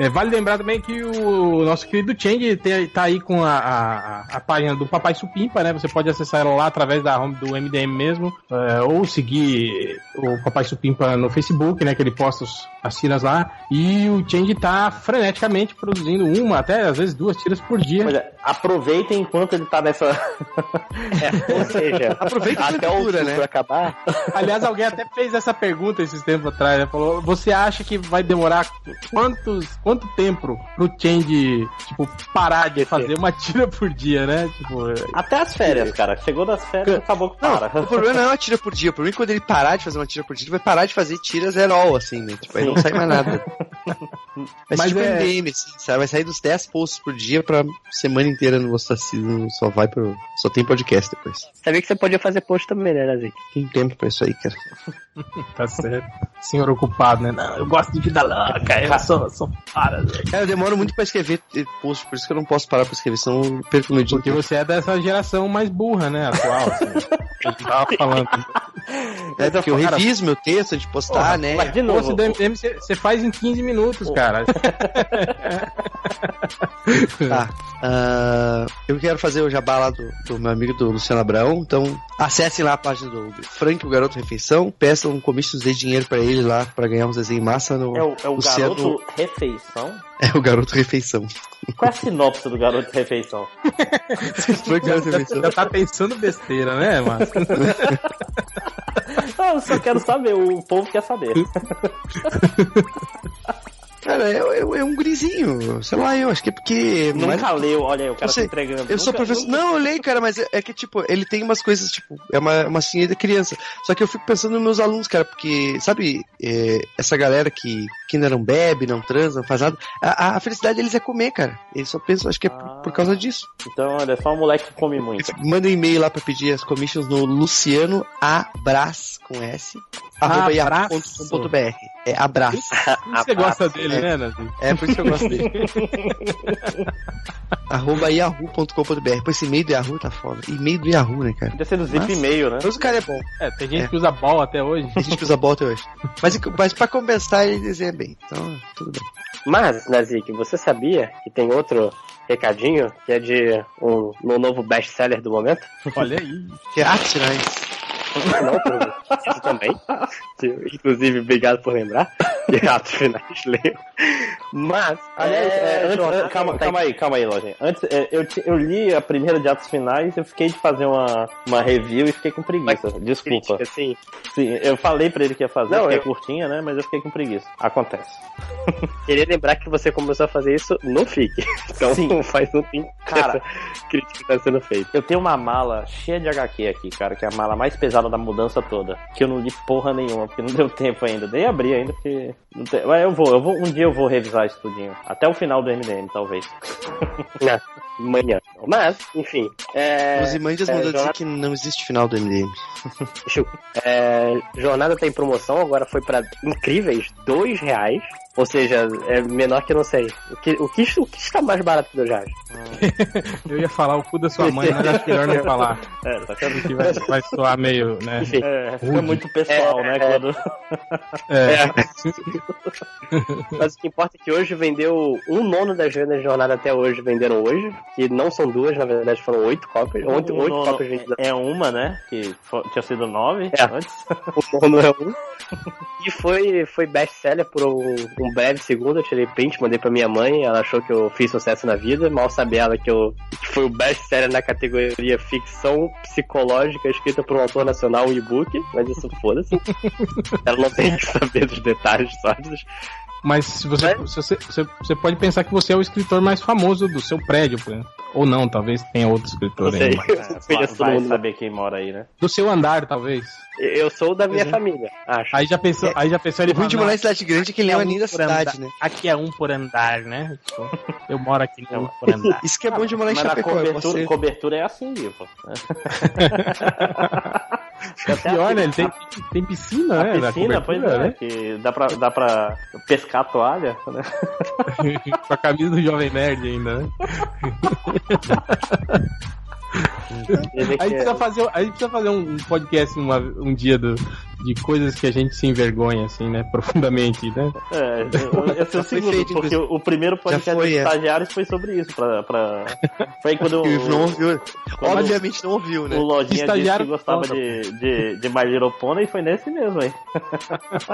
É, vale lembrar também que o nosso querido Change tem- tá aí com a, a, a página do Papai Supimpa, né? Você pode acessar ela lá através da home do MDM mesmo, é, ou seguir o Papai Supimpa no Facebook, né? Que ele posta os- as tiras lá. E o Change tá freneticamente produzindo uma, até às vezes duas tiras por dia. Pois é, aproveitem enquanto ele tá nessa. É, ou seja, Aproveita a até o ciclo né? acabar, Aliás, alguém até fez essa pergunta esses tempos atrás, né? Falou, você acha que vai demorar quantos, quanto tempo pro Change, tipo, parar de fazer uma tira por dia, né? Tipo, Até as férias, cara. Chegou das férias, acabou que Não, para. o problema não é uma tira por dia. O problema é quando ele parar de fazer uma tira por dia, ele vai parar de fazer tiras herói, assim, né? Tipo, aí não sai mais nada. Vai Mas tipo é- MDM, assim, sabe? Vai sair dos 10 posts por dia pra semana inteira no ostracismo. Só vai pro. Só tem podcast depois. sabia que você podia fazer post também, né, Nazik? Tem tempo pra isso aí, cara. tá certo. Senhor ocupado, né? Não, eu gosto de vida louca, eu sou, sou para, né? Cara, eu demoro muito pra escrever post, por isso que eu não posso parar pra escrever, senão eu perco meu dia. Porque você é dessa geração mais burra, né? Atual, assim. A gente tava falando. É, porque eu cara, reviso meu texto antes de postar, né? Mas de novo. post do MDM você você faz em 15 minutos, cara. Tá. Ah, eu quero fazer o jabá lá do, do meu amigo do Luciano Abraão. Então, acessem lá a página do Frank, o Garoto Refeição. Peçam comícios de dinheiro pra ele lá, pra ganhar uns desenhos massa no. É o, é o Luciano- garoto refeição? É o Garoto Refeição. Qual é a sinopse do garoto refeição? Frank, Garoto Refeição. Já tá pensando besteira, né? Ah, eu só quero saber, o povo quer saber. Cara, é, é- é um gurizinho. Sei lá, eu acho que é porque. mas- Nunca leu, olha aí, o cara tá entregando. Eu sou Nunca- professor. nunca- Não, eu leio, cara, mas é, é que, tipo, ele tem umas coisas, tipo, é uma, uma de criança. Só que eu fico pensando nos meus alunos, cara, porque, sabe, é, essa galera que, que ainda não bebe, não transa, não faz nada, a, a felicidade deles é comer, cara. Eles só pensam, acho que é por, por causa disso. Então, olha, é só um moleque que come muito. Manda um e-mail lá pra pedir as commissions no Luciano Abras com S, arroba Abraço. yahoo.com.br. É Abras. Por que você gosta dele, né, Nazi? É por isso que eu gosto dele. arroba yahoo.com.br. Pô, esse e-mail do Yahoo tá foda. E-mail do Yahoo, né, cara? Podia ser do zip Mas- e-mail, né? Mas o cara é bom. É, tem gente É. que usa ball até hoje. A gente usa bota hoje. Mas, mas pra compensar, ele desenha bem. Então, tudo bem. Mas, Nazik, você sabia que tem outro recadinho que é de um, no novo best-seller do momento? Olha aí. Que é finais. Não. Isso também. Que, Inclusive, obrigado por lembrar. Que atos finais leio. Mas, Aliás, é, antes- jornada é, calma, tá- calma aí, calma aí, Lojinha. Antes, é, eu, eu li a primeira de atos finais, eu fiquei de fazer uma, uma review e fiquei com preguiça. Desculpa. crítica, assim. Sim, eu falei pra ele que ia fazer, Não, porque é eu- curtinha, né? Mas eu fiquei com preguiça. Acontece. Queria lembrar que você começou a fazer isso no FIC. Então Sim. faz um tempo que Cara. essa crítica tá sendo feita. Eu tenho uma mala cheia de HQ aqui, cara, que é a mala mais pesada da mudança toda. Que eu não li porra nenhuma, porque não deu tempo ainda. Nem abri ainda, porque. Não tem... Mas eu vou, eu vou, um dia eu vou revisar isso tudinho. Até o final do MDM, talvez. Não, manhã. Mas, enfim. É, Os é, mandou dizer jornada- que não existe final do MDM. Deixa eu- é, jornada tá em promoção, agora foi pra incríveis dois reais. Ou seja, é menor que eu não sei. O que, o que, o que está mais barato que dois reais? Eu ia falar o cu da sua mãe, mas acho melhor não falar. É, tá. Que vai, vai soar meio, né? Enfim. É, fica muito pessoal, É, né? é. Quando... É. Mas o que importa é que hoje vendeu um nono das vendas de jornada até hoje venderam hoje. Que não são duas, na verdade foram oito cópias. Oito, Um oito nono cópias vendidas. É uma, né? Que tinha sido nove É. antes. O nono é um. E foi, foi best-seller por um, um breve segundo. Eu tirei print, mandei pra minha mãe. Ela achou que eu fiz sucesso na vida. Mal sabia ela que eu que foi o best-seller na categoria ficção psicológica escrita por um autor nacional, um e-book. Mas isso foda-se. ela não tem que saber dos detalhes sólidos. Mas se você, se você, você, você pode pensar que você é o escritor mais famoso do seu prédio, por exemplo. Ou não, talvez tenha outro escritor Não sei. aí. mas- Eu Vai, saber quem mora aí, né? Do seu andar, talvez. Eu sou da minha Uhum. família, acho. Aí já pensou, aí já pensou ele O ruim de morar em cidade grande é que ele "Não, lembra nem da por andar. cidade, né? Aqui é um por andar, né? Tipo, eu moro aqui no um por andar. Isso que é bom de morar em Chapecó. eu posso cobertura, ser- cobertura é assim, Ivo. Pior, né? Ele tem, tem piscina, né? A na piscina, pois é, né? que dá pra, dá pra pescar a toalha, né? Com a camisa do Jovem Nerd ainda, né? A gente precisa fazer, a gente precisa fazer um podcast uma- um dia do, de coisas que a gente se envergonha, assim, né? Profundamente, né? É, eu, eu sou o segundo, feito, porque o, o primeiro podcast foi, dos é. estagiários foi sobre isso, pra, pra... Foi aí quando O não ouviu. quando Obviamente não ouviu, né? o Lojinha disse Estagiário que gostava de, de, de My Little Pony e foi nesse mesmo, hein?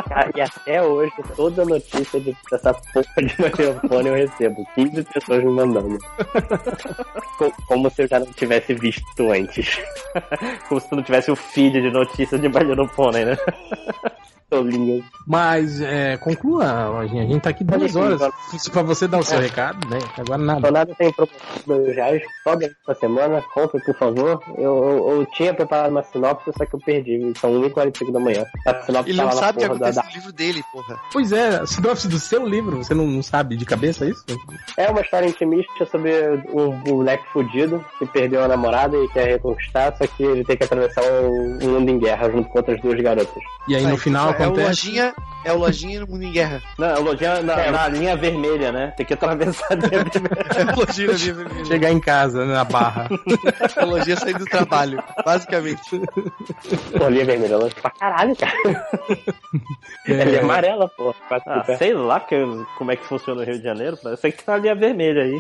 Cara, e até hoje, toda notícia de dessa porra de microfone eu recebo. 15 pessoas me mandando. Co- Como se eu já não tivesse visto antes. Como se tu não tivesse o feed de notícias de My Little Pony, né? Mas, é, conclua, Lojinha. A gente tá aqui duas horas. Isso pra você dar o seu recado, né? Agora nada. Tornado tem promoção de dois reais, ganhar essa semana, compre por favor. Eu, eu, eu tinha preparado uma sinopse, só que eu perdi. São 1h45 da manhã. A sinopse Ele não sabe o que da, acontece da... no livro dele, porra. Pois é, a sinopse do seu livro, você não, não sabe de cabeça isso? É uma história intimista sobre um moleque fudido que perdeu a namorada e quer reconquistar, só que ele tem que atravessar o o mundo em guerra junto com outras duas garotas. E aí no Aí, final é o acontece. Lojinha, é o Lojinha no mundo em guerra. Não, o Lojinha na, É. na linha vermelha, né? Tem que atravessar a linha vermelha. É o Lojinha na minha vermelha. Chegar em casa, né, na barra. É o Lojinha saindo do trabalho, basicamente. Pô, linha vermelha, longe pra caralho, cara. Ela é amarela, pô. Ah, sei lá que, como é que funciona o Rio de Janeiro, parece que tem uma linha vermelha aí.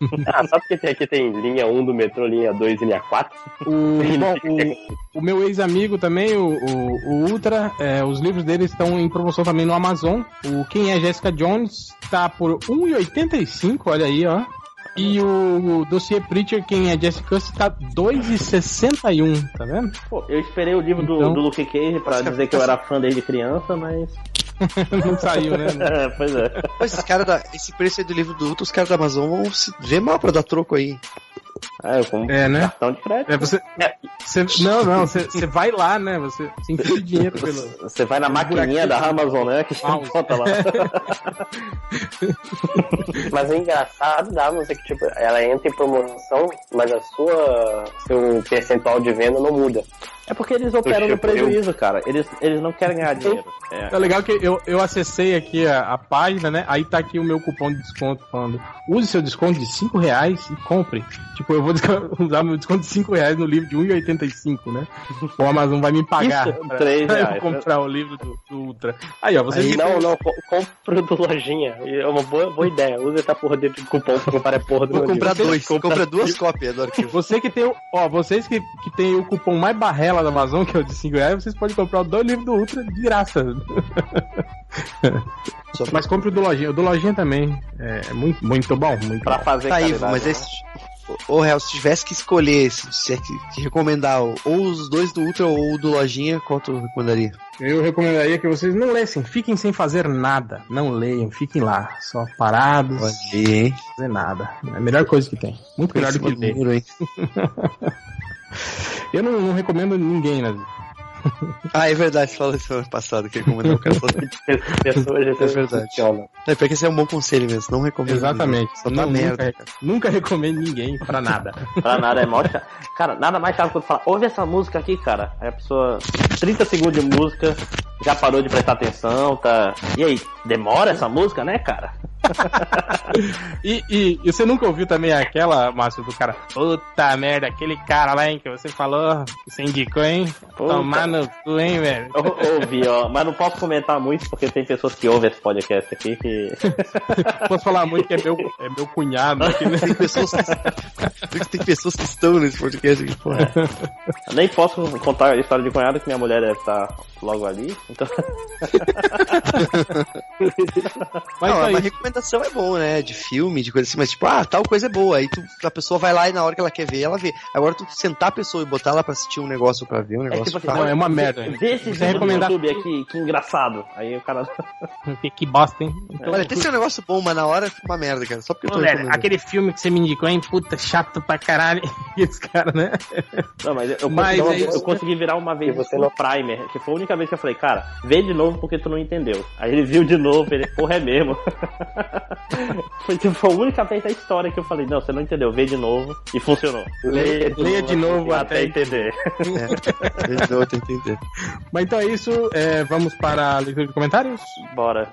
Ah, só porque tem, aqui tem linha 1 do metrô, linha 2 e linha 4. O, bom, o, o meu ex-amigo também, o, o, o Ultra, é, os livros dele estão em promoção também no Amazon. O Quem é Jessica Jones tá por R$ 1,85, olha aí, ó. E o, o Dossier Preacher, Quem é Jessica Cust, tá R$ 2,61, tá vendo? Pô, eu esperei o livro do, Então- do Luke Cage pra dizer que eu era fã desde criança, mas. Não saiu, né? É, pois é. Pô, esses caras da. Esse preço aí do livro do Ultra, os caras da Amazon vão se ver mal pra dar troco aí. Ah, eu como É, né? cartão de crédito. É, você, você- não, não, você, você vai lá, né? Você, você enfia dinheiro pelo. Você vai na maquininha da Amazon, né? Que bota lá. Mas o engraçado da Amazon é que, tipo, ela entra em promoção, mas a sua. seu percentual de venda não muda. É porque eles operam no Tipo, eu- prejuízo, cara. Eles, eles não querem ganhar dinheiro. É. É legal que eu, eu acessei aqui a, a página, né? Aí tá aqui o meu cupom de desconto falando: use seu desconto de 5 reais e compre. Tipo, eu vou usar meu desconto de 5 reais no livro de 1,85, né? O Amazon vai me pagar Isso, pra, três pra eu reais. comprar o livro do, do Ultra. Aí, ó, vocês Aí, Não, não, co- compra o do lojinha. É uma boa, boa ideia. Usa essa porra de cupom pra comprar a porra do Vou comprar livro. dois, Compra- compra duas cópias do arquivo. Você que tem o. Ó, vocês que, que tem o cupom mais barrela da Amazon, que é o de 5 reais, vocês podem comprar os dois livros do Ultra de graça. Só Mas compre o do Lojinha. O do Lojinha também é é muito, muito bom. Muito Pra bom. fazer Tá aí, mas né? esse. Ô, Real, se tivesse que escolher, se tivesse que, recomendar ou os dois do Ultra ou o do Lojinha, qual tu recomendaria? Eu recomendaria que vocês não lessem, fiquem sem fazer nada. Não leiam, fiquem lá, só parados, Olha sem aí, hein? fazer nada. É a melhor coisa que tem. Muito melhor do que ler. Número, hein? Eu não, não recomendo ninguém, né? Ah, é verdade, você falou semana passada que recomendou o cara só Pessoas É verdade. É porque esse é um bom conselho mesmo, não recomendo. Exatamente. Só tá Não, merda. nunca, nunca recomendo ninguém pra nada. Pra nada é mó chato. Cara, nada mais chato quando fala, ouve essa música aqui, cara. Aí a pessoa, 30 segundos de música, já parou de prestar atenção, tá. E aí, demora essa música, né, cara? E, e- e você nunca ouviu também aquela, Márcio, do cara? Puta merda, aquele cara lá, hein, que você falou, que você indicou, hein? Puta. Tomar no cu, hein, velho? Eu ouvi, ó, mas não posso comentar muito porque tem pessoas que ouvem esse podcast aqui que. Posso falar muito que é meu, é meu cunhado aqui, né? Tem pessoas que, tem pessoas que estão nesse podcast aqui, porra. Eu nem posso contar a história de cunhado que minha mulher deve estar logo ali. Então. Mas não, mas recomenda recomendação é bom, né? De filme, de coisa assim, mas tipo, ah, tal coisa é boa. Aí tu, a pessoa vai lá e na hora que ela quer ver, ela vê. Agora tu sentar a pessoa e botar ela pra assistir um negócio pra ver um É negócio. tipo assim, pra- Não, é uma merda. Vê esse Você vídeo no recomendar- YouTube aqui, que engraçado. Aí o cara. Que, que bosta, hein? Então, Olha, tem que ser um negócio bom, mas na hora fica uma merda, cara. Só porque eu Ô, tô velho, aquele filme que você me indicou, hein? Puta, chato pra caralho. E esse cara, né? Não, mas eu, Mas consegui, é eu consegui virar uma vez E você no Primer, que foi a única vez que eu falei, cara, vê de novo porque tu não entendeu. Aí ele viu de novo, ele, porra, é mesmo. foi tipo a única vez da história que eu falei, não, você não entendeu, vê de novo e funcionou. Leia, leia de novo até até. entender. É, eu tô entendendo. Mas então é isso. é, vamos para a leitura de comentários? Bora.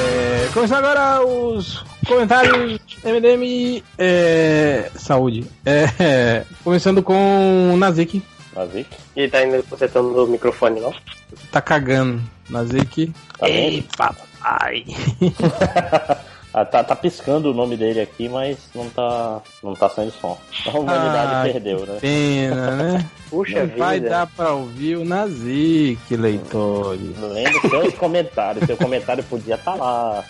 É, começando agora os comentários MDM é, Saúde. É, começando com o Nazik. Nazik, E tá ainda consertando o microfone, não? Tá cagando. Nazik. tá? Ei, papai. Ah, tá, tá piscando o nome dele aqui, mas não tá, não tá saindo som. A humanidade Ah, perdeu, né? Pena, né? Puxa Não vida. vai dar pra ouvir o Nazik, leitores. Lendo seus comentários. Seu comentário podia estar lá.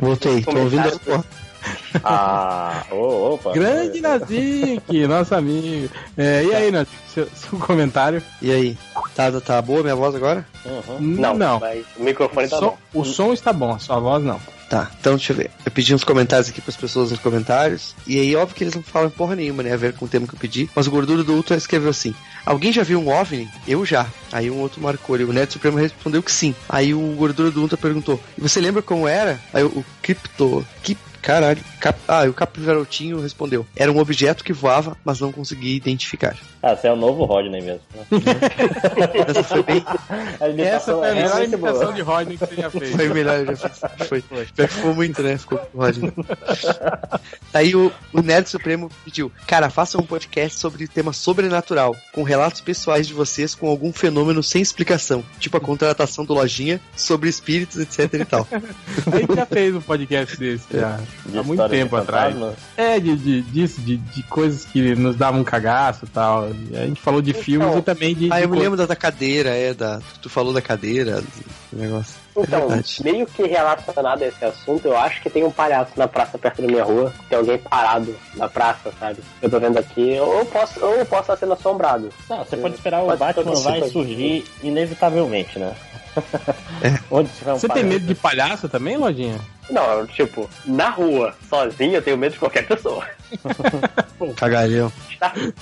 Voltei, tô ouvindo. Ah, ô, opa. Grande Nazik, nosso amigo. É, e aí, Nazik, seu, seu comentário? E aí? Tá, tá boa minha voz agora? Uhum. Não, não. mas o microfone tá Som- bom. o som está bom, a sua voz não. Tá, então deixa eu ver. Eu pedi uns comentários aqui pras pessoas nos comentários. E aí, óbvio que eles não falam porra nenhuma, né? A ver com o tema que eu pedi. Mas o Gordura do Ultra escreveu assim: Alguém já viu um OVNI? Eu já. Aí um outro marcou ali. O Neto Supremo respondeu que sim. Aí o Gordura do Ultra perguntou: E você lembra como era? Aí o, o Crypto. Que Caralho. Cap... Ah, e o Capivarotinho respondeu: Era um objeto que voava, mas não conseguia identificar. Ah, você é o novo Rodney mesmo. Essa foi bem. A Essa foi a é melhor imitação boa. de Rodney que você já fez. Foi melhor, eu já fiz. Foi. Pior que ficou muito, né? Ficou com ódio. Aí o, o Nerd Supremo pediu: Cara, faça um podcast sobre tema sobrenatural, com relatos pessoais de vocês com algum fenômeno sem explicação, tipo a contratação do Lojinha, sobre espíritos, etc e tal. A gente já fez um podcast desse já. De há muito tempo atrás. É, de, de, disso, de, de coisas que nos davam um cagaço e tal. E a gente falou de filmes e também de. Ah, de eu me lembro da, da cadeira, é, da. Tu falou da cadeira, do negócio. Então, verdade. meio que relacionado a esse assunto, eu acho que tem um palhaço na praça perto da minha rua. Tem alguém parado na praça, sabe? Eu tô vendo aqui. Ou posso, ou eu posso estar sendo assombrado. Não, você pode esperar o Batman vai surgir inevitavelmente, né? Onde tiver um Você tem medo de palhaço também, Lojinha? Não, tipo, na rua, sozinho, eu tenho medo de qualquer pessoa. Cagalhão.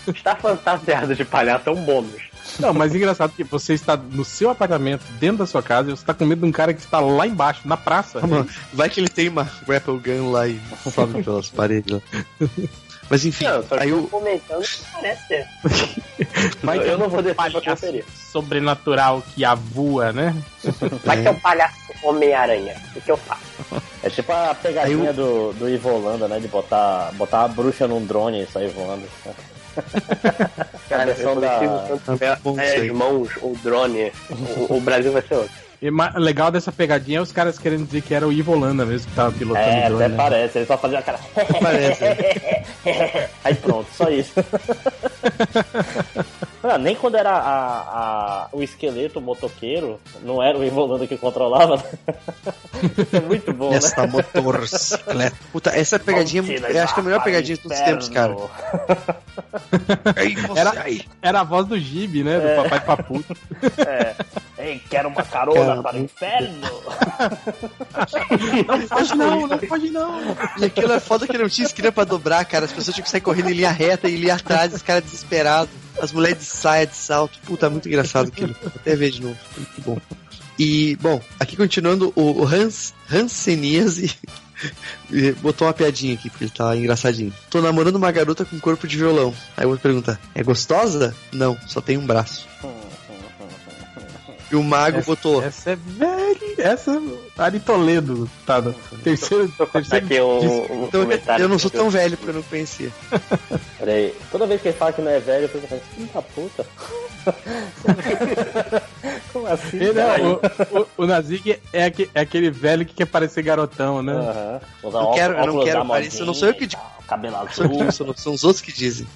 Estar fantasiado de palhaço é um bônus. Não, mas engraçado que você está no seu apartamento, dentro da sua casa, e você está com medo de um cara que está lá embaixo, na praça. Vai que ele tem uma grapple gun lá e sobe pelas paredes lá. Mas enfim, Não, que aí eu comentando que parece ser. Vai eu, que é eu não vou descer pra conferir. sobrenatural que avua, né? Vai que é um palhaço Homem-Aranha. O que eu faço? É tipo a pegadinha Aí do, do Ivo Holanda, né? De botar, botar a bruxa num drone e sair voando. Cara, eu da- Bom, é, sei. as mãos, ou drone, o, o Brasil vai ser outro. E legal dessa pegadinha é os caras querendo dizer que era o Ivo Holanda mesmo que tava pilotando É, o drone. até né? parece, ele só fazia a cara. Parece. Aí pronto, só isso. Ah, nem quando era a, a- o esqueleto o motoqueiro, não era o Ivo Holanda que controlava. Isso é muito bom, né? Essa motocicleta. Puta, essa pegadinha, Vamos eu acho que é a melhor pegadinha de todos os tempos, cara. Era-. Era a voz do Gibi, né? Do É. Papai Papu. É. Ei, quero uma carona para o inferno. Não pode não, não pode não. E aquilo é foda que não tinha esquina pra dobrar, cara. As pessoas tinham que sair correndo em linha reta e ir atrás, os caras desesperados. As mulheres de saia, de salto. Puta, muito engraçado aquilo. Vou até ver de novo. Muito bom. E, bom, aqui continuando, o Hans, Hansenias e botou uma piadinha aqui, porque ele tá engraçadinho. Tô namorando uma garota com corpo de violão. Aí o outro pergunta, é gostosa? Não, só tem um braço. E o mago botou, Essa é velha. Essa Ari Toledo, tá? no Terceiro, terceiro Aqui um, um então, eu não sou tão velho porque eu não conhecia. Peraí, toda vez que ele fala que não é velho, eu penso, da puta. Como assim? Ele é, o, o, o Nazik é, aque- é aquele velho que quer parecer garotão, né? Eu, quero, eu não quero parecer, não sou eu que. Cabelo São, azul. são- são os outros que dizem.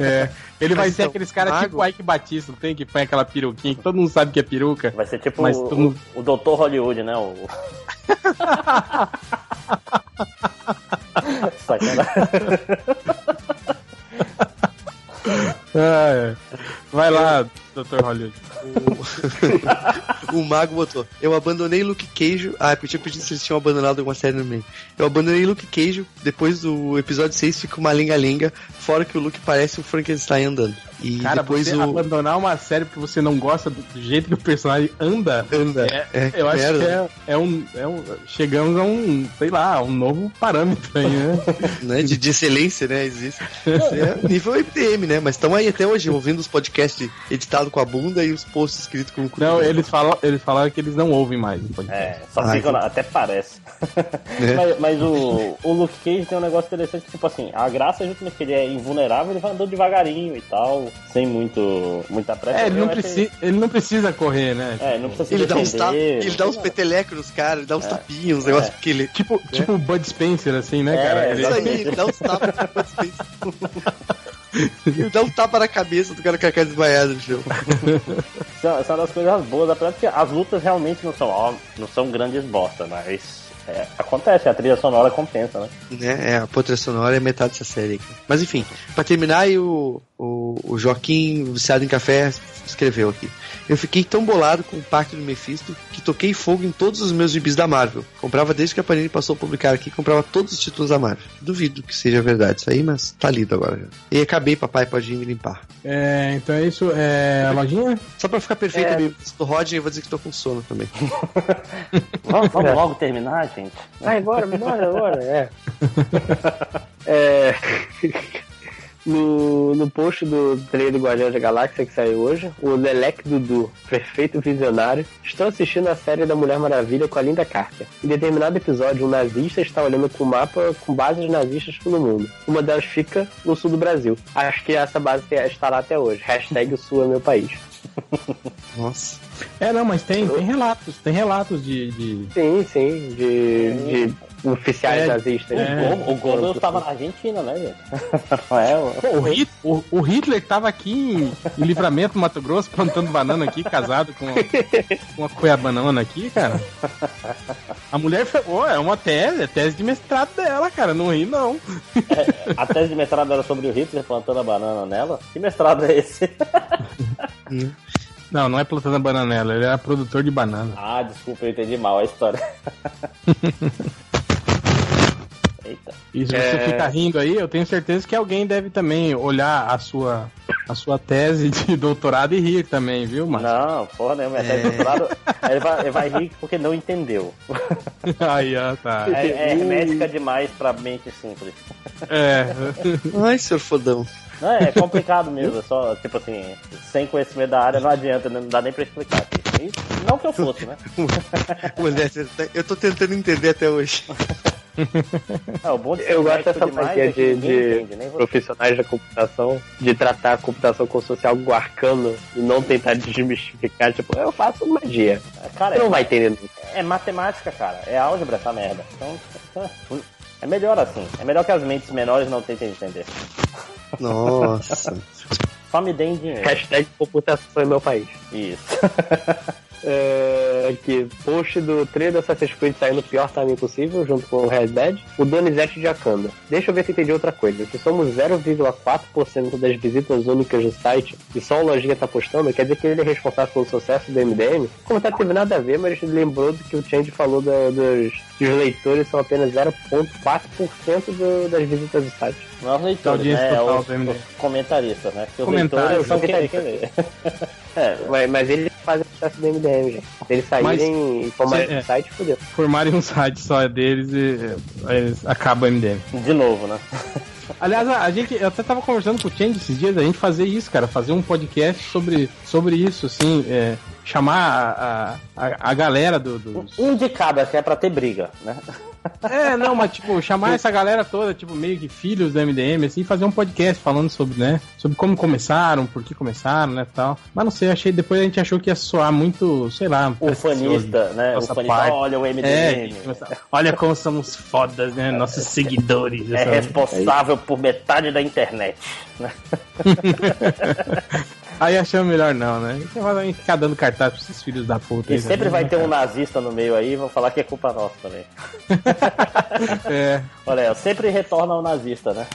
É, ele vai Mas ser então, aqueles caras tipo o Ike Batista, não tem? Que põe aquela peruquinha que todo mundo sabe que é peruca. Vai ser tipo Mas o, mundo- o, Dr. Hollywood, né? O... Sacanagem. Ah, é. Vai lá, Dr. Hollywood. O mago botou. Eu abandonei Luke Cage. Ah, eu tinha pedido se eles tinham abandonado alguma série no meio. Eu abandonei Luke Cage. Depois do episódio 6 fica uma lenga-lenga. Fora que o Luke parece o Frankenstein andando. E Cara, depois você o. abandonar uma série porque você não gosta do jeito que o personagem anda. Anda. É, É, eu acho merda. que é, é um, é um. Chegamos a um, sei lá, um novo parâmetro aí, né? né, de, de excelência, né? Existe. É nível MDM, né? Mas estão aí até hoje ouvindo os podcasts editados com a bunda e os posts escritos com o cu. Não, eles, falam, eles falaram que eles não ouvem mais o podcast. É, só Ah, fica. então- Até parece. É. Mas, mas o, o Luke Cage tem um negócio interessante, tipo assim, a graça é justamente que ele é invulnerável, ele vai andando devagarinho e tal, sem muito, muita pressa. É, ele não, precisa, ele não precisa correr, né? É, não precisa se Ele dá uns, tap, ele dá uns petelecos nos caras, ele dá uns tapinhos, uns negócios que ele. Tipo, tipo o Bud Spencer, assim, né, É, cara? Ele- Isso aí, ele dá uns tapas Ele dá um tapa na cabeça do cara que cai desmaiado no chão. São, são das coisas boas da prática. As lutas realmente não são, ó, não são grandes bosta, mas é, acontece, a trilha sonora compensa, né? né? É, a potrilha sonora é metade dessa série. Mas enfim, pra terminar, aí o, o, Joaquim, viciado em café, escreveu aqui. Eu fiquei tão bolado com o pacto do Mephisto que toquei fogo em todos os meus gibis da Marvel. Comprava desde que a Panini passou a publicar aqui, comprava todos os títulos da Marvel. Duvido que seja verdade isso aí, mas tá lido agora já. E acabei, papai, pode ir me limpar. É, então é isso. É, a lojinha? Só pra ficar perfeito, É. amigo do Rodney, eu vou dizer que tô com sono também. Vamos, vamos logo terminar, gente. Vai embora, bora, bora, é. é... No, no post do trailer do Guardiões da Galáxia que saiu hoje, o Lelec Dudu, perfeito visionário, estão assistindo a série da Mulher Maravilha com a Linda Carter. Em determinado episódio, um nazista está olhando com o mapa com bases nazistas pelo mundo. Uma delas fica no sul do Brasil. Acho que essa base está lá até hoje. Hashtag o sul é meu país. Nossa. É, não, mas tem, tem relatos. Tem relatos de. de... Sim, sim, de, de oficiais É, nazistas. O, É. O Goebbels estava na Argentina, né, gente? É, o- Pô, o, Hit- o- o Hitler tava aqui em, em Livramento, Mato Grosso, plantando banana aqui, casado com uma, uma cuiabanana aqui, cara. A mulher foi. Pô, é uma tese, é tese de mestrado dela, cara. Não ri, não. a tese de mestrado era sobre o Hitler plantando a banana nela. Que mestrado é esse? Não, não é plantando a banana nela, ele era produtor de banana. Ah, desculpa, eu entendi mal a história. E se você ficar rindo aí, eu tenho certeza que alguém deve também olhar a sua, a sua tese de doutorado e rir também, viu, mano? Não, porra nenhuma. É. tese de doutorado, ele, vai, ele vai rir porque não entendeu. Aí, ó, tá. É, é hermética demais pra mente simples. É. Ai, senhor fodão. Não, é complicado mesmo, é só, tipo assim, sem conhecimento da área não adianta, não dá nem pra explicar aqui. Não que eu fosse, né? Mulher, eu tô tentando entender até hoje. É, o bom de ser Eu gosto dessa franquia é de, de entende, profissionais da computação, de tratar a computação como se fosse algo arcano e não tentar desmistificar, tipo, eu faço magia. Cara, Você não é, vai entender nunca. é matemática, cara. É álgebra essa merda. Então, é melhor assim. É melhor que as mentes menores não tentem entender. Nossa. Só me deem dinheiro. Hashtag computação é meu país. Isso. É, aqui, post do trailer do Assassin's Creed saindo no pior timing possível, junto com o Red Dead, o Donizete de Akanda. Deixa eu ver se entendi outra coisa. Se somos 0,4% das visitas únicas do site e só o Lojinha tá postando, quer dizer que ele é responsável pelo sucesso do MDM? Como tá teve nada a ver, mas lembrou do que o Change falou da- dos, dos leitores são apenas 0,4% do- das visitas do site. Não é os leitores, né? É os, os comentaristas, né? Porque os Comentários. leitores são quem quem lê. É, Mas, mas eles fazem o sucesso do MDM, gente. Se eles saírem e tomarem Cê- é. o site, fodeu. Formarem um site só deles e é, eles acabam o MDM. de novo, né? Aliás, a, gente, eu até tava conversando com o Change esses dias, a gente fazer isso, cara, fazer um podcast sobre, sobre isso, assim, é, chamar a, a, a, a galera do, dos. Um de cada, que é pra ter briga, né? É, não, mas tipo, chamar essa galera toda, tipo, meio que filhos do MDM, assim, fazer um podcast falando sobre, né, sobre como começaram, por que começaram, né, tal. Mas não sei, achei, depois a gente achou que ia soar muito, sei lá, O fanista, né? O fanista, parte. olha o É, MDM. olha como somos fodas, né, nossos seguidores. É responsável por metade da internet. né? Aí achamos melhor não, né? Você vai ficar dando cartaz pra esses filhos da puta. E aí, sempre né? vai ter um nazista no meio aí, vão falar que é culpa nossa também. É, Olha, aí, sempre retorna ao nazista, né?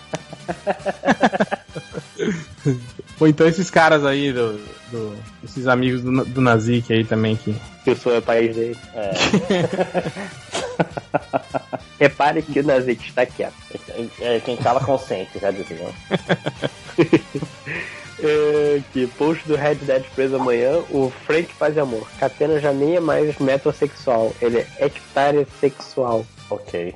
ou então esses caras aí, do, do- esses amigos do, do Nazik aí também que... Que o sonho é o país dele. É, Repare que o Nazik está quieto. é quem cala consente, já diziam. É, que post do Red Dead preso amanhã, o Frank faz amor. Catena já nem é mais metrosexual, ele é hectare sexual. Ok.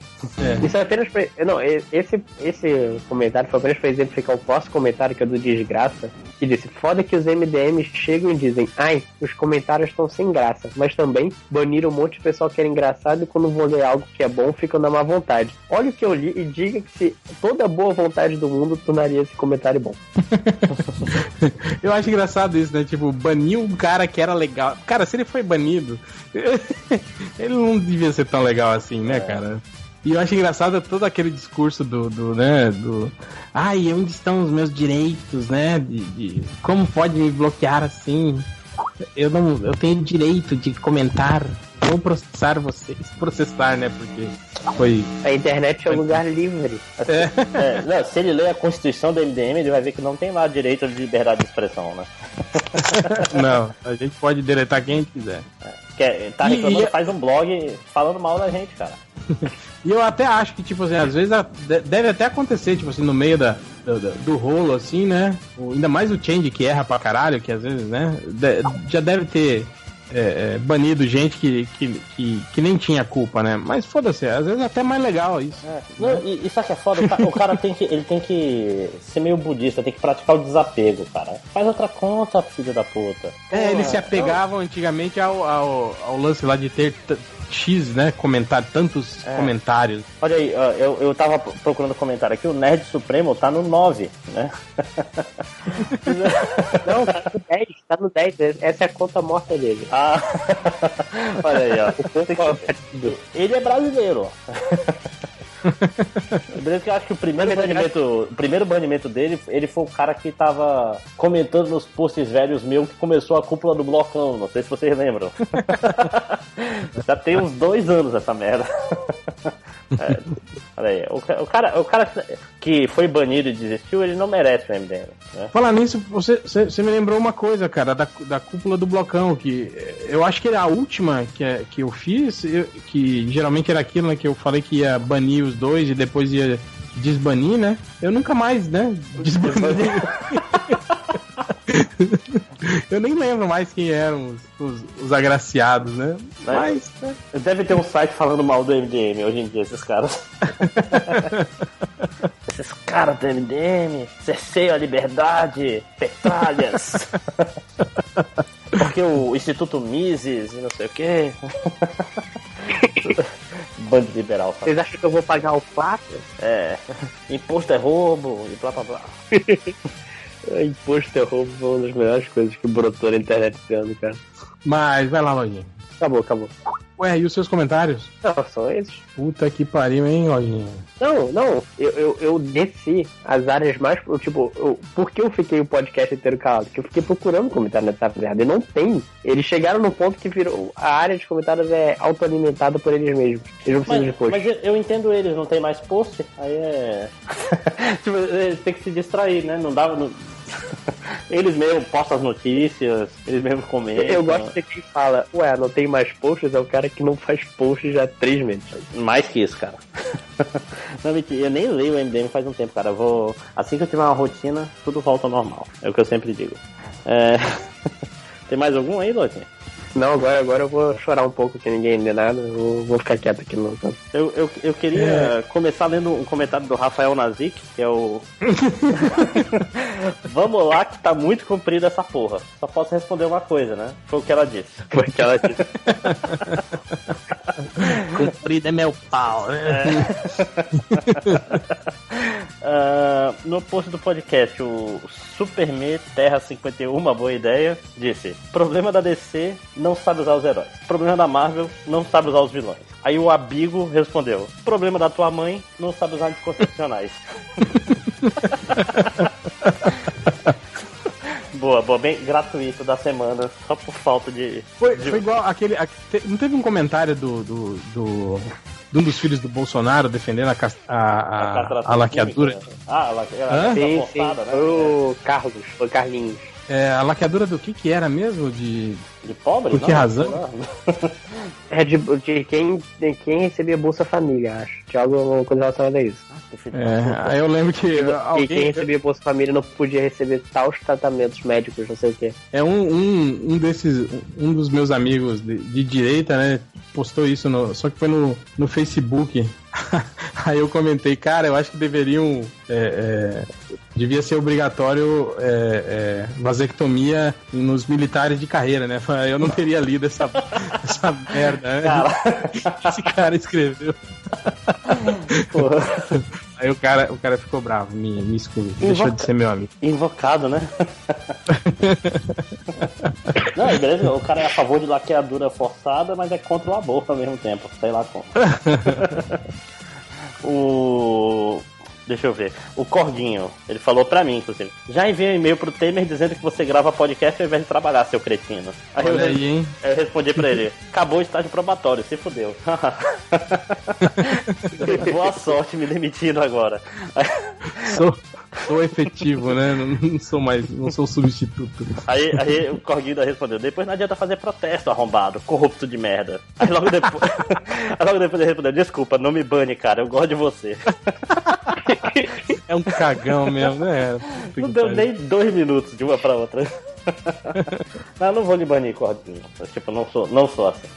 Isso é apenas pra. Não, esse, esse comentário foi apenas pra exemplificar o próximo comentário que é do Desgraça, que disse: Foda que os MDMs chegam e dizem, ai, os comentários estão sem graça, mas também baniram um monte de pessoal que era engraçado e quando vou ler algo que é bom ficam na má vontade. Olha o que eu li e diga que se toda boa vontade do mundo tornaria esse comentário bom. Eu acho engraçado isso, né? Tipo, baniu um cara que era legal. Cara, se ele foi banido, ele não devia ser tão legal assim, né, cara? E eu acho engraçado todo aquele discurso do, do né, do... Ai, onde estão os meus direitos, né? De, de- Como pode me bloquear assim? Eu não... Eu tenho direito de comentar. Vou processar vocês. Processar, né? Porque foi... A internet é um lugar livre. É, não, se ele ler a Constituição do MDM, ele vai ver que não tem lá direito de liberdade de expressão, né? Não, a gente pode deletar quem a gente quiser. Que é- tá reclamando, e- faz um blog falando mal da gente, cara. E eu até acho que, tipo assim, às vezes deve até acontecer, tipo assim, no meio da, do, do- rolo, assim, né? O- ainda mais o Change que erra pra caralho, que às vezes, né? já deve ter é, é, banido gente que, que, que, que nem tinha culpa, né? Mas foda-se, às vezes é até mais legal isso. Não, e, e sabe que é foda? O ca- O cara, tem que. Ele tem que ser meio budista, tem que praticar o desapego, cara. Faz outra conta, filho da puta. É, eles se Porra, apegavam antigamente ao, ao, ao lance lá de ter X, né? Comentar, tantos É. comentários. Olha aí, eu, eu tava procurando comentário aqui, o Nerd Supremo tá no 9, né? Não, tá no 10, tá no 10. Essa é a conta morta dele. Ah, olha aí, ó. Ele é brasileiro, Beleza que eu acho que o primeiro banimento, o primeiro banimento dele, ele foi o cara que tava comentando nos posts velhos meu que começou a cúpula do blocão. Não sei se vocês lembram. Já tem uns dois anos essa merda. É, olha aí, o, o cara, o cara que foi banido e desistiu, ele não merece o MDM. Né? Falar nisso, você, você, me lembrou uma coisa, cara, da, da cúpula do blocão, que eu acho que a última que, é- que eu fiz, eu- que geralmente era aquilo, né, que eu falei que ia banir os dois e depois ia desbanir, né? Eu nunca mais, né, desbani. eu nem lembro mais quem eram os, os, os agraciados, né? Mas, né, Deve ter um site falando mal do MDM hoje em dia, esses caras. esses caras do MDM, cerceiam a liberdade, petralhas. Porque o Instituto Mises e não sei o quê. Bando liberal, sabe? Vocês acham que eu vou pagar o pato? É. Imposto é roubo e blá blá blá. É, Imposto é roubo foi uma das melhores coisas que brotou na internet esse ano, cara. mas vai lá, Lojinha. Acabou, acabou. Ué, e os seus comentários? Não, são esses. Puta que pariu, hein, Lojinha? Não, não, eu, eu, eu desci as áreas mais. Tipo, eu, por que eu fiquei o podcast inteiro calado? Porque eu fiquei procurando comentário nessa merda. E não tem. Eles chegaram no ponto que virou. A área de comentários é autoalimentada por eles mesmos. Eles não precisam de Mas, post. mas eu, eu entendo eles, não tem mais post, aí é. tipo, têm que se distrair, né? Não dá. Não... eles mesmo postam as notícias, eles mesmo comentam. Eu gosto de quem fala, ué, não tem mais posts, é o cara que não faz posts já há três meses. Mais que isso, cara. não, mentira, eu nem leio o MDM faz um tempo, cara. Eu vou. Assim que eu tiver uma rotina, tudo volta ao normal. É o que eu sempre digo. É... tem mais algum aí, Lotinha? Não, agora, agora eu vou chorar um pouco que ninguém lê nada, eu vou, ficar quieto aqui no canto. Eu, eu, eu queria É. começar lendo um comentário do Rafael Nazik, que é o. Vamos lá, que tá muito comprida essa porra. Só posso responder uma coisa, né? Foi o que ela disse. Foi que ela disse. Comprido é meu pau. né? Ah, no post do podcast, o Superman Terra 51, uma boa ideia, disse: Problema da DC, não sabe usar os heróis. Problema da Marvel, não sabe usar os vilões. Aí o Abigo respondeu: Problema da tua mãe, não sabe usar anticoncepcionais. boa, boa, bem gratuito da semana, só por falta de. Foi, de- foi igual aquele. Não teve um comentário do. do, do de um dos filhos do Bolsonaro defendendo a, a, a, castração a laqueadura. química. Ah, a laque- a Hã? laqueação Sim, sim. né? o Carlos, foi o Carlinhos. É, a laqueadura do que que era mesmo? De. De pobre? Por que Não, razão? sei lá. É de, de quem, de quem recebia Bolsa Família, acho. Tinha alguma coisa relacionada a isso. Da É, eu lembro que E quem alguém. recebia Bolsa Família não podia receber tais tratamentos médicos, não sei o quê. É um, um, um desses. Um dos meus amigos de, de direita, né? Postou isso, no, só que foi no, no Facebook. Aí eu comentei, cara, eu acho que deveriam. é, é, devia ser obrigatório é, é, vasectomia nos militares de carreira, né? Eu não teria lido essa, essa merda, né? Esse cara escreveu. Porra. Aí o cara, o cara ficou bravo, me, me excluiu, deixou de ser meu amigo. Invocado, né? Não, é beleza, o cara é a favor de laqueadura forçada, mas é contra o aborto ao mesmo tempo, sei lá como. o. Deixa eu ver. O Corguinho, ele falou pra mim, inclusive. Já enviei um e-mail pro Temer dizendo que você grava podcast ao invés de trabalhar, seu cretino. Aí eu, Olha aí, hein? eu respondi pra ele: acabou o estágio probatório, se fudeu. Boa sorte me demitindo agora. Sou, sou efetivo, né? Não, não sou mais, não sou substituto. Aí, aí o Corguinho respondeu: depois não adianta fazer protesto, arrombado, corrupto de merda. Aí logo depois, aí logo depois ele respondeu: desculpa, não me bane, cara, eu gosto de você. É um cagão mesmo, né? Não deu nem dois minutos de uma pra outra. Não, não vou lhe banir, Corguinho. Tipo, não sou, não sou assim.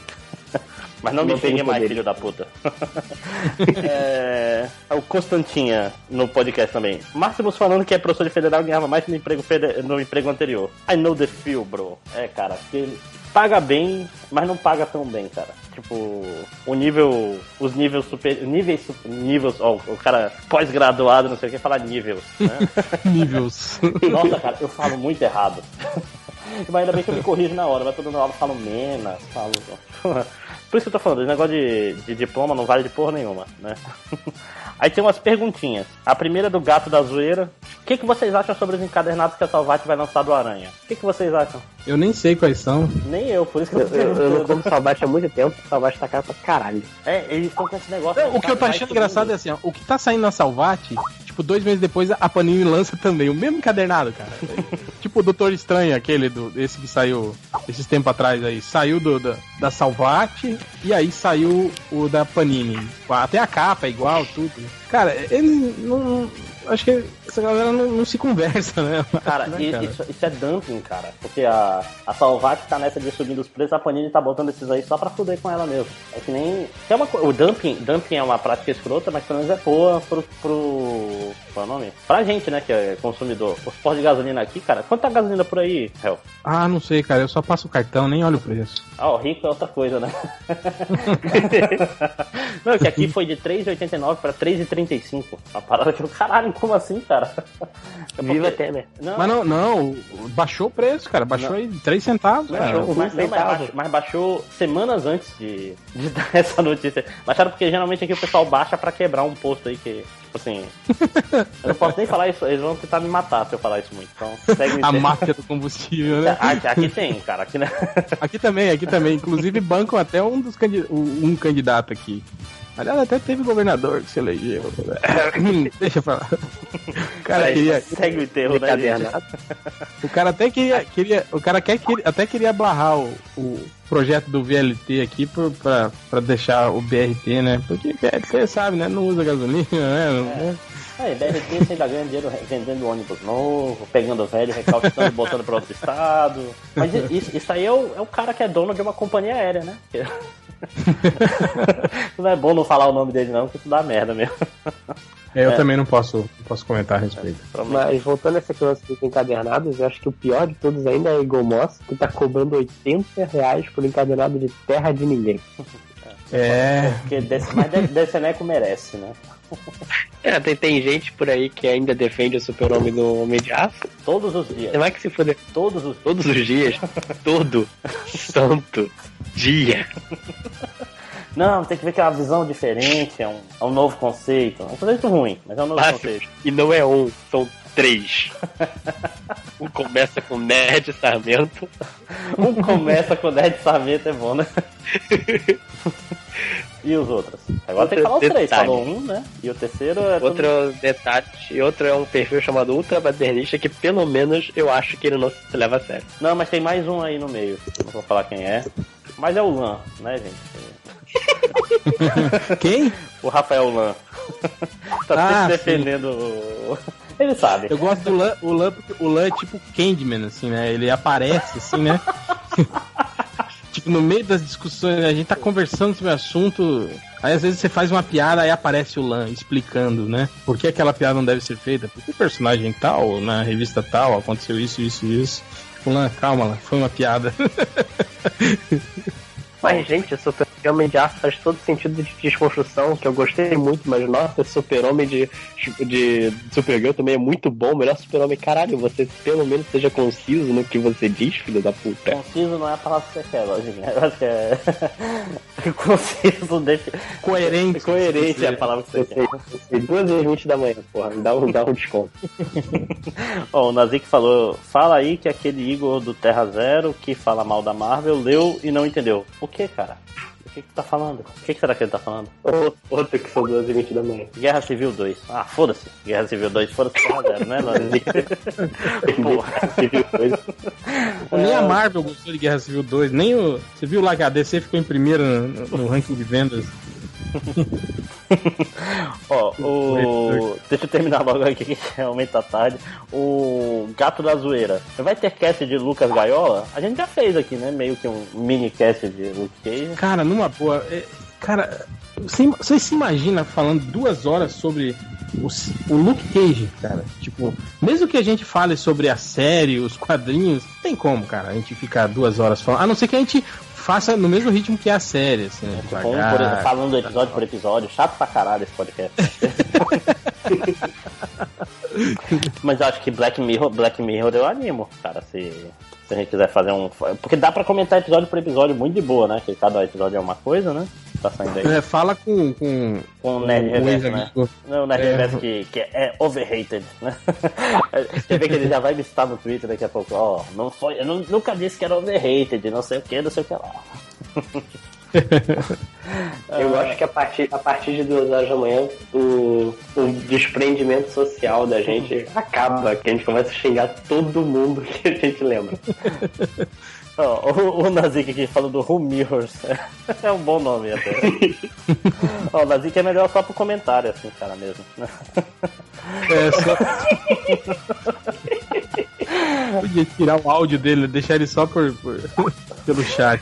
Mas não, me Não tem xingue mais, filho da puta. é, o Constantinha no podcast também. Máximos falando que é professor de federal e ganhava mais no emprego, no emprego anterior. I know the feel, bro. É, cara, que paga bem, mas não paga tão bem, cara. Tipo, o nível. Os níveis super. Níveis. Níveis. Ó, o cara pós-graduado, não sei o que, fala níveis, né? Níveis. Nossa, cara, eu falo muito errado. Mas ainda bem que eu me corrijo na hora, mas toda aula eu falo menos, falo. Por isso que eu tô falando, esse negócio de, de diploma não vale de porra nenhuma, né? Aí tem umas perguntinhas. A primeira é do gato da zoeira. O que, que vocês acham sobre os encadernados que a Salvati vai lançar do Aranha? O que, que vocês acham? Eu nem sei quais são. Nem eu, por isso que eu Eu, tô eu, eu não como Salvate há muito tempo, Salvate tá cara pra caralho. É, eles estão com esse negócio. Não, o que eu tô achando engraçado é assim, ó, o que tá saindo na Salvati, tipo, dois meses depois a Panini lança também, o mesmo encadernado, cara. tipo o Doutor Estranho, aquele do esse que saiu esses tempos atrás aí, saiu do, da, da Salvati e aí saiu o da Panini. Até a capa é igual, tudo. Cara, ele não. Acho que essa galera não, não se conversa, né? Cara, Né, e- Isso, isso é dumping, cara. Porque a, a Salvat tá nessa de subindo os preços, a Panini tá botando esses aí só pra fuder com ela mesmo. É que nem. É uma, o dumping, dumping é uma prática escrota, mas pelo menos é boa pro. pro qual é o nome? Pra gente, né, que é consumidor. Os postos de gasolina aqui, cara. Quanto tá a gasolina por aí, Hel? Ah, não sei, cara. Eu só passo o cartão, nem olho o preço. Ah, o rico é outra coisa, né? Não, que aqui foi de 3,89 pra 3,35. Uma parada que eu, caralho, como assim, cara? É Viva porque- Temer. Não, Mas não, não, baixou o preço, cara. Baixou aí 3 centavos, cara. Baixou. Mas, não, mas, centavos. baixou, mas baixou semanas antes de, de dar essa notícia. Baixaram porque geralmente aqui o pessoal baixa pra quebrar um posto aí que, tipo assim. eu não posso nem falar isso, eles vão tentar me matar se eu falar isso muito. Então, segue A máfia do combustível, né? Aqui, aqui tem, cara. Aqui, né? Aqui também, aqui também. Inclusive bancam até um dos candi- um um candidato aqui. Aliás, até teve governador que se elegeu. Deixa eu falar. O cara, queria, Segue o enterro, né, gente? O cara até queria, queria o cara quer, queria- até queria barrar o, o projeto do VLT aqui por, pra, pra deixar o BRT, né? Porque VLT, sabe, né? Não usa gasolina, né? Não- É, BRT você ainda ganha dinheiro vendendo ônibus novo, pegando velho, recalcitando, botando pra outro estado. Mas isso, isso aí é o, é o cara que é dono de uma companhia aérea, né? não é bom não falar o nome dele não, porque isso dá merda mesmo. É, eu É. também não posso, não posso comentar a respeito. Mas voltando a essa lance dos encadernados, eu acho que o pior de todos ainda é a Eagle Moss, que tá cobrando 80 reais por encadenado de terra de ninguém. É. Porque desse, mas Deceneco merece, né? É, tem, tem gente por aí que ainda defende o super-homem do Homem de Aço. Todos os dias. Você vai que se fuder Todos os todos os dias, todo santo dia. Não, tem que ver que é uma visão diferente, é um, é um novo conceito. É um conceito ruim, mas é um novo Mas- conceito. E não é um, são três. Um começa com Nerd Sarmento, Um começa com 10 de sarmento, é bom, né? E os outros? Agora tem que falar os três. Detalhe. Falou um, né? E o terceiro é. todo- outro detalhe, e outro é um perfil chamado Ultra Paternista que pelo menos eu acho que ele não se leva a sério. Não, mas tem mais um aí no meio. Não vou falar quem é. Mas é o Lan, né, gente? Quem? O Rafael Lan. tá Ah, sempre defendendo o. Ele sabe. Eu gosto do Lan, o Lan, porque o Lan é tipo Candyman, assim, né? Ele aparece, assim, né? tipo, no meio das discussões, a gente tá conversando sobre o assunto. Aí às vezes você faz uma piada, aí aparece o Lan explicando, né? Por que aquela piada não deve ser feita? Porque o personagem tal, na revista tal, aconteceu isso, isso e isso. O Lan, calma lá, foi uma piada. Mas, gente, o Super Homem de Aço faz todo sentido de desconstrução, que eu gostei muito, mas nossa, esse Super Homem de, de Supergirl também é muito bom. O melhor Super Homem, caralho, você pelo menos seja conciso no que você diz, filho da puta. Conciso não é a palavra que você quer, lojinha. Eu acho que é. Conciso, defi... Coerente. Coerente é a palavra que você quer. Duas e vinte da manhã, porra, dá um, dá um desconto. Ó, o Nazik falou: fala aí que aquele Igor do Terra Zero que fala mal da Marvel leu e não entendeu. O que, cara? O que que tá falando? O que, que será que ele tá falando? Outro- Outro que são duas e vinte da manhã. Guerra Civil 2. Ah, foda-se. Guerra Civil 2, foda-se Terra Zero, né? Porra. Civil. Nem a Marvel gostou de Guerra Civil 2, nem o. Você viu lá que a DC ficou em primeiro no, no ranking de vendas. Ó, o. Deixa eu terminar logo aqui, que realmente tá tarde. O Gato da Zoeira. Vai ter cast de Lucas Gaiola? A gente já fez aqui, né? Meio que um mini cast de Luke Cage. Cara, numa boa. é, cara, você, você se imagina falando duas horas sobre o, o Luke Cage, cara? Tipo, mesmo que a gente fale sobre a série, os quadrinhos, não tem como, cara, a gente ficar duas horas falando. A não ser que a gente faça no mesmo ritmo que a série, assim, né? Tipo, um por, falando episódio por episódio. Chato pra caralho esse podcast. Mas eu acho que Black Mirror, Black Mirror eu animo, cara, se, se a gente quiser fazer um. Porque dá pra comentar episódio por episódio muito de boa, né? Que cada episódio é uma coisa, né? Tá saindo aí. É, fala com, com, Com o Nerd Reverso, né? ex-amigo. Não, o Nerd É. Reverso que, que é overrated, né? Você vê que ele já vai listar no Twitter daqui a pouco, ó, não foi, eu nu- nunca disse que era overrated, não sei o que, não sei o que lá. Eu acho que a partir, a partir de duas horas da manhã, o, o desprendimento social da gente acaba, que a gente começa a xingar todo mundo que a gente lembra. Ó, o, o Nazik aqui falando do Who Mirrors. É um bom nome até. Ó, o Nazik é melhor só pro comentário, assim, cara, mesmo. É, só... Podia tirar o áudio dele, deixar ele só por, por- pelo chat.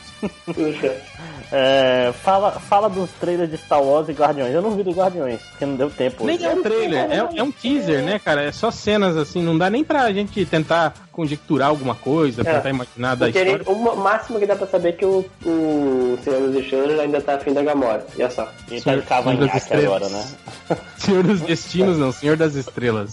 É, fala, fala dos trailers de Star Wars e Guardiões. Eu não vi do Guardiões, porque não deu tempo. Nem é um trailer, é, é um teaser, né, cara? É só cenas assim, não dá nem pra gente tentar conjecturar alguma coisa, É. tentar imaginar da Porque ele- história. o máximo que dá pra saber é que o, o Senhor dos Estrelas ainda tá afim da Gamora. E é só. Ele tá de Senhor das cavanhaque Estrelas. agora, né? Senhor dos Destinos, não, Senhor das Estrelas.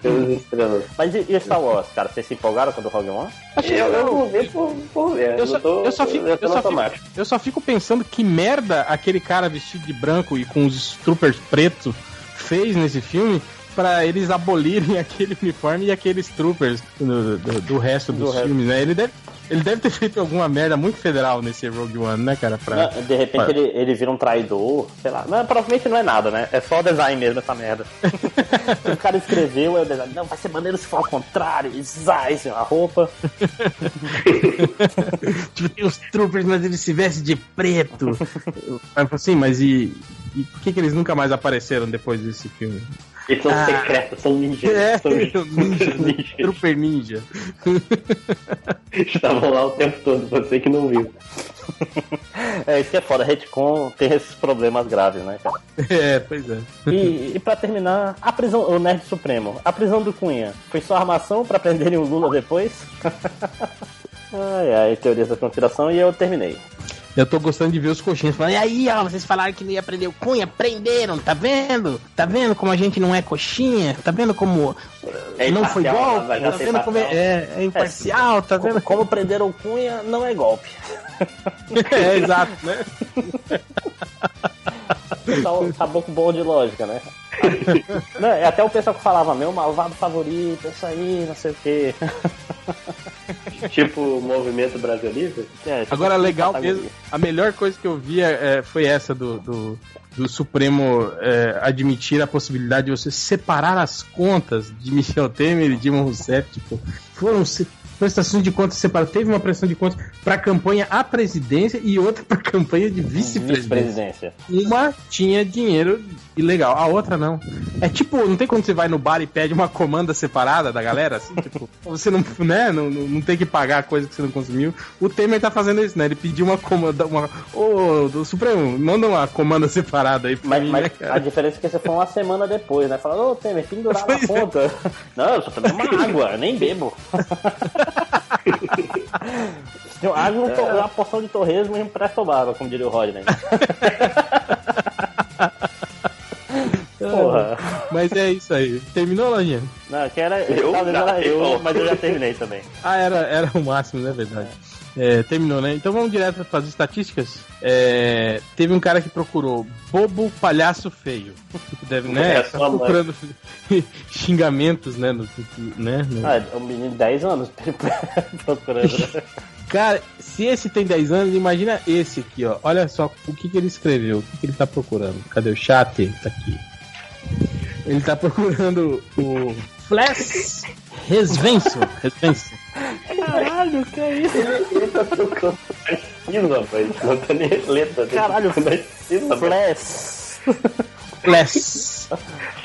Senhor dos Estrelas. Mas e, e Star Wars, cara? Vocês se empolgaram com o do Rogue One? Eu, eu vou ver por, por ver. Eu só, tô, eu só fico, eu eu só fico, eu só fico pensando que merda aquele cara vestido de branco e com os troopers pretos fez nesse filme pra eles abolirem aquele uniforme e aqueles troopers do, do- do resto Do dos resto. filmes, né? Ele deve, ele deve ter feito alguma merda muito federal nesse Rogue One, né, cara? Pra... Não, de repente ele, ele vira um traidor, sei lá. Não, provavelmente não é nada, né? É só o design mesmo, essa merda. o cara escreveu, aí o design, não, vai ser maneiro se for ao contrário, zai, assim, a roupa. tipo, tem os troopers, mas eles se vestem de preto. Assim, mas e, e por que, que eles nunca mais apareceram depois desse filme? Eles são Ah. secretos, são ninjas. É, São ninja, ninjas. Trooper Ninja. Estavam lá o tempo todo, você que não viu. É, isso que é foda, retcon tem esses problemas graves, né, cara? É, pois é. E, e pra terminar, a prisão, o Nerd Supremo, a prisão do Cunha, foi só armação pra prenderem o Lula depois? ai, ai, teorias da conspiração, e eu terminei. Eu tô gostando de ver os coxinhas falando, e aí, ó, vocês falaram que não ia aprender o cunha, aprenderam, tá vendo? Tá vendo como a gente não é coxinha? Tá vendo como É não foi golpe? Tá vendo como é, é, é imparcial, tá Como, vendo? como prender o Cunha não é golpe. É, exato, né? Então, acabou com bom de lógica, né? Não, é até o pessoal que falava, meu malvado favorito, isso aí, não sei o quê. Tipo o movimento Brasil Livre. É, tipo, Agora, legal categoria. mesmo, a melhor coisa que eu vi é, é, foi essa do, do, do Supremo é, admitir a possibilidade de você separar as contas de Michel Temer e Dilma Rousseff. Tipo, foram prestações de contas separadas. Teve uma prestação de contas para a campanha à presidência e outra para a campanha de vice-presidência. Vice-presidência. Uma tinha dinheiro ilegal, a outra não. É tipo, não tem quando você vai no bar e pede uma comanda separada da galera, assim, tipo, você não, né, não, não tem que pagar a coisa que você não consumiu. O Temer tá fazendo isso, né? Ele pediu uma comanda, uma. Ô, do Supremo, manda uma comanda separada aí pra Mas, mim, mas né, a diferença é que você foi uma semana depois, né? Falando, ô Temer, pendurar na é. conta. Não, eu só tomei uma água, eu nem bebo. Tem água, É. uma porção de torresmo e um prestobava, como diria o Rodney. Porra. Mas é isso aí. Terminou, Lojinha? Não, que era, Eu era eu, mas eu já terminei também. Ah, era, era o máximo, né? Verdade. É, terminou, né? Então vamos direto para as estatísticas. É, teve um cara que procurou bobo palhaço feio. Deve, né? É, Tá procurando xingamentos, né? No, né? no- Ah, é um menino de 10 anos procurando. Cara, se esse tem 10 anos, imagina esse aqui, ó. Olha só o que, que ele escreveu, o que, que ele tá procurando. Cadê o chat? Tá aqui. Ele tá procurando o Flash Resvenso. Resvenso. Caralho, que é isso? Ele, ele tá trocando sílabas, não tá nem letra. Caralho, sílabas. Flash. Flash.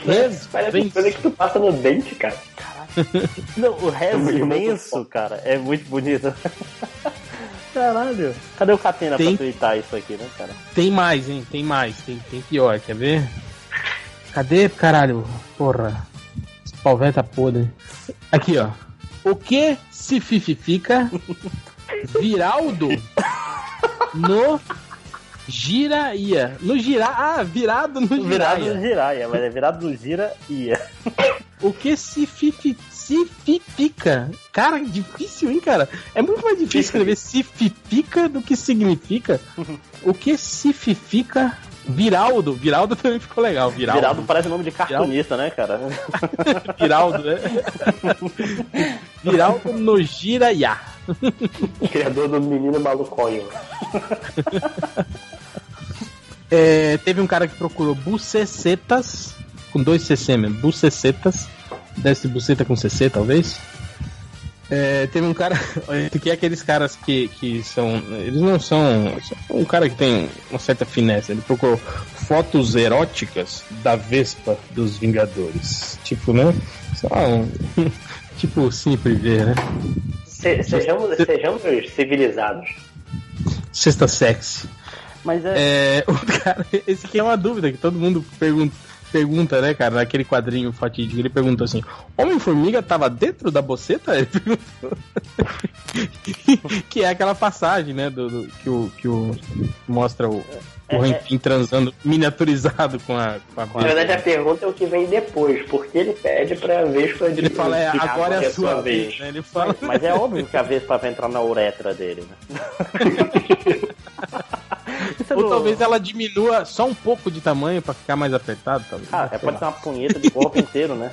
Parece coisa Resvenso. que tu passa no dente, cara. Não, o resto imenso, cara, é muito bonito. Caralho. Cadê o Catena Tem- pra twittar isso aqui, né, cara? Tem mais, hein? Tem mais. Tem, tem pior, quer ver? Cadê, caralho? Porra. Esse pau velho tá podre. Aqui, ó. O que se fififica Viraldo no Giraia. No gira... Ah, virado no Virado Giraia. no Jiraya, mas é virado no Gira ia. O que se fifi... se fifica? Cara, difícil, hein, cara? É muito mais difícil escrever se fifica do que significa. O que se fifica Viraldo? Viraldo também ficou legal. Viraldo. Virado parece nome de cartunista, né, cara? Viraldo, né? Viraldo no Giraia. Criador do menino maluconho. É, teve um cara que procurou bucecetas, com dois CC mesmo, bucecetas. Deve ser buceta com CC, talvez. É, teve um cara, que é aqueles caras que, que são. Eles não são. Um cara que tem uma certa finesse. Ele procurou fotos eróticas da Vespa dos Vingadores. Tipo, né? Só um. tipo, sempre ver, né? Se- sejamos, sejamos civilizados. Sexta sexy. Mas é. É, o cara, esse aqui é uma dúvida que todo mundo pergunta, pergunta, né, cara, naquele quadrinho fatídico. Ele perguntou assim: Homem-Formiga tava dentro da boceta? Ele perguntou. que é aquela passagem, né, do, do- que, o, que o mostra o, É, o Rentin transando miniaturizado com a, com a Na verdade, a pergunta é o que vem depois, porque ele pede pra Vespa Ele fala, é, agora é a é sua vez. Né? Ele fala, Mas é óbvio que a Vespa vai entrar na uretra dele, né? É ou do- talvez ela diminua só um pouco de tamanho pra ficar mais apertado, talvez. Cara, é, pode lá. ser uma punheta de corpo inteiro, né?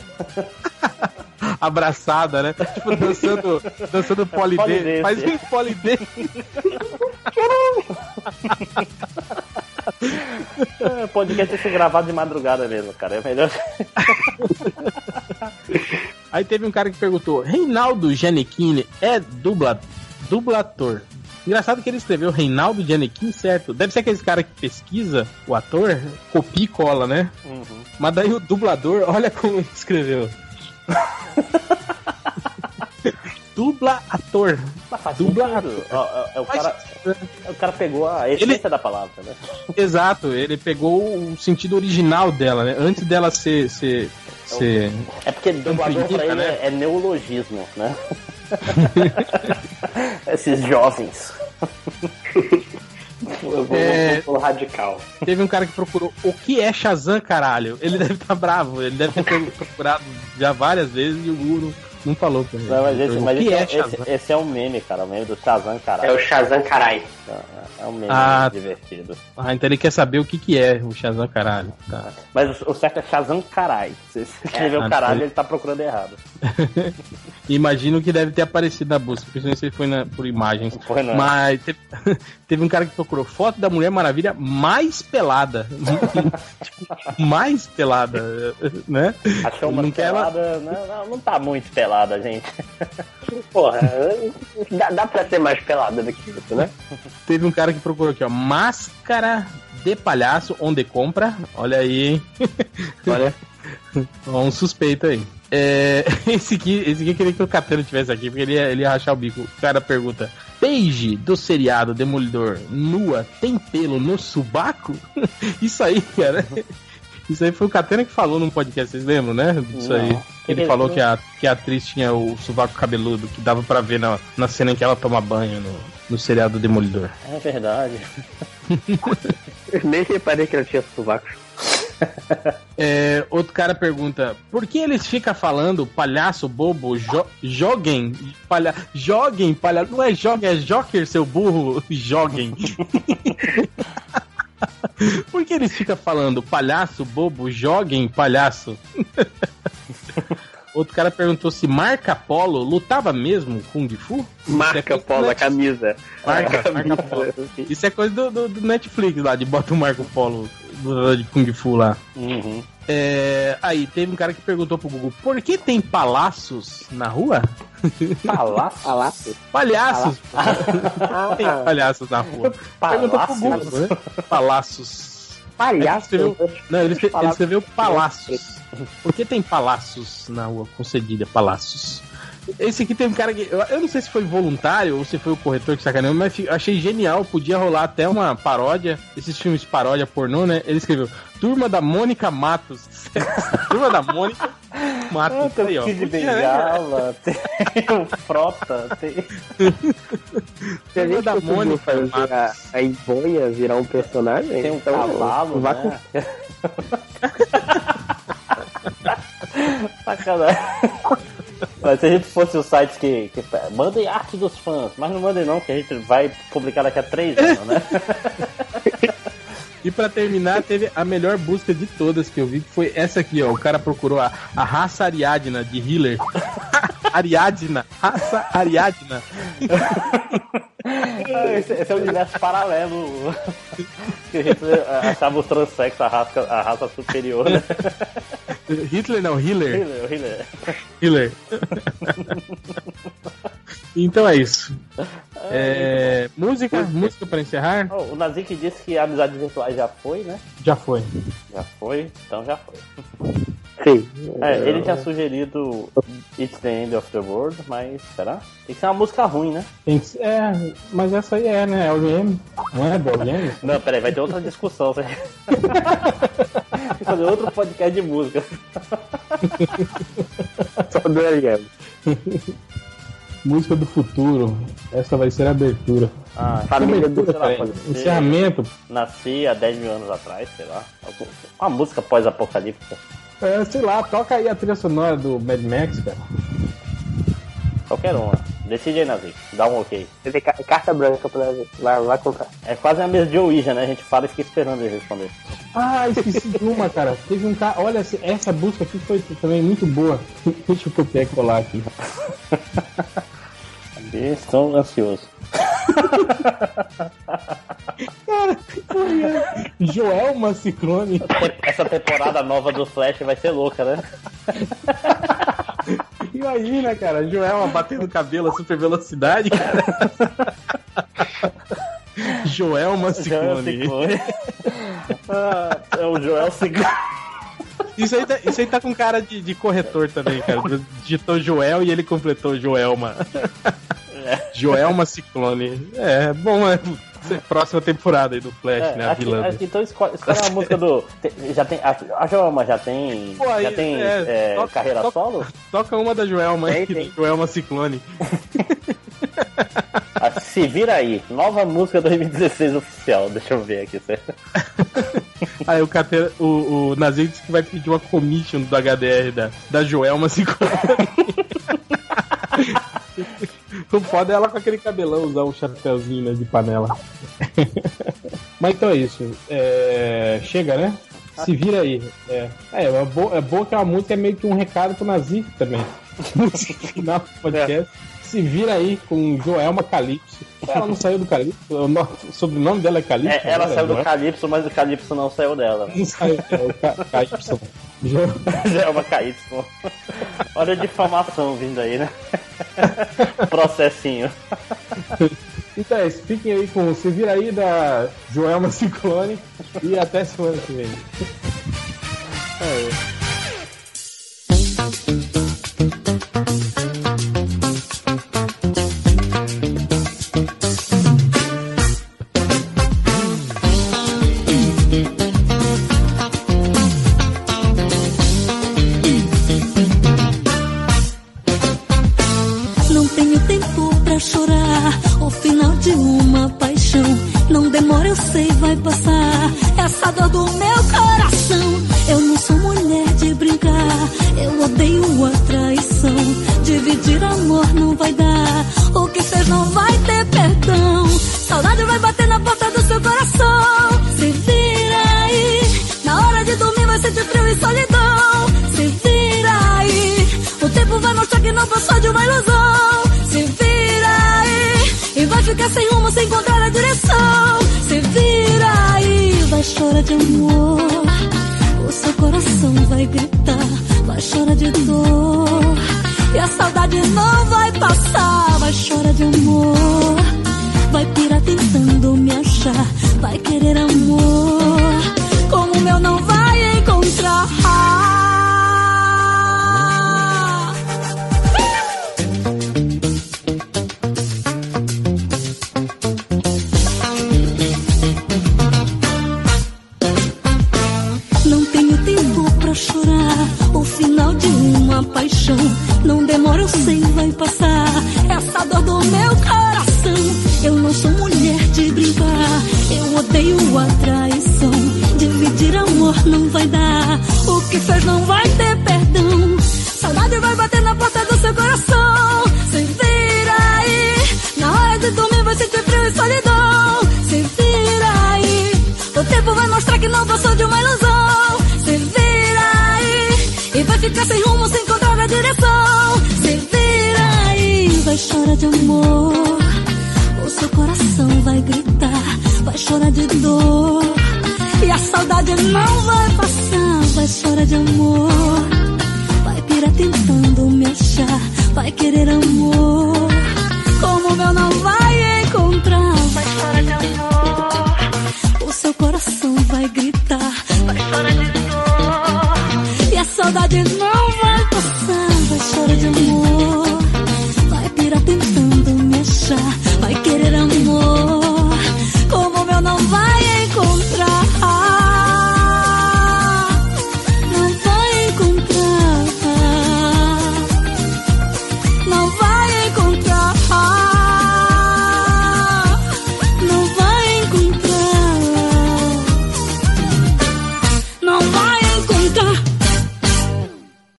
abraçada, né? Tipo, dançando, dançando Polidense. polidense. Faz um polidense. É, podcast ser gravado de madrugada mesmo, cara. É melhor. Aí teve um cara que perguntou: Reinaldo Giannichini é dubla, dublator? Engraçado que ele escreveu Reinaldo Giannichini, certo? Deve ser aquele cara que pesquisa o ator, copia e cola, né? Uhum. Mas daí o dublador, olha como ele escreveu. Dubla ator. Dubla ó, é o, cara, o cara pegou a essência da palavra, né? Exato, ele pegou o sentido original dela, né? Antes dela ser. ser, ser... É porque dublador pra ele né? é, é neologismo, né? Esses jovens. Eu vou, É. vou, radical. Teve um cara que procurou o que é Shazam, caralho. Ele deve estar bravo, ele deve ter procurado já várias vezes e o Guru não falou pra ele. Não, mas esse, mas o que esse, é é, esse, esse é um meme, cara. O meme do Shazam, cara. É o Shazam Carai. É um meme Ah. divertido. Ah, então ele quer saber o que, que é o Shazam, caralho. Tá. Mas o, o certo é Shazam carai. Se você escreveu ah, caralho, ele tá procurando errado. Imagino que deve ter aparecido na busca, principalmente se foi na- por imagens. Foi não. Mas teve, teve um cara que procurou foto da Mulher Maravilha mais pelada. mais pelada, né? Achou uma Não quer ela- pelada. Não, não, não tá muito pelada, gente. Porra, dá, dá pra ser mais pelada do que isso, né? Teve um cara que procurou aqui, ó. Máscara de palhaço onde compra. Olha aí, hein? Olha. Um suspeito aí. É, esse aqui, esse aqui eu queria que o Catano tivesse aqui, porque ele ia, ele ia rachar o bico. O cara pergunta: Paige do seriado Demolidor nua tem pelo no subaco? Isso aí, cara. Isso aí foi o Catena que falou num podcast, vocês lembram, né? Isso Não. aí. Ele falou que a, que a atriz tinha o sovaco cabeludo, que dava pra ver na, na cena em que ela toma banho no, no seriado Demolidor. É verdade. Eu nem reparei que ela tinha sovaco. É, outro cara pergunta: por que eles ficam falando palhaço bobo, jo joguem, palha joguem, palhaço. Não é joguem, é joker, seu burro, joguem. por que eles ficam falando palhaço bobo, joguem, palhaço? Outro cara perguntou se Marca Polo lutava mesmo Kung Fu? Marca é Polo, a camisa. Marca, A Marca Polo. Isso é coisa do, do- do Netflix lá, de bota o Marco Polo de Kung Fu lá. Uhum. É, aí, teve um cara que perguntou pro Google, por que tem palácios na rua? Palácio? Palácio. Palhaços! tem palhaços na rua. Perguntou pro Google, né? Palácios. Palhaço. Ele escreveu- Não, ele, ele escreveu palácios. Por que tem palácios na rua? Com cedilha, palácios. Esse aqui tem um cara que. Eu, eu não sei se foi voluntário ou se foi o corretor que sacaneou, mas achei genial. Podia rolar até uma paródia. Esses filmes paródia pornô, né? Ele escreveu Turma da Mônica Matos. Turma da Mônica Matos. Ah, tem Aí, o ó. Kid? Bengala, tem o Frota, tem... Se a Turma gente da Mônica fazer a, Matos. a Ivonha virar um personagem, Tem um então cavalo, vá né? Sacanagem. Mas se a gente fosse os sites que, que mandem arte dos fãs, mas não mandem não, que a gente vai publicar daqui a três anos, né? E pra terminar, teve a melhor busca de todas que eu vi, que foi essa aqui, ó. O cara procurou a, a raça Ariadna de Healer. Ariadna, raça Ariadna. Ah, esse, esse é o universo paralelo. que a gente eh, achava os transexos a raça, a raça superior, né? Hitler não, Healer. Hitler, Hitler. Healer. então é isso. É, música, música pra encerrar? Oh, o Nazik disse que a amizade virtual já foi, né? Já foi. Já foi, então já foi. Sim. É, ele tinha sugerido It's the End of the World, mas será? Tem que ser uma música ruim, né? Tem que ser- é, mas essa aí é, né? LGM. Não é do LGM? Não, peraí, vai ter outra discussão. Tem que fazer outro podcast de música. Só do LM. Música do futuro. Essa vai ser a abertura. Ah, Família do sei lá, Peraí, pode ser. Encerramento. Nasci há 10 mil anos atrás, sei lá. Uma música pós-apocalíptica. É, sei lá, toca aí a trilha sonora do Mad Max, cara. Qualquer uma. Decide aí, Nazik. Dá um ok. Você carta branca pra vai, vai comprar. É quase a mesa de Ouija, né? A gente fala e fica esperando ele responder. Ah, esqueci de uma, cara. Teve um cara. Olha, essa busca aqui foi também muito boa. Deixa eu copiar e colar aqui. Estou ansioso. Joelma Ciclone. Essa temporada nova do Flash vai ser louca, né? Imagina, cara, Joelma batendo cabelo a super velocidade, cara. Joelma Joel Ciclone. Ciclone. Ah, é o Joel Ciclone. Isso aí, tá, isso aí tá com cara de, de corretor também, cara. Digitou Joel e ele completou Joelma. Joelma Ciclone. É, bom, é próxima temporada aí do Flash, É, né? A acho, vilã. acho que então escolhe, escolhe uma música do. Já tem, a, a Joelma já tem. Pô, aí, já tem é, é, toca- carreira toca- solo? Toca uma da Joelma aí, Tem, tem. Joelma Ciclone. A Se Vira Aí, nova música 2016 oficial. Deixa eu ver aqui, certo? Aí o, Catena, o, o Nazir disse que vai pedir uma commission do HDR da, da Joelma Cicolani. O foda é ela com aquele cabelão usar um chapéuzinho né, de panela. Mas então é isso. É... Chega, né? Se vira aí. É, é, é, é boa que a música é meio que um recado pro Nazif também. Final do podcast. Se vira aí com Joelma Calypso. Ela não saiu do Calypso? O, no... o sobrenome dela é Calypso? É, ela né? saiu do é? Calypso, mas o Calypso não saiu dela. Não saiu, é o Ca- Calypso. Jo... Uma Calypso. Olha a difamação vindo aí, né? Processinho. Então é isso. Fiquem aí com o Se Vira aí da Joelma Ciclone. E até semana que vem. É. não passou de uma ilusão. Se vira aí. E vai ficar sem rumo, sem encontrar a direção. Se vira aí. Vai chorar de amor. O seu coração vai gritar. Vai chorar de dor. E a saudade não vai passar. Vai chorar de amor. Vai pirar tentando me achar. Vai querer amor. Como o meu não vai encontrar. Não vai passar. Vai chorar de amor. Vai pirar tentando me achar. Vai querer amor. Como meu não vai encontrar. Vai chorar de amor. O seu coração vai gritar. Vai chorar de dor. E a saudade não